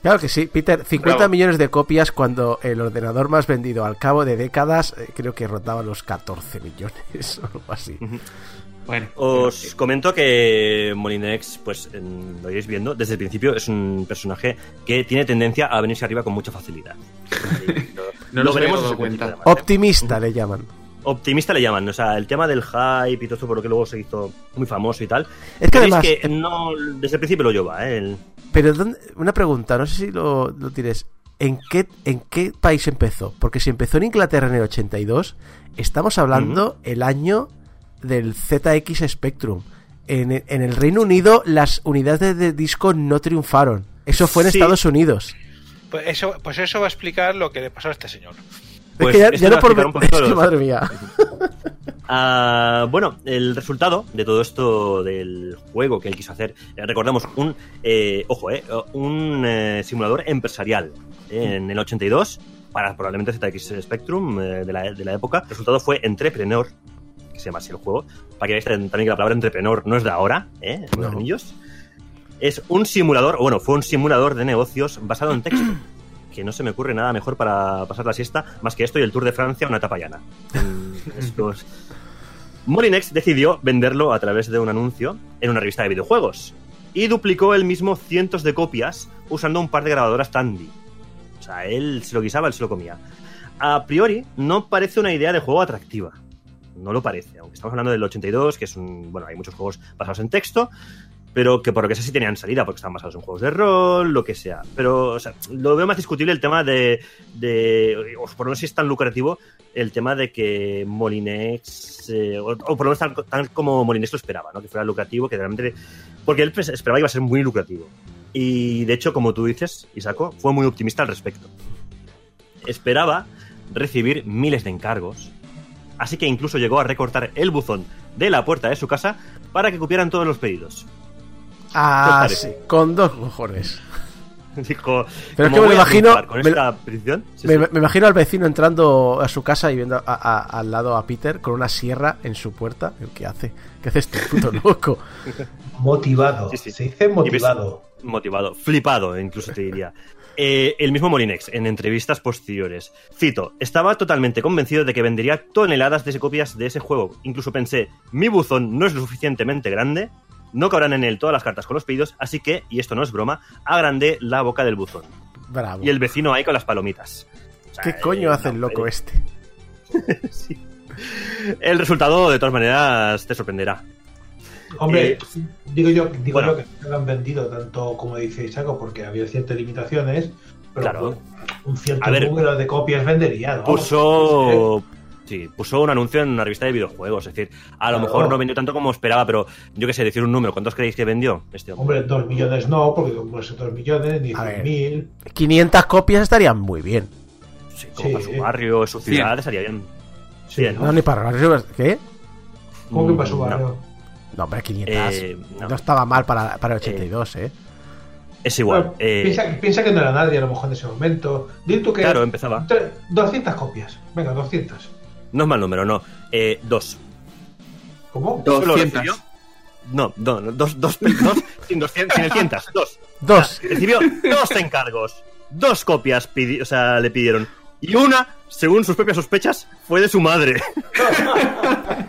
Claro que sí, Peter, 50 Bravo. millones de copias cuando el ordenador más vendido al cabo de décadas eh, creo que rondaba los 14 millones o algo así. Bueno, Os comento que Molinex, pues en- lo iréis viendo, desde el principio es un personaje que tiene tendencia a venirse arriba con mucha facilidad. No nos habíamos dado cuenta. Optimista le llaman. Optimista le llaman, o sea, el tema del hype y todo esto por lo que luego se hizo muy famoso y tal. Es que además, que no, desde el principio lo lleva, ¿eh? El- pero ¿dónde- una pregunta, no sé si lo, lo tienes. ¿En qué, ¿En qué país empezó? Porque si empezó en Inglaterra en el 82, estamos hablando el año del ZX Spectrum. En, en el Reino Unido las unidades de disco no triunfaron. Eso fue en Sí. Estados Unidos. Pues eso, pues eso va a explicar lo que le pasó a este señor. Pues es que ya, no por... un Es que madre mía. Ah, bueno, el resultado de todo esto del juego que él quiso hacer, eh, recordamos un, eh, ojo, eh, un eh, simulador empresarial eh, en el 82 para probablemente ZX Spectrum eh, de, la, de la época. El resultado fue Entrepreneur, se llama así el juego, para que veáis también que la palabra Entrepreneur no es de ahora, ¿eh? No. Amigos. Es un simulador, o bueno, fue un simulador de negocios basado en texto. Que no se me ocurre nada mejor para pasar la siesta más que esto y el Tour de Francia, una etapa llana. Mm, estos- Molinex decidió venderlo a través de un anuncio en una revista de videojuegos y duplicó él mismo cientos de copias usando un par de grabadoras Tandy. O sea, él se lo guisaba, él se lo comía. A priori, no parece una idea de juego atractiva. No lo parece, aunque estamos hablando del 82, que es un. Bueno, hay muchos juegos basados en texto, pero que por lo que sé sí tenían salida, porque están basados en juegos de rol, lo que sea. Pero, o sea, lo veo más discutible el tema de. de o por lo menos si es tan lucrativo el tema de que Molinex. eh, o, por lo menos tal como Molinex lo esperaba, ¿no? Que fuera lucrativo, que realmente. Porque él esperaba que iba a ser muy lucrativo. Y de hecho, como tú dices, Isaco, fue muy optimista al respecto. Esperaba recibir miles de encargos, así que incluso llegó a recortar el buzón de la puerta de su casa para que cupieran todos los pedidos. Ah, sí, con dos cojones. Dijo, Pero es "¿Cómo que me lo imagino- Con me- esta petición. Sí, Me, sí. me imagino al vecino entrando a su casa y viendo a- a- al lado a Peter con una sierra en su puerta. ¿Qué hace? ¿Qué hace este puto loco? Motivado. Sí, sí. Se dice motivado. motivado, flipado, incluso te diría. Eh, el mismo Molinex, en entrevistas posteriores, cito, estaba totalmente convencido de que vendería toneladas de copias de ese juego. Incluso pensé, mi buzón no es lo suficientemente grande, no cabrán en él todas las cartas con los pedidos, así que, y esto no es broma, agrandé la boca del buzón. Bravo. Y el vecino ahí con las palomitas. O sea, ¿Qué coño eh, hace el loco eh, este? sí. El resultado, de todas maneras, te sorprenderá. Hombre, Eh, digo yo, digo bueno. yo que no lo han vendido tanto como dice Isaco, porque había ciertas limitaciones, pero Claro. un cierto ver, número de copias vendería. ¿no? Puso. Sí, puso un anuncio en una revista de videojuegos. Es decir, a lo mejor no vendió tanto como esperaba, pero yo qué sé, decir un número. ¿Cuántos creéis que vendió este hombre? Hombre, dos millones no, porque pues, dos millones, ni cien mil. 500 copias estarían muy bien. Sí, como Sí. para su barrio, su ciudad, estaría bien. Sí, No, ni para ¿Qué? ¿Cómo que para su Mm, barrio? No, hombre, 500. Eh, no. no. estaba mal para, para el 82, ¿eh? Es igual. Bueno, eh, piensa, piensa que no era nadie a lo mejor en ese momento. Tú que. Claro, empezaba. tre- 200 copias. Venga, 200. No es mal número, no. Eh, dos. ¿Cómo? Solo 200. recibió- No, no, no, dos, dos, dos, sin, 200, sin el cientas, dos. Dos. Recibió dos encargos, dos copias, pidi- o sea, le pidieron. Y una, según sus propias sospechas, fue de su madre.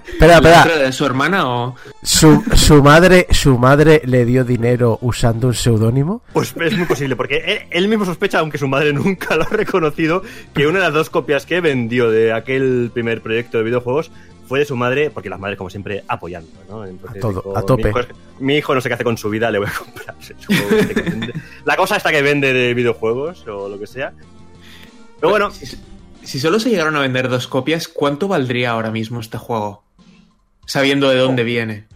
Espera, ¿La espera. de su hermana o...? ¿Su, su, madre, ¿Su madre le dio dinero usando un seudónimo? Pues es muy posible, porque él, él mismo sospecha, aunque su madre nunca lo ha reconocido, que una de las dos copias que vendió de aquel primer proyecto de videojuegos fue de su madre, porque las madres, como siempre, apoyando, ¿no? Entonces A todo, dijo, a tope. Mi hijo, es- mi hijo no sé qué hace con su vida, le voy a comprar. supongo que vende. La cosa esta que vende de videojuegos o lo que sea. Pero bueno, Si, si solo se llegaron a vender dos copias, ¿cuánto valdría ahora mismo este juego? Sabiendo de dónde viene.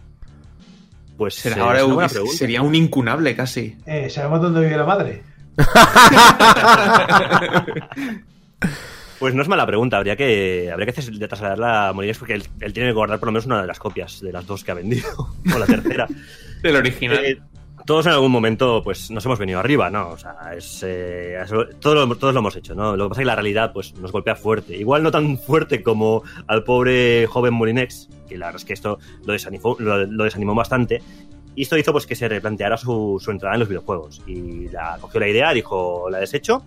pues Será ahora es una sería un incunable casi. Eh, ¿Sabemos dónde vive la madre? Pues no es mala pregunta, habría que habría que hacer- de trasladarla a Molines porque él, él tiene que guardar por lo menos una de las copias de las dos que ha vendido, o la tercera. Del original. Eh, todos en algún momento pues nos hemos venido arriba, ¿no? O sea, es, eh, eso- todos, lo, todos lo hemos hecho, ¿no? Lo que pasa es que la realidad pues nos golpea fuerte. Igual no tan fuerte como al pobre joven Molinex, que la verdad es que esto lo desanimó, lo, lo desanimó bastante. Y esto hizo pues que se replanteara su, su entrada en los videojuegos. Y la, cogió la idea, dijo, la desecho.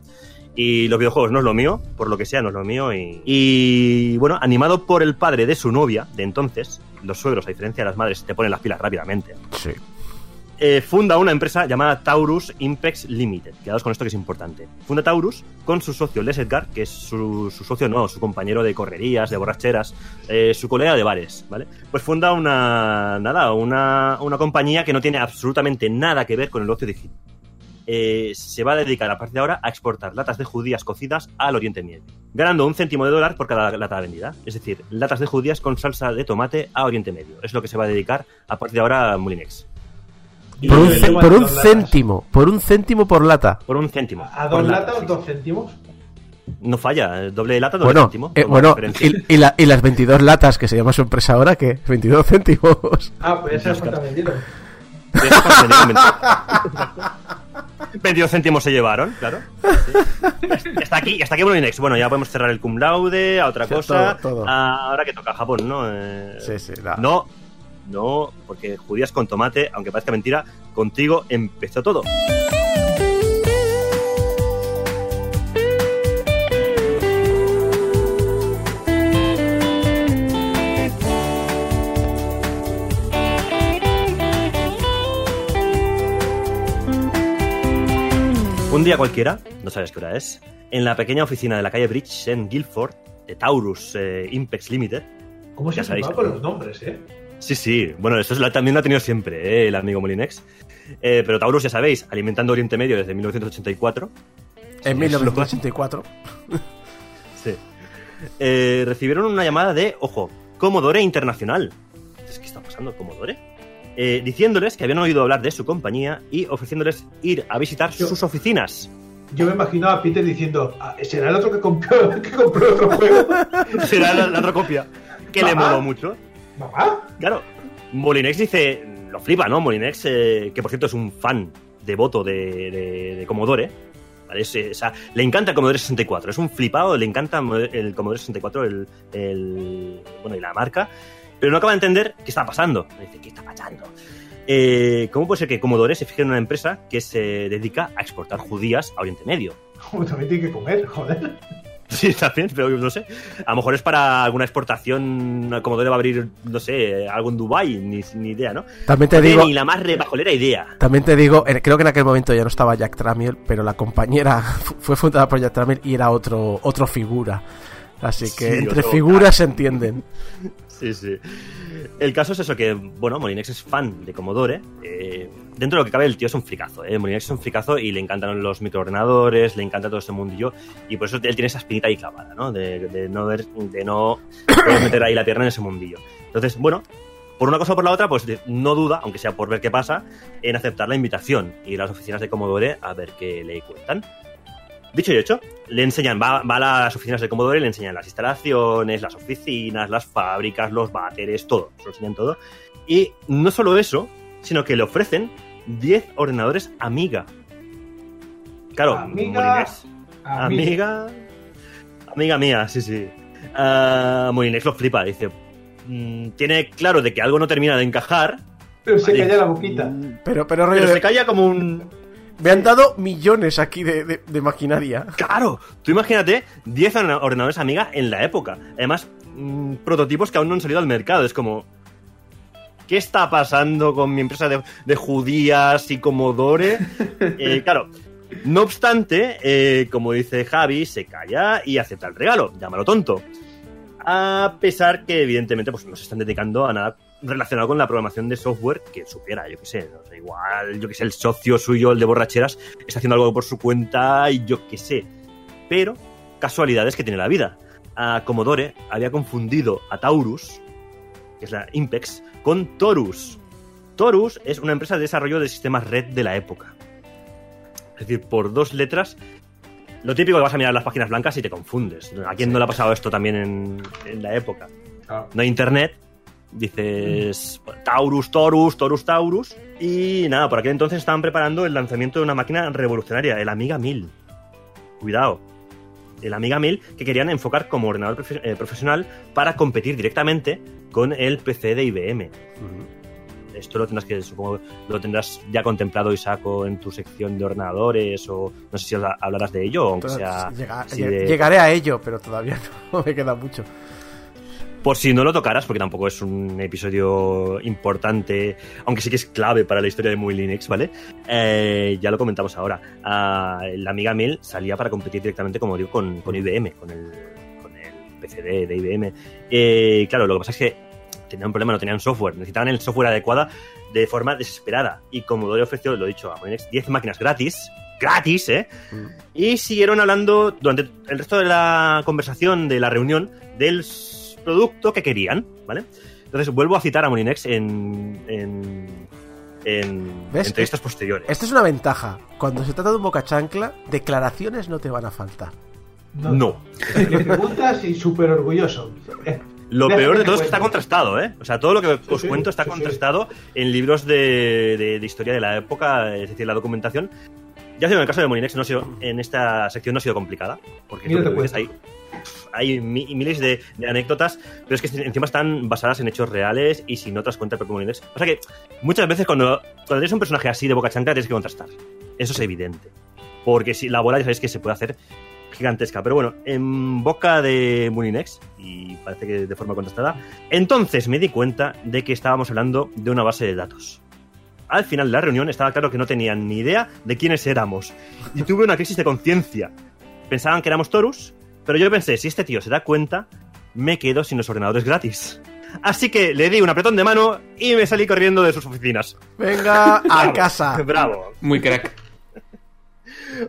Y los videojuegos no es lo mío, por lo que sea, no es lo mío. Y, y, bueno, animado por el padre de su novia de entonces, los suegros, a diferencia de las madres, te ponen las pilas rápidamente Sí. Eh, funda una empresa llamada Taurus Impex Limited. Quedaos con esto que es importante. Funda Taurus con su socio Les Edgar, que es su, su socio, no, su compañero de correrías, de borracheras, eh, su colega de bares, ¿vale? Pues funda una, nada, una, una compañía que no tiene absolutamente nada que ver con el ocio digital. Eh, se va a dedicar a partir de ahora a exportar latas de judías cocidas al Oriente Medio, ganando un céntimo de dólar por cada lata vendida. Es decir, latas de judías con salsa de tomate a Oriente Medio. Es lo que se va a dedicar a partir de ahora Molinex. Por un, ce- por un céntimo. Por un céntimo por lata. Por un céntimo. ¿A dos lata, latas, sí. dos céntimos? No falla, eh, doble lata, doble Bueno, céntimo. eh, bueno y, y la- y las 22 latas que se llama su empresa ahora, ¿qué? 22 céntimos. Ah, pues esa es. De esas vendieron 22. 22 céntimos se llevaron, claro. Sí. Está aquí, hasta aquí Molinex. Bueno, ya podemos cerrar el cum laude, a otra Sí, cosa. todo, todo. Ah, ahora que toca Japón, ¿no? Eh, Sí, sí, nada. No, no, porque judías con tomate, aunque parezca mentira, contigo empezó todo. Un día cualquiera, no sabes qué hora es, en la pequeña oficina de la calle Bridge en Guildford, de Taurus eh, Impex Limited. ¿Cómo se Ya sabéis. con los nombres, eh? Sí, sí, bueno, eso es la- también lo ha tenido siempre, eh, el amigo Molinex. Eh, pero Taurus, ya sabéis, alimentando Oriente Medio desde 1984. En Sí, 1984. Sí. Eh, recibieron una llamada de, ojo, Commodore Internacional. Entonces, ¿Qué está pasando, Commodore? Eh, diciéndoles que habían oído hablar de su compañía y ofreciéndoles ir a visitar Yo- sus oficinas. Yo me imaginaba a Peter diciendo, "Ah, ¿será el otro que compró, que compró otro juego? Será la, la otra copia, que le moló mucho. ¿Mamá? Claro, Molinex dice, lo flipa, ¿no? Molinex, eh, que por cierto es un fan devoto de, de, de Commodore. ¿vale? Es, o sea, le encanta el Commodore 64, es un flipado, le encanta el Commodore 64, el, el- bueno, y la marca, pero no acaba de entender qué está pasando. Dice, ¿qué está pasando? Eh, ¿Cómo puede ser que Commodore se fije en una empresa que se dedica a exportar judías a Oriente Medio? Como también tiene que comer, joder. Sí, también, pero no sé. A lo mejor es para alguna exportación, Commodore va a abrir, no sé, algo en Dubai, ni, ni idea, ¿no? También te digo, ni la más rebajolera idea. también te digo, creo que en aquel momento ya no estaba Jack Tramiel, pero la compañera fu- fue fundada por Jack Tramiel y era otro, otro figura. Así que Sí, entre otro figuras se entienden. Sí, sí. El caso es eso, que, bueno, Molinex es fan de Commodore. eh, dentro de lo que cabe, el tío es un fricazo, ¿eh? Molinex es un fricazo y le encantan los microordenadores, le encanta todo este mundillo. Y por eso él tiene esa espinita ahí clavada, ¿no? De, de no, ver, de no poder meter ahí la pierna en ese mundillo. Entonces, bueno, por una cosa o por la otra, pues no duda, aunque sea por ver qué pasa, en aceptar la invitación y las oficinas de Commodore a ver qué le cuentan. Dicho y hecho, le enseñan, va, va a las oficinas de Commodore y le enseñan las instalaciones, las oficinas, las fábricas, los váteres, todo. Se lo enseñan todo. Y no solo eso, sino que le ofrecen 10 ordenadores Amiga. Claro, Amiga, Molinex. Amiga. Amiga. Amiga mía, sí, sí. Ah, Molinex lo flipa, dice. mm, tiene claro de que algo no termina de encajar. Pero se calla la boquita. Pero, pero Pero de- se calla como un. Me han dado millones aquí de, de- de maquinaria. Claro, tú imagínate 10 orna- ordenadores Amiga en la época. Además, mm, prototipos que aún no han salido al mercado. Es como. ¿Qué está pasando con mi empresa de, de judías y Commodore? Eh, claro, no obstante, eh, como dice Javi, se calla y acepta el regalo. Llámalo tonto. A pesar que, evidentemente, pues no se están dedicando a nada relacionado con la programación de software que supiera, yo qué sé, no sé, igual, yo qué sé, el socio suyo, el de borracheras, está haciendo algo por su cuenta y yo qué sé. Pero, casualidades que tiene la vida. A Commodore había confundido a Taurus, que es la Impex, con Torus. Torus es una empresa de desarrollo de sistemas red de la época. Es decir, por dos letras, lo típico que vas a mirar las páginas blancas y te confundes. ¿A quién no le ha pasado esto también en, en la época? Claro. No hay internet, dices Taurus, Torus, Torus, Taurus. Y nada, por aquel entonces estaban preparando el lanzamiento de una máquina revolucionaria, el Amiga 1000. Cuidado. El Amiga 1000 que querían enfocar como ordenador profe- eh, profesional para competir directamente con el PC de IBM. Esto lo tendrás que, supongo, lo tendrás ya contemplado, Isaco, en tu sección de ordenadores o no sé si habla- hablarás de ello, aunque sea... Llega- así lleg- de- Llegaré a ello, pero todavía no me queda mucho. Por si no lo tocaras, porque tampoco es un episodio importante, aunque sí que es clave para la historia de Muy Linux, ¿vale? Eh, ya lo comentamos ahora. Ah, la Amiga 1000 salía para competir directamente, como digo, con, con IBM, con el, con el PC de, IBM. Eh, claro, lo que pasa es que tenían un problema, no tenían software, necesitaban el software adecuada de forma desesperada. Y Commodore ofreció, lo he dicho, a Linux 10 máquinas gratis. Gratis, ¿eh? Y siguieron hablando durante el resto de la conversación, de la reunión, del producto que querían, ¿vale? Entonces vuelvo a citar a Molinex en, en, en entrevistas posteriores. Esta es una ventaja. Cuando se trata de un boca chancla, declaraciones no te van a faltar. No. Le preguntas y súper orgulloso. Eh, Lo Déjame peor de todo es que está contrastado, ¿eh? O sea, todo lo que os sí, cuento está sí, sí. contrastado en libros de, de- de historia de la época, es decir, la documentación. Ya sé, en el caso de Molinex, no ha sido, en esta sección no ha sido complicada, porque dices, hay, hay mi- miles de, de anécdotas, pero es que encima están basadas en hechos reales y si no te das cuenta el propio Molinex. O sea que muchas veces cuando, cuando tienes un personaje así de boca chanca tienes que contrastar. Eso es evidente. Porque si la bola ya sabéis que se puede hacer gigantesca. Pero bueno, en boca de Molinex, y parece que de forma contrastada, entonces me di cuenta de que estábamos hablando de una base de datos. Al final de la reunión estaba claro que no tenían ni idea de quiénes éramos. Y tuve una crisis de conciencia. Pensaban que éramos Torus, pero yo pensé, si este tío se da cuenta, me quedo sin los ordenadores gratis. Así que le di un apretón de mano y me salí corriendo de sus oficinas. Venga a casa. Bravo. Muy crack.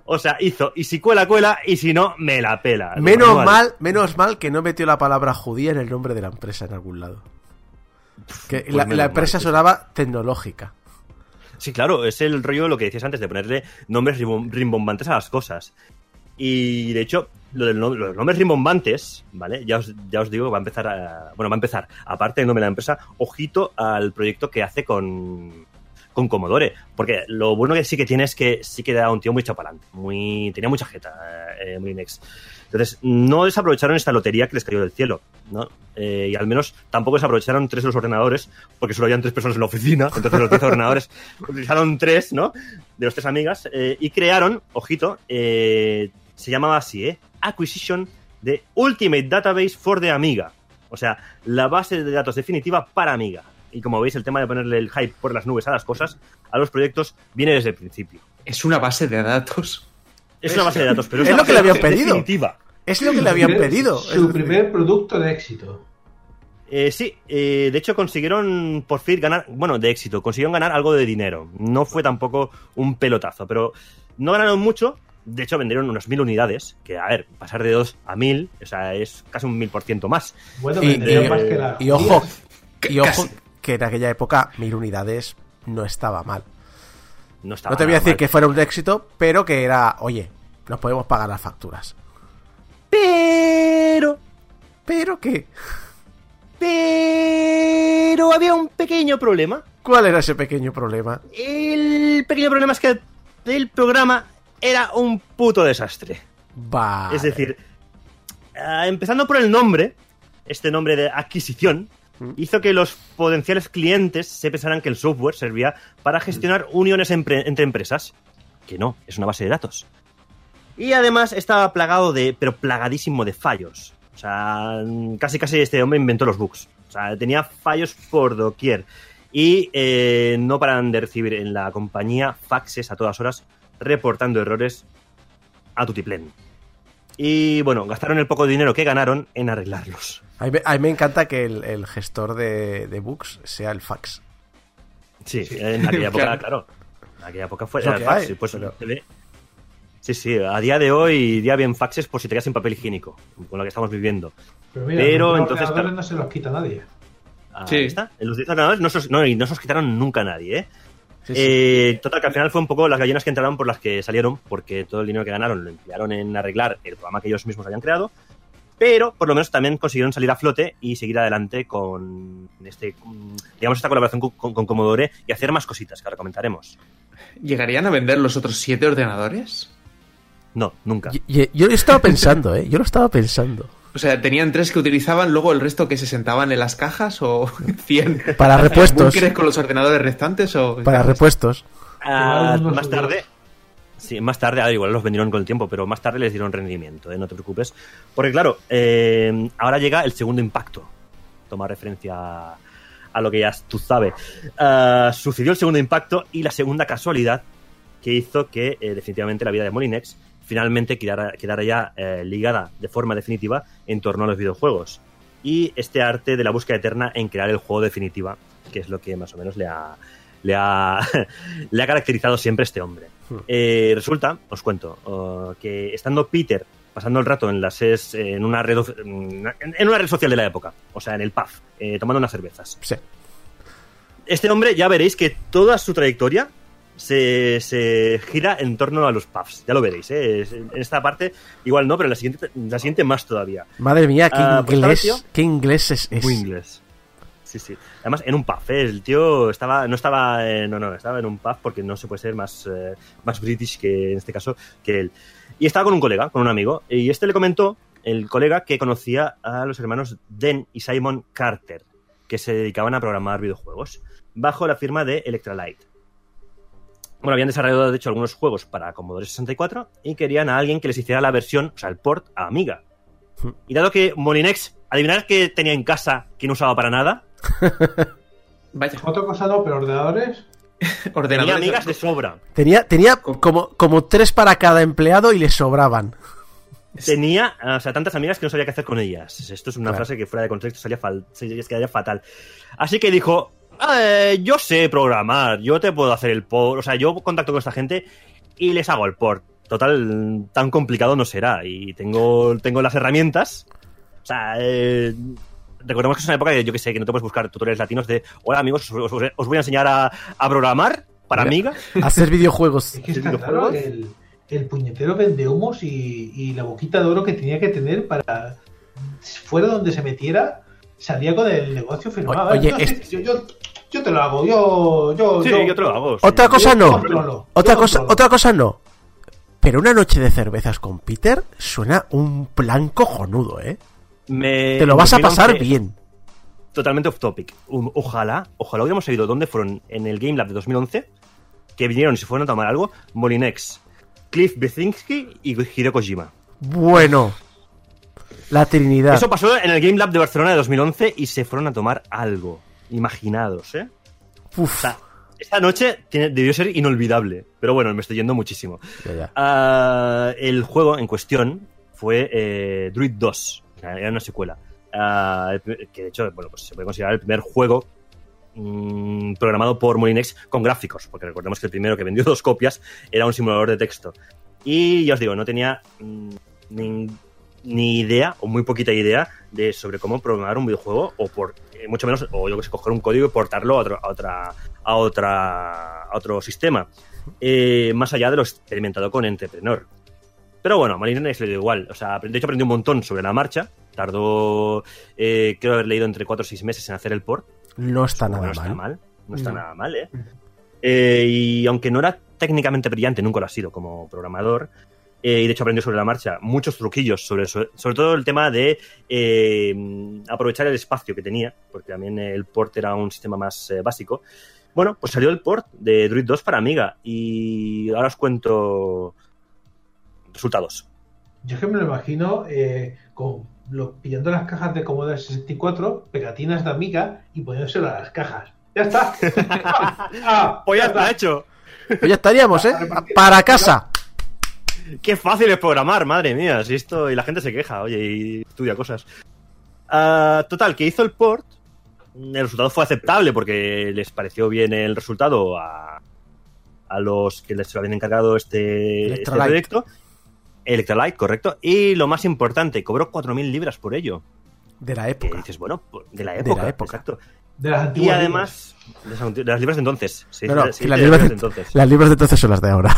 O sea, hizo, y si cuela, cuela, y si no, me la pela. Menos Manual. mal, menos mal que no metió la palabra judía en el nombre de la empresa en algún lado. Que pues la, empresa mal. sonaba tecnológica. Sí, claro, es el rollo lo que decías antes, de ponerle nombres rimbom- rimbombantes a las cosas. Y de hecho, lo de los nombres rimbombantes, ¿vale? Ya os, ya os digo que va a empezar a. Bueno, va a empezar, aparte del nombre de la empresa, ojito al proyecto que hace con. Con Commodore, porque lo bueno que sí que tiene es que sí que era un tío muy chapalante, muy tenía mucha jeta, eh, Molinex. Entonces, no desaprovecharon esta lotería que les cayó del cielo, ¿no? Eh, y al menos tampoco desaprovecharon tres de los ordenadores, porque solo habían tres personas en la oficina, entonces los diez ordenadores utilizaron tres, ¿no? De los tres amigas, eh, y crearon, ojito, eh, se llamaba así, ¿eh? Acquisition de Ultimate Database for the Amiga. O sea, la base de datos definitiva para Amiga. Y como veis, el tema de ponerle el hype por las nubes a las cosas, a los proyectos, viene desde el principio. Es una base de datos. Es una base de datos, pero es, Es una lo que le base de habían datos pedido. definitiva. Es lo que le habían pedido. Su Es primer producto de éxito. Eh, sí, eh, de hecho consiguieron por fin ganar, bueno, de éxito, consiguieron ganar algo de dinero. No fue tampoco un pelotazo, pero no ganaron mucho. De hecho, vendieron unas mil unidades, que a ver, pasar de dos a mil, o sea, es casi un mil por ciento más. Bueno, Y- y- más que las y ojo, y ojo Casi. Que en aquella época mil unidades no estaba mal. No, estaba No te voy a decir mal. que fuera un éxito, pero que era, oye, nos podemos pagar las facturas. Pero. ¿Pero qué? Pero había un pequeño problema. ¿Cuál era ese pequeño problema? El pequeño problema es que el programa era un puto desastre. Va. Es decir, ah, empezando por el nombre, este nombre de adquisición, hizo que los potenciales clientes se pensaran que el software servía para gestionar uniones empre- entre empresas. Que no, es una base de datos. Y además estaba plagado de, pero plagadísimo de fallos. O sea, casi casi este hombre inventó los bugs. O sea, tenía fallos por doquier. Y eh, no paran de recibir en la compañía faxes a todas horas reportando errores a tutiplén. Y bueno, gastaron el poco dinero que ganaron en arreglarlos. A mí, me- a mí me encanta que el, el gestor de, de bugs sea el fax. Sí, en aquella época, Claro. claro. En aquella época fue el fax, hay, pues, pero-. Sí, sí, a día de hoy día bien faxes por si te quedas sin papel higiénico, con lo que estamos viviendo. Pero, mira, Pero los entonces, claro. no se los quita nadie. Ahí Sí. está. En los 10 ordenadores no, se no, y no se os quitaron nunca nadie, ¿eh? Sí, sí. Eh, total, que al final fue un poco las gallinas que entraron por las que salieron, porque todo el dinero que ganaron lo emplearon en arreglar el programa que ellos mismos habían creado, pero por lo menos también consiguieron salir a flote y seguir adelante con este, digamos, esta colaboración con, con- con Commodore y hacer más cositas que ahora comentaremos. ¿Llegarían a vender los otros siete ordenadores? No, nunca. Yo lo estaba pensando, ¿eh? Yo lo estaba pensando. O sea, tenían tres que utilizaban, luego el resto que se sentaban en las cajas o 100 Para repuestos. búnkeres con los ordenadores restantes o Para repuestos. Ah, más tarde. Sí, más tarde, igual los vendieron con el tiempo, pero más tarde les dieron rendimiento, ¿eh? no te preocupes. Porque claro, eh, ahora llega el segundo impacto. Toma referencia a, lo que ya tú sabes. Ah, sucedió el segundo impacto y la segunda casualidad que hizo que eh, definitivamente la vida de Molinex finalmente quedara, quedara ya eh, ligada de forma definitiva en torno a los videojuegos. Y este arte de la búsqueda eterna en crear el juego definitiva, que es lo que más o menos le ha, le ha, le ha caracterizado siempre este hombre. Eh, resulta, os cuento, oh, que estando Peter pasando el rato en las SES, en una red en una red social de la época, o sea, en el pub, eh, tomando unas cervezas. Sí. Este hombre ya veréis que toda su trayectoria se, se gira en torno a los pubs. Ya lo veréis, ¿eh? En esta parte igual no, pero en la siguiente, en la siguiente más todavía. Madre mía, qué Ah, pues inglés. tío- qué inglés es. es. Muy inglés. Sí, sí. Además, en un pub, ¿eh? El tío estaba, no estaba, eh, no, no, estaba en un pub porque no se puede ser más, eh, más british que, en este caso, que él. Y estaba con un colega, con un amigo, y este le comentó, el colega, que conocía a los hermanos Den y Simon Carter, que se dedicaban a programar videojuegos, bajo la firma de Electralight. Bueno, habían desarrollado, de hecho, algunos juegos para Commodore 64 y querían a alguien que les hiciera la versión, o sea, el port a Amiga. Y dado que Molinex, adivinar qué tenía en casa que no usaba para nada, Vaya, Otra cosa no, pero ordenadores. tenía ordenadores. amigas de sobra. Tenía, tenía como, como tres para cada empleado y le sobraban. Tenía, o sea, tantas amigas que no sabía qué hacer con ellas. Esto es una Claro. frase que fuera de contexto salía fal- se- quedaría fatal. Así que dijo, "Eh, yo sé programar, yo te puedo hacer el port, o sea, yo contacto con esta gente y les hago el port. Total, tan complicado no será. Y tengo, tengo las herramientas. O sea, eh, recordemos que es una época que yo que sé, que no te puedes buscar tutoriales latinos de, hola amigos, os, os- os voy a enseñar a, a programar para Mira. Amiga. Hacer videojuegos. Es que está videojuegos? claro el, el puñetero vende humos y, y la boquita de oro que tenía que tener para fuera donde se metiera salía con el negocio firmado. Oye, yo, sí, es- yo, yo- yo te lo hago, yo, yo, Sí, yo, yo te lo hago. sí. Otra cosa yo no. controlo, Otra cosa, controlo. otra cosa no. Pero una noche de cervezas con Peter suena un plan cojonudo, ¿eh? Me- Te lo vas a pasar 2011 bien. totalmente off topic. Um, ojalá, ojalá hubiéramos sabido dónde fueron en el Game Lab de 2011, que vinieron y se fueron a tomar algo, Molinex, Cliff Bezinski y Hideo Kojima. Bueno. La Trinidad. Eso pasó en el Game Lab de Barcelona de 2011 y se fueron a tomar algo. Imaginados, ¿eh? Uf. O sea, esta noche tiene- debió ser inolvidable. Pero bueno, me estoy yendo muchísimo. Ya, ya. Ah, el juego en cuestión fue eh, Druid 2. Era una secuela. Ah, que de hecho, bueno, pues se puede considerar el primer juego mm, programado por Molinex con gráficos. Porque recordemos que el primero que vendió dos copias era un simulador de texto. Y ya os digo, no tenía mm, ni, idea, o muy poquita idea, de sobre cómo programar un videojuego, o por eh, mucho menos, o yo que sé, coger un código y portarlo a, otro- otra, a, otra, a otro sistema. Eh, más allá de lo experimentado con Entrepreneur. Pero bueno, a Marinex le dio igual. O sea, de hecho aprendió un montón sobre la marcha. Tardó, eh, creo haber leído entre 4 o 6 meses en hacer el port. No está nada no mal. está mal. No está No. nada mal, ¿eh? Eh, Y aunque no era técnicamente brillante, nunca lo ha sido como programador. eh, y de hecho aprendió sobre la marcha muchos truquillos sobre. Sobre todo el tema de aprovechar el espacio que tenía, porque también el port era un sistema más básico. Bueno, pues salió el port de Druid 2 para Amiga. Y ahora os cuento resultados. Yo es que me lo imagino eh, con lo- pillando las cajas de Commodore 64, pegatinas de amiga y poniéndoselo a las cajas. ¡Ya está! Ah, Pues ya está hecho. Pues ya estaríamos, ¿eh? Para casa. Qué fácil es programar, madre mía. Si esto y la gente se queja, oye, y estudia cosas. Ah, total, que hizo el port. El resultado fue aceptable porque les pareció bien el resultado a, a los que les habían encargado este, este proyecto. Electrolyte, correcto. Y lo más importante, cobró 4.000 libras por ello. De la Que época. dices, bueno, pues, de la De época. la época. Exacto. De las Y además, de las- de las libras de entonces. Sí, No, no, sí, las libras de, de entonces. las libras de entonces son las de ahora.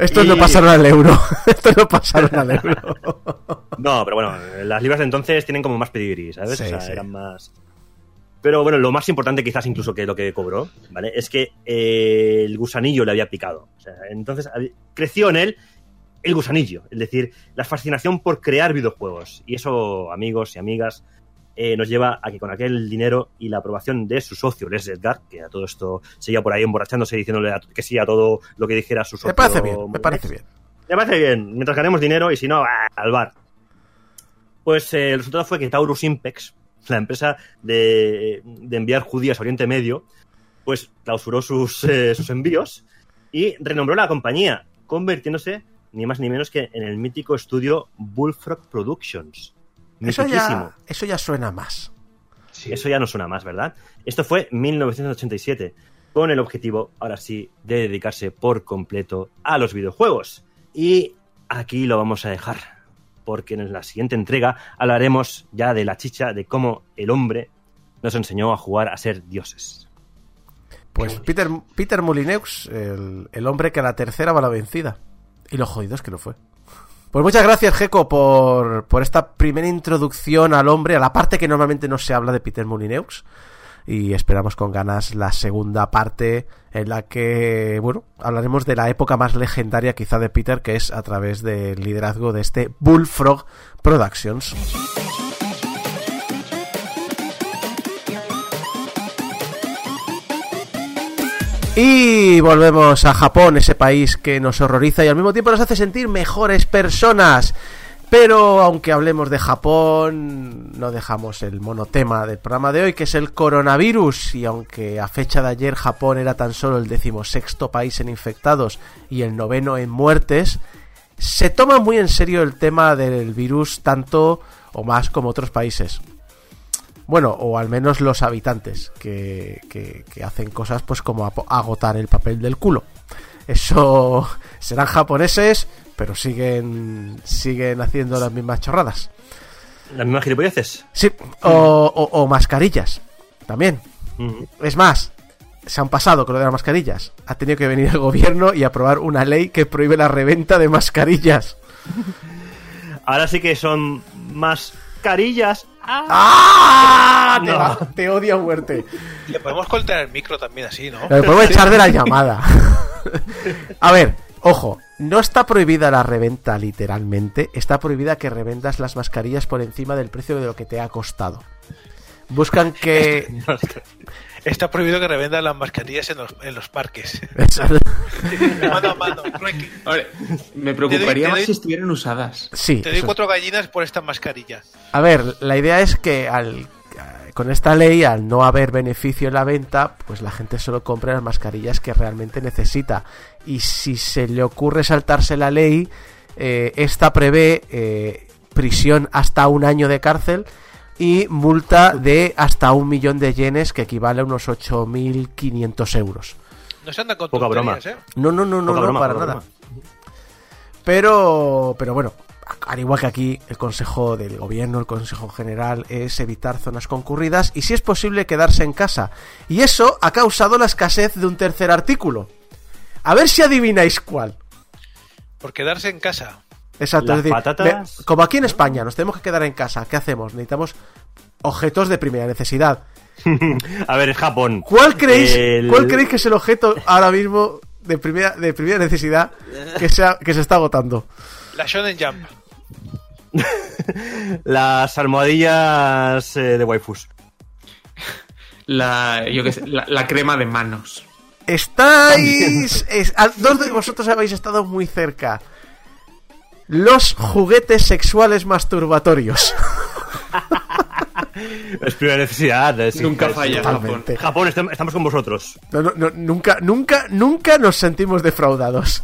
Estos Y- no pasaron al euro. Estos no pasaron al euro. No, pero bueno, las libras de entonces tienen como más pedigrí, ¿sabes? Sí, o sea, sí. eran más. Pero bueno, lo más importante quizás incluso que lo que cobró, ¿vale? Es que eh, el gusanillo le había picado. O sea, entonces creció en él el gusanillo, es decir, la fascinación por crear videojuegos. Y eso, amigos y amigas, eh, nos lleva a que con aquel dinero y la aprobación de su socio, Les Edgar, que a todo esto seguía por ahí emborrachándose diciéndole a- que sí a todo lo que dijera su socio. Me parece bien, me parece bien. me parece bien, mientras ganemos dinero y si no, al bar. Pues eh, el resultado fue que Taurus Impex, la empresa de, de enviar judías a Oriente Medio, pues clausuró sus, eh, sus envíos y renombró la compañía, convirtiéndose ni más ni menos que en el mítico estudio Bullfrog Productions. Eso ya, eso ya suena más. Sí. Eso ya no suena más, ¿verdad? Esto fue 1987, con el objetivo, ahora sí, de dedicarse por completo a los videojuegos. Y aquí lo vamos a dejar, porque en la siguiente entrega hablaremos ya de la chicha, de cómo el hombre nos enseñó a jugar a ser dioses. Pues Peter, Peter Molineux, el, el hombre que a la tercera va a la vencida. Y lo jodido es que lo fue. Pues muchas gracias, Geco, por, por esta primera introducción al hombre, a la parte que normalmente no se habla de Peter Molineux. Y esperamos con ganas la segunda parte en la que, bueno, hablaremos de la época más legendaria quizá de Peter, que es a través del liderazgo de este Bullfrog Productions. Y volvemos a Japón, ese país que nos horroriza y al mismo tiempo nos hace sentir mejores personas. Pero aunque hablemos de Japón, no dejamos el monotema del programa de hoy, que es el coronavirus. Y aunque a fecha de ayer Japón era tan solo el decimosexto país en infectados y el noveno en muertes, se toma muy en serio el tema del virus tanto o más como otros países. Bueno, o al menos los habitantes, que, que- que hacen cosas pues como agotar el papel del culo. Eso serán japoneses, pero siguen siguen haciendo las mismas chorradas. ¿Las mismas gilipolleces? Sí, o, o- o mascarillas, también. Es más, se han pasado con lo de las mascarillas. Ha tenido que venir el gobierno y aprobar una ley que prohíbe la reventa de mascarillas. Ahora sí que son más carillas. ¡Ah! Te, va- te odio a muerte. Le podemos cortar el micro también así, ¿no? Me puedo echar de la llamada. A ver, ojo, no está prohibida la reventa literalmente, está prohibida que revendas las mascarillas por encima del precio de lo que te ha costado. Buscan que... Está prohibido que revendan las mascarillas en los, en los parques. mano a mano. me preocuparía doy- más doy- si estuvieran usadas. Sí. Te doy eso- cuatro gallinas por esta mascarilla. A ver, la idea es que al, con esta ley, al no haber beneficio en la venta, pues la gente solo compra las mascarillas que realmente necesita. Y si se le ocurre saltarse la ley, eh, esta prevé eh, prisión hasta un año de cárcel y multa de hasta un millón de yenes, que equivale a unos 8.500 euros. No se andan con Poca broma. ¿eh? No, no, no, no, Poca no, broma, para nada. broma. Pero, pero bueno, al igual que aquí, el consejo del gobierno, el consejo general, es evitar zonas concurridas y si es posible quedarse en casa. Y eso ha causado la escasez de un tercer artículo. A ver si adivináis cuál. Por quedarse en casa. Exacto, Las es decir, patatas- me- como aquí en España nos tenemos que quedar en casa, ¿qué hacemos? Necesitamos objetos de primera necesidad. A ver, es Japón. ¿Cuál creéis, El- ¿cuál creéis que es el objeto ahora mismo de primera, de primera necesidad que se, ha- que se está agotando? La Shonen Jump. Las almohadillas eh, de waifus. La, yo qué sé, la, la crema de manos. Estáis. es- a- dos de vosotros habéis estado muy cerca. Los juguetes sexuales masturbatorios. Es primera necesidad. es- Nunca es- falla Japón. Japón, estamos con vosotros. No, no, no, nunca, nunca, nunca nos sentimos defraudados.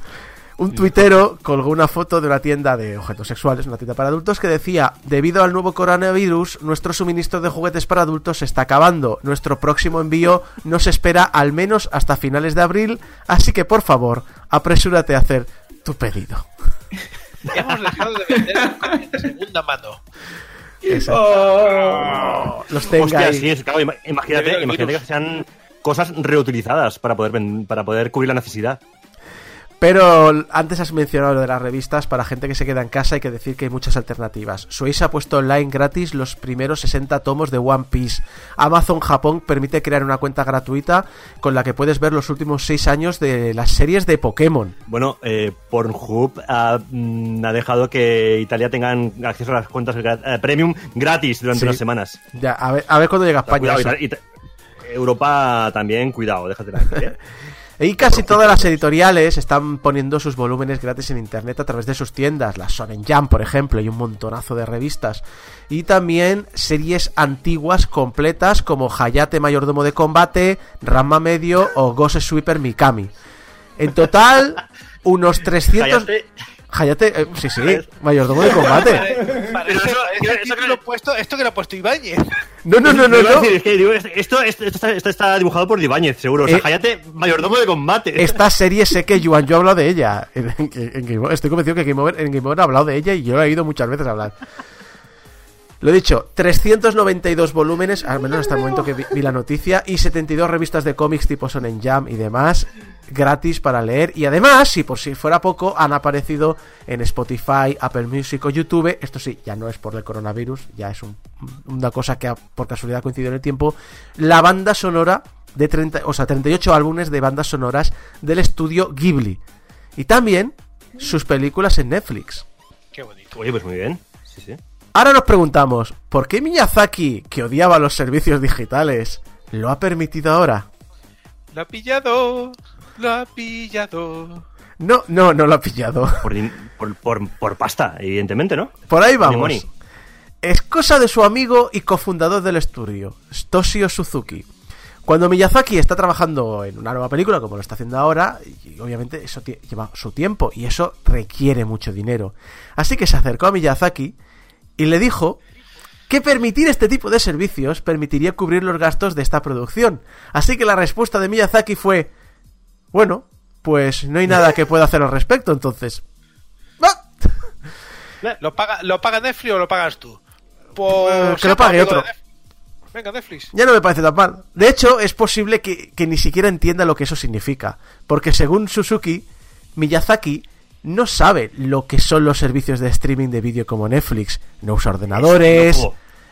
Un tuitero colgó una foto de una tienda de objetos sexuales, una tienda para adultos, que decía, debido al nuevo coronavirus, nuestro suministro de juguetes para adultos se está acabando. Nuestro próximo envío nos espera al menos hasta finales de abril, así que por favor, apresúrate a hacer tu pedido. Hemos dejado de vender de segunda mano. Los tenga Hostia, ahí. sí, es, claro, ima- imagínate, imagínate que sean cosas reutilizadas para poder, para poder cubrir la necesidad. Pero antes has mencionado lo de las revistas para gente que se queda en casa hay que decir que hay muchas alternativas. Suez ha puesto online gratis los primeros 60 tomos de One Piece. Amazon Japón permite crear una cuenta gratuita con la que puedes ver los últimos 6 años de las series de Pokémon. Bueno, eh, Pornhub ha, mm, ha dejado que Italia tengan acceso a las cuentas eh, premium gratis durante Sí. unas semanas. Ya, a ver, a ver cuándo llega a España. Cuidado, Europa también, cuidado, déjate la ¿eh? Y casi todas las editoriales están poniendo sus volúmenes gratis en internet a través de sus tiendas. La Shonen Jump, por ejemplo, y un montonazo de revistas. Y también series antiguas completas como Hayate Mayordomo de Combate, Ranma Medio o Ghost Sweeper Mikami. En total, unos 300... Hayate- Hayate, eh, sí, sí, Mayordomo de Combate. Eso- puesto, esto que lo ha puesto Ibáñez. No, no, no, no, no. decir, es que digo, esto, esto, esto está, esto está dibujado por Ibáñez, seguro. O sea, Eh, Hayate, mayordomo de combate. Esta serie sé que Yuan yo ha hablado de ella. En- en- en Game Over- estoy convencido que Game Over, en Game Over ha hablado de ella y yo la he oído muchas veces hablar. Lo dicho, 392 volúmenes, al menos hasta el momento que vi, la noticia, y 72 revistas de cómics tipo Sonen Jam y demás, gratis para leer. Y además, si por si fuera poco, han aparecido en Spotify, Apple Music o YouTube. Esto sí, ya no es por el coronavirus, ya es un- una cosa que por casualidad coincidido en el tiempo. La banda sonora de 30, o sea, 38 álbumes de bandas sonoras del estudio Ghibli. Y también sus películas en Netflix. Qué bonito. Oye, pues muy bien. Sí, sí. Ahora nos preguntamos, ¿por qué Miyazaki, que odiaba los servicios digitales, lo ha permitido ahora? Lo ha pillado. Lo ha pillado. No, no, no lo ha pillado. Por, por, por, por pasta, evidentemente, ¿no? Por ahí vamos. money. Es cosa de su amigo y cofundador del estudio, Toshio Suzuki. Cuando Miyazaki está trabajando en una nueva película, como lo está haciendo ahora, y obviamente eso lleva su tiempo y eso requiere mucho dinero. Así que se acercó a Miyazaki y le dijo que permitir este tipo de servicios permitiría cubrir los gastos de esta producción. Así que la respuesta de Miyazaki fue, bueno, pues no hay nada que pueda hacer al respecto, entonces. ¡Ah! ¿Lo paga, ¿Lo paga Netflix o lo pagas tú? Eh, que lo pague de otro. Netflix. Venga, Netflix. Ya no me parece tan mal. De hecho, es posible que, que ni siquiera entienda lo que eso significa. Porque según Suzuki, Miyazaki no sabe lo que son los servicios de streaming de vídeo como Netflix. No usa ordenadores,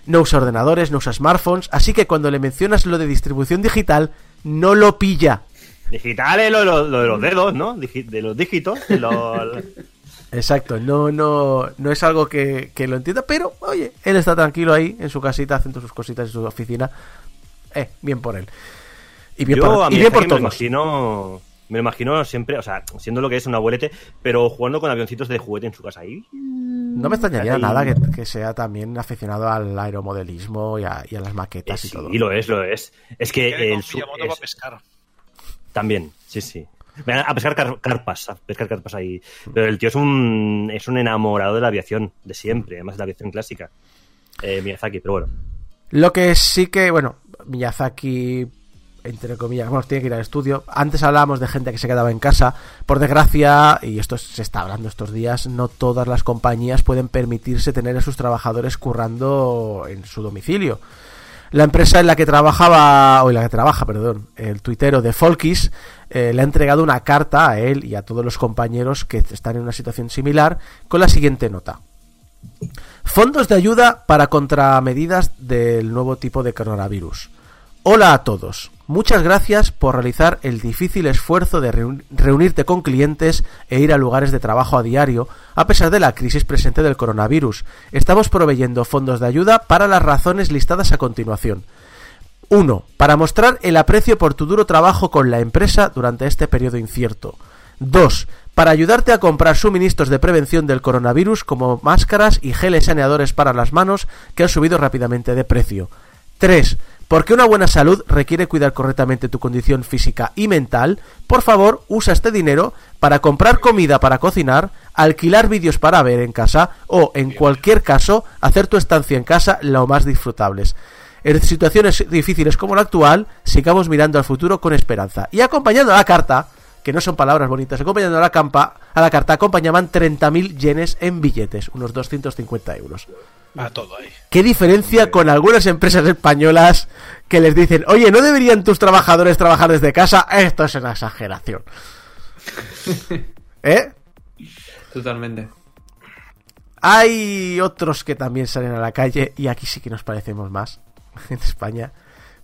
no usa ordenadores, no usa smartphones. Así que cuando le mencionas lo de distribución digital, no lo pilla. Digital es lo, lo- lo de los dedos, ¿no? Digi- de los dígitos. de los- Exacto, no, no, no es algo que, que lo entienda, pero oye, él está tranquilo ahí en su casita haciendo sus cositas en su oficina. Eh, bien por él. Y bien Yo por, a y bien por me todos. imagino, me lo imagino siempre, o sea, siendo lo que es un abuelete, pero jugando con avioncitos de juguete en su casa ahí. No me extrañaría Ahí. nada que, que sea también aficionado al aeromodelismo y a, y a las maquetas y sí, todo. lo es, lo es. Es que el con su- es- a pescar. también, sí, sí. A pescar car- carpas, a pescar carpas ahí. Pero el tío es un es un enamorado de la aviación, de siempre, además de la aviación clásica. Eh, Miyazaki, pero bueno. Lo que sí que, bueno, Miyazaki, entre comillas, bueno, tiene que ir al estudio. Antes hablábamos de gente que se quedaba en casa. Por desgracia, y esto se está hablando estos días, no todas las compañías pueden permitirse tener a sus trabajadores currando en su domicilio. La empresa en la que trabajaba, o en la que trabaja, perdón, el tuitero de Folkis, eh, le ha entregado una carta a él y a todos los compañeros que están en una situación similar con la siguiente nota. Fondos de ayuda para contramedidas del nuevo tipo de coronavirus. Hola a todos. Muchas gracias por realizar el difícil esfuerzo de reun- reunirte con clientes e ir a lugares de trabajo a diario, a pesar de la crisis presente del coronavirus. Estamos proveyendo fondos de ayuda para las razones listadas a continuación. 1. Para mostrar el aprecio por tu duro trabajo con la empresa durante este periodo incierto. 2. Para ayudarte a comprar suministros de prevención del coronavirus como máscaras y geles saneadores para las manos que han subido rápidamente de precio. 3. Porque una buena salud requiere cuidar correctamente tu condición física y mental, por favor usa este dinero para comprar comida para cocinar, alquilar vídeos para ver en casa o, en cualquier caso, hacer tu estancia en casa lo más disfrutables. En situaciones difíciles como la actual, sigamos mirando al futuro con esperanza. Y acompañando a la carta, que no son palabras bonitas, acompañando a la, campa, a la carta acompañaban 30.000 yenes en billetes, unos 250 euros. A todo ahí. ¿Qué diferencia con algunas empresas españolas que les dicen, oye, ¿no deberían tus trabajadores trabajar desde casa? Esto es una exageración. ¿Eh? Totalmente. Hay otros que también salen a la calle y aquí sí que nos parecemos más en España,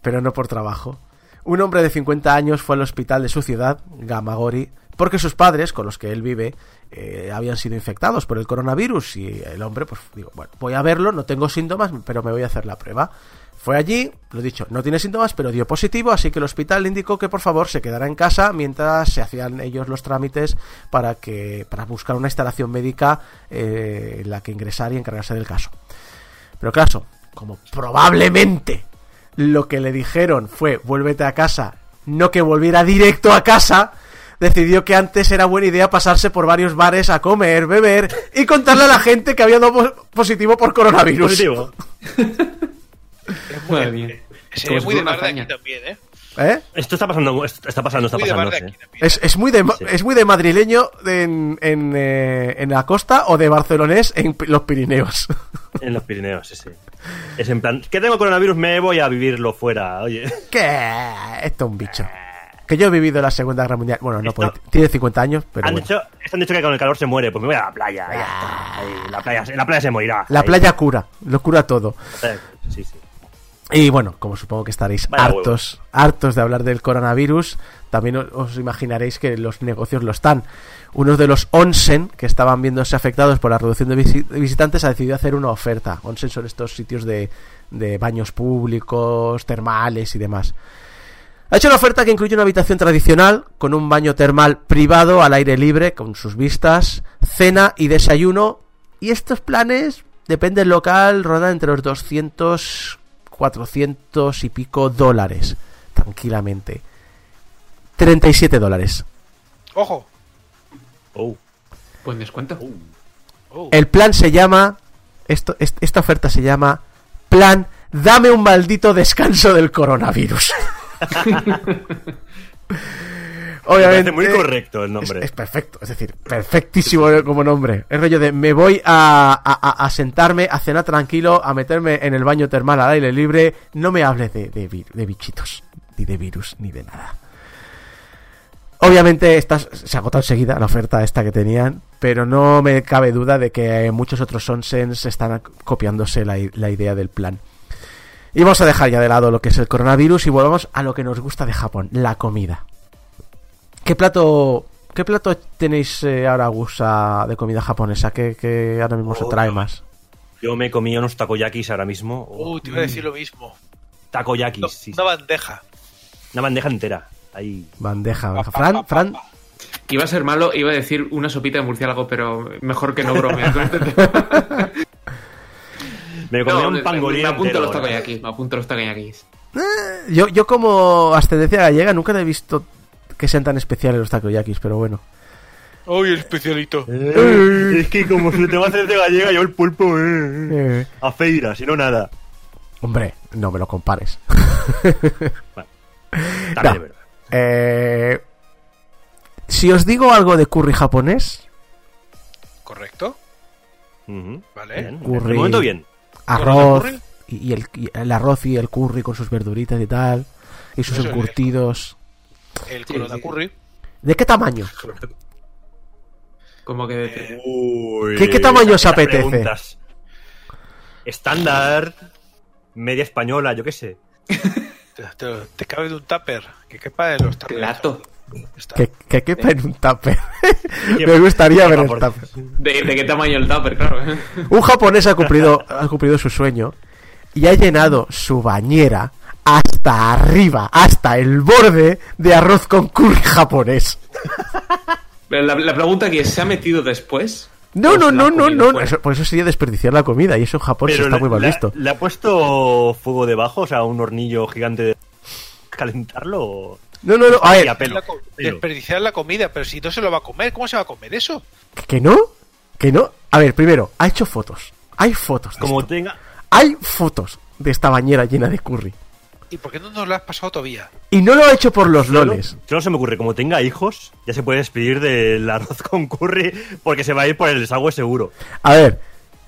pero no por trabajo. Un hombre de 50 años fue al hospital de su ciudad, Gamagori, porque sus padres, con los que él vive, eh, habían sido infectados por el coronavirus y el hombre, pues digo, bueno, voy a verlo, no tengo síntomas, pero me voy a hacer la prueba. Fue allí, lo dicho, no tiene síntomas, pero dio positivo, así que el hospital le indicó que por favor se quedara en casa mientras se hacían ellos los trámites para que para buscar una instalación médica eh, en la que ingresar y encargarse del caso. Pero claro, como probablemente lo que le dijeron fue vuélvete a casa, no que volviera directo a casa, decidió que antes era buena idea pasarse por varios bares a comer, beber y contarle a la gente que había dado pos- positivo por coronavirus. Positivo. Es muy, mía. es muy de aquí también, ¿eh? ¿Eh? Esto está pasando, está pasando, está pasando. sí. Es, es muy de ma- Sí. es muy de madrileño en, en, eh, en la costa o de barcelonés en los Pirineos. En los Pirineos, sí, sí. Es en plan, que tengo coronavirus, me voy a vivirlo fuera, oye. ¿Qué? Esto es un bicho. Que yo he vivido la Segunda Guerra Mundial. Bueno, no, porque tiene 50 años, pero han, bueno. dicho, han dicho que con el calor se muere, pues me voy a la playa. ya está. Ahí, la playa, la playa se morirá. La Ahí. playa cura, lo cura todo. Sí, sí. Y bueno, como supongo que estaréis Vaya hartos, hartos de hablar del coronavirus, también os- imaginaréis que los negocios lo están. Uno de los onsen que estaban viéndose afectados por la reducción de visitantes ha decidido hacer una oferta. Onsen son estos sitios de, de baños públicos, termales y demás. Ha hecho una oferta que incluye una habitación tradicional con un baño termal privado al aire libre con sus vistas, cena y desayuno. Y estos planes, depende del local, rondan entre los 200, 400 y pico dólares. Tranquilamente. 37 dólares. Ojo. Oh. Buen descuento. Oh. El plan se llama. Esto, est- esta oferta se llama. Plan. Dame un maldito descanso del coronavirus. Me parece muy correcto el nombre. es perfecto, es decir, perfectísimo como nombre. Es rollo de me voy a, a- sentarme, a cenar tranquilo, a meterme en el baño termal al aire libre. No me hables de, de, bichitos, ni de virus, ni de nada. Obviamente esta se agotó enseguida la oferta esta que tenían, pero no me cabe duda de que muchos otros onsens están copiándose la, la idea del plan. Y vamos a dejar ya de lado lo que es el coronavirus y volvamos a lo que nos gusta de Japón, la comida. ¿Qué plato, qué plato tenéis eh, ahora, Gusa, de comida japonesa? ¿Qué, qué ahora mismo se trae más? Yo me comí unos takoyakis ahora mismo. Uh, te iba a decir lo mismo. takoyakis, No, sí. Una bandeja. Una bandeja entera. Ahí. Bandeja, bandeja. Fran, Fran, Iba a ser malo, iba a decir una sopita de murciélago, pero mejor que no bromear con este tema. Me comí No, un pangolín Me apunto los ¿eh? takoyakis, me apunto los takoyakis. yo, yo como ascendencia gallega nunca he visto que sean tan especiales los takoyakis, pero bueno. Uy, el especialito. Eh, es que como se te va a hacer de gallega, yo el pulpo, eh, Eh, a feira, si no nada. hombre, no me lo compares. También No. verdad. Eh, si os digo algo de curry japonés, ¿Correcto? Vale. Bien. Curry. De momento bien. Arroz y, y el, y el arroz y el curry con sus verduritas y tal, y sus Eso encurtidos. El Sí, Corona sí. Curry. ¿De qué tamaño? Como que decir, Eh, Uy, ¿Qué- qué tamaño os apetece? preguntas. Estándar, media española, yo qué sé. te, te- te cabe de un tupper. Que quepa en los tuppers. plato. Está. Que, que quepa en un tupper. Me gustaría ver el tupper. ¿De, de qué tamaño el tupper? Claro. Un japonés ha cumplido, ha cumplido su sueño y ha llenado su bañera hasta arriba, hasta el borde de arroz con curry japonés. La, la pregunta aquí es, ¿se ha metido después? No, ¿O no, no, no, no. Eso- por eso sería desperdiciar la comida y eso en Japón se está muy mal visto. ¿Le ha puesto fuego debajo? O sea, un hornillo gigante de calentarlo. No, no, no. A ver, pelo. Desperdiciar la comida, pero si no se lo va a comer, ¿cómo se va a comer eso? que no, que no. A ver, primero, ha hecho fotos. Hay fotos. de Como esto. tenga. Hay fotos de esta bañera llena de curry. ¿Y por qué no nos lo has pasado todavía? Y no lo ha hecho por los loles. solo se me ocurre, como tenga hijos, ya se puede despedir del arroz con curry porque se va a ir por el desagüe seguro. A ver,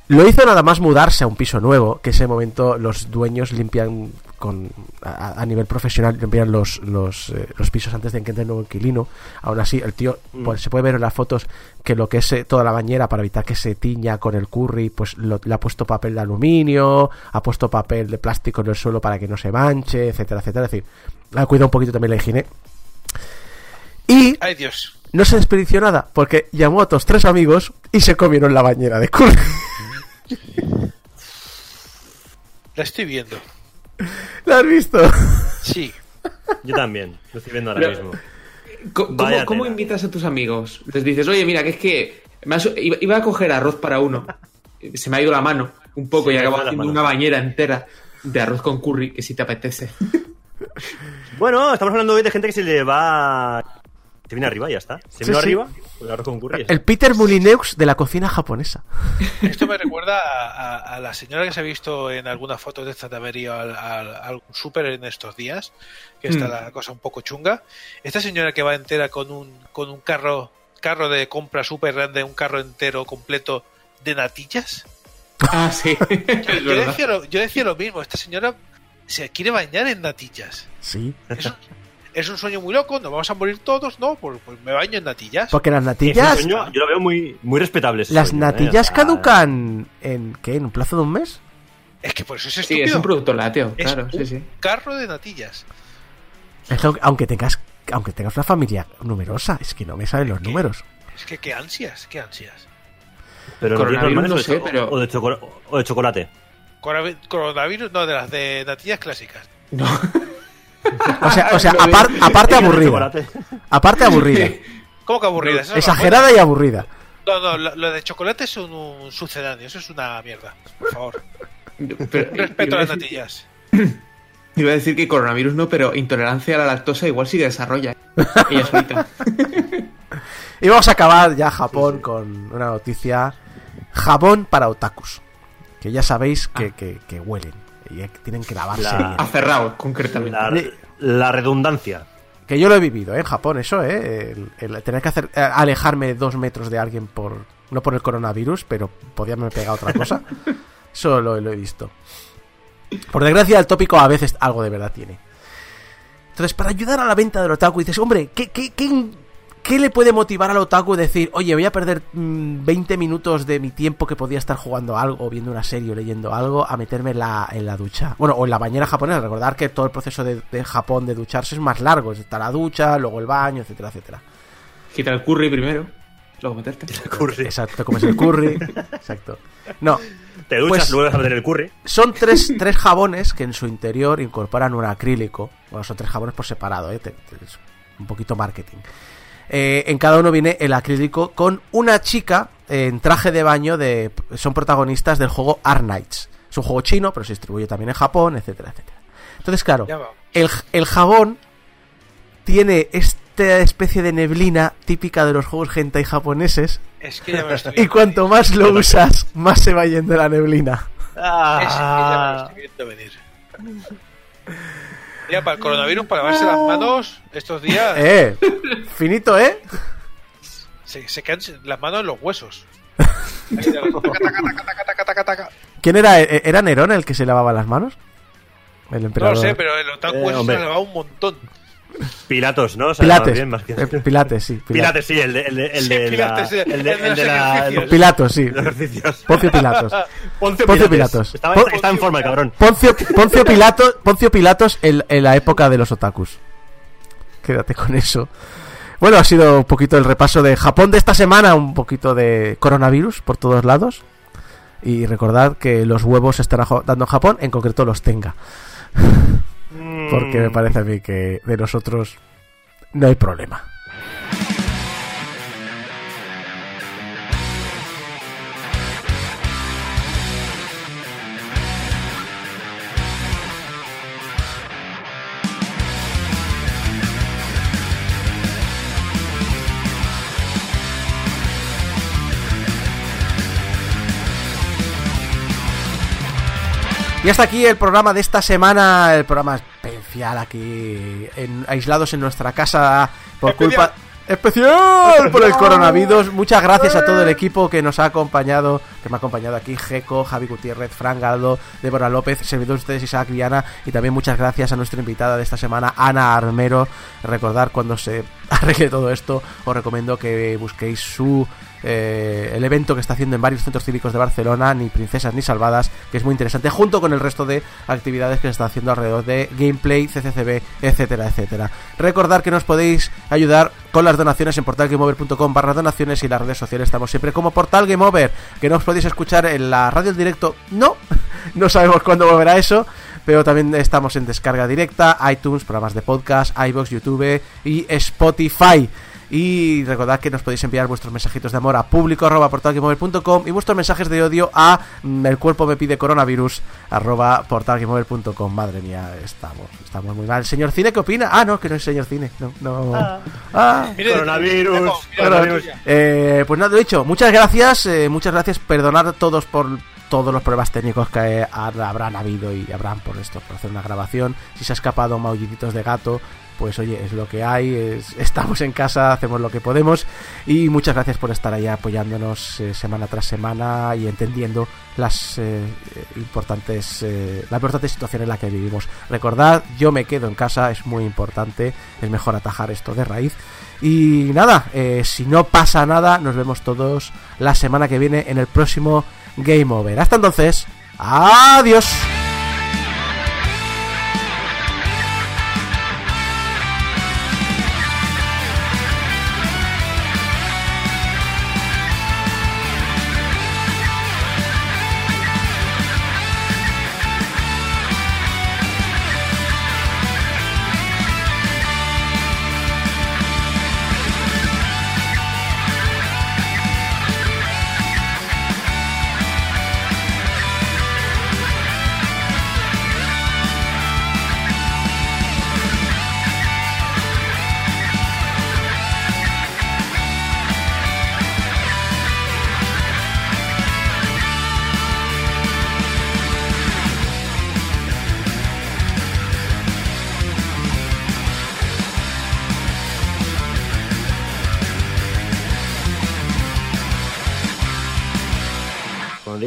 lo hizo nada más mudarse a un piso nuevo, que ese momento los dueños limpian con a, a nivel profesional limpian los los, eh, los pisos antes de que entre el nuevo inquilino. Aún así, el tío pues, se puede ver en las fotos que lo que es eh, toda la bañera para evitar que se tiña con el curry, pues lo- le ha puesto papel de aluminio, ha puesto papel de plástico en el suelo para que no se manche, etcétera, etcétera. Es decir, ha cuidado un poquito también la higiene. Y Ay, Dios. no se desperdició nada, porque llamó a otros tres amigos y se comieron la bañera de curry. La estoy viendo. ¿La has visto? Sí. Yo también, lo estoy viendo ahora Pero- mismo. Co- ¿Cómo, Vaya cómo tela. invitas a tus amigos? Les dices, oye, mira, que es que me has- iba, a coger arroz para uno. Se me ha ido la mano un poco Se y acabo haciendo mano. una bañera entera de arroz con curry, que si te apetece. Bueno, estamos hablando hoy de gente que se le va. Se viene arriba y ya está. Se Sí, vino sí. arriba, ya El. Peter Mulineux de la cocina japonesa. Esto me recuerda a, a- a la señora que se ha visto en algunas fotos de esta ido al, al- a algún súper en estos días, que está Mm. la cosa un poco chunga. Esta señora que va entera con un, con un carro carro de compra súper grande, un carro entero completo de natillas. Ah, sí. Yo verdad. decía, lo, yo decía lo mismo, esta señora se quiere bañar en natillas. Sí. Es un, es un sueño muy loco, nos vamos a morir todos, ¿no? Pues, pues me baño en natillas. Porque las natillas. sueño yo lo veo muy, muy respetable. ese Las sueño, ¿eh? natillas caducan en ¿qué? ¿En un plazo de un mes? Es que por eso es Sí, estúpido. es un producto lácteo, Es claro, sí, un sí. carro de natillas. Es que aunque- tengas aunque tengas una familia numerosa, es que no me salen los ¿Qué? números. Es que qué ansias, qué ansias. Pero Coronavirus no sé, pero- o, de chocola- o de chocolate. Coronavi- Coronavirus, no, de las de natillas clásicas. No. O sea, o sea, Lo de- apar- aparte aburrida. Aparte aburrida. ¿Cómo que aburrida? Exagerada y aburrida. No, no, lo, lo de chocolate es un, un sucedáneo, eso es una mierda. Por favor. Pero- Respeto a las natillas. Iba a decir que coronavirus no, pero intolerancia a la lactosa igual sí que desarrolla. ¿eh? Ella solita. Y vamos a acabar ya Japón con una noticia. Jabón para otakus. Que ya sabéis que, que- que huelen. Y tienen que lavarse La- bien. Aferrado, concretamente. La, la redundancia. Que yo lo he vivido ¿eh? en Japón, eso, ¿eh? El, el tener que hacer, eh, alejarme dos metros de alguien por. No por el coronavirus, pero podía haberme pegado otra cosa. Eso lo, lo he visto. Por desgracia, el tópico a veces algo de verdad tiene. Entonces, para ayudar a la venta del otaku, dices, hombre, ¿qué, qué, qué, qué le puede motivar al otaku decir, oye, voy a perder mm, 20 minutos de mi tiempo que podía estar jugando algo, o viendo una serie o leyendo algo, a meterme en la, en la ducha? Bueno, o en la bañera japonesa. Recordar que todo el proceso de, de Japón de ducharse es más largo. Está la ducha, luego el baño, etcétera, etcétera. Quita el curry primero, luego meterte. Curry. Exacto, comes el curry. Exacto. No, Te duchas, Pues- luego vas a meter el curry. son tres, tres jabones que en su interior incorporan un acrílico. Bueno, son tres jabones por separado, ¿eh? Te- te- es un poquito marketing. Eh, en cada uno viene el acrílico con una chica en traje de baño de son protagonistas del juego Art Knights. Es un juego chino, pero se distribuye también en Japón, etcétera, etcétera. Entonces, claro, el, el jabón tiene esta especie de neblina típica de los juegos hentai japoneses Es que ya me estoy y cuanto más lo usas, más se va yendo la neblina. Es que ya me lo estoy viendo venir. Ya, para el coronavirus, para lavarse las manos, estos días Eh, finito, ¿eh? se, se quedan las manos en los huesos. ¿Quién era? ¿E- ¿Era Nerón el que se lavaba las manos? El No lo sé, pero el otaku Eh, se elevado un montón. Pilatos, ¿no? O sea, más Pilates. bien, más que- Eh, Pilates, sí. Pilates. Pilates, sí, el de, el de, el Sí, de la- Pilates, el de, el de el de los la- ejercicios. Pilatos, sí. los ejercicios. Poncio Pilatos. Poncio. Pilatos. Pon- está en forma, el cabrón. Poncio, Poncio Pilatos, Poncio Pilatos en, en la época de los otakus. Quédate con eso. Bueno, ha sido un poquito el repaso de Japón de esta semana, un poquito de coronavirus por todos lados. Y recordad que los huevos se están ajo- dando en Japón, en concreto los tenga. Porque me parece a mí que de nosotros no hay problema. Y hasta aquí el programa de esta semana, el programa especial aquí, en- aislados en nuestra casa por Especial. culpa... Especial por el coronavirus. Muchas gracias a todo el equipo que nos ha acompañado, que me ha acompañado aquí, Geco, Javi Gutiérrez, Fran Galdo, Débora López, servidor de ustedes Isaac Viana y también muchas gracias a nuestra invitada de esta semana, Ana Armero. Recordar cuando se arregle todo esto, os recomiendo que busquéis su eh, el evento que está haciendo en varios centros cívicos de Barcelona, ni princesas ni salvadas, que es muy interesante, junto con el resto de actividades que se está haciendo alrededor de gameplay, CCCB, etcétera, etcétera. Recordar que nos podéis ayudar con las donaciones en portalgameover.com barra donaciones y las redes sociales estamos siempre como Portal Game Over, que nos podéis escuchar en la radio en directo, no, no sabemos cuándo volverá eso, pero también estamos en descarga directa, iTunes, programas de podcast, iBox, YouTube y Spotify. Y recordad que nos podéis enviar vuestros mensajitos de amor a público arroba portalgameover.com y vuestros mensajes de odio a mm, el cuerpo me pide coronavirus arroba portalgameover.com. Madre mía, estamos, estamos muy mal. Señor Cine, ¿qué opina? Ah, no, que no es señor Cine. No, no. Ah. Mire, Coronavirus, coronavirus. Eh, pues nada, lo dicho, muchas gracias, eh, muchas gracias, perdonad a todos por todos los problemas técnicos que habrán habido y habrán por esto, por hacer una grabación. Si se ha escapado maulliditos de gato, pues oye, es lo que hay, es- estamos en casa, hacemos lo que podemos y muchas gracias por estar ahí apoyándonos eh, semana tras semana y entendiendo las eh, importantes eh, la importante situación en la que vivimos. Recordad, yo me quedo en casa, es muy importante, es mejor atajar esto de raíz. Y nada, si no pasa nada, nos vemos todos la semana que viene en el próximo Game Over. Hasta entonces, adiós.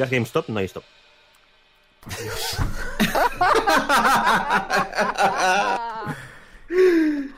Digas GameStop, no hay stop.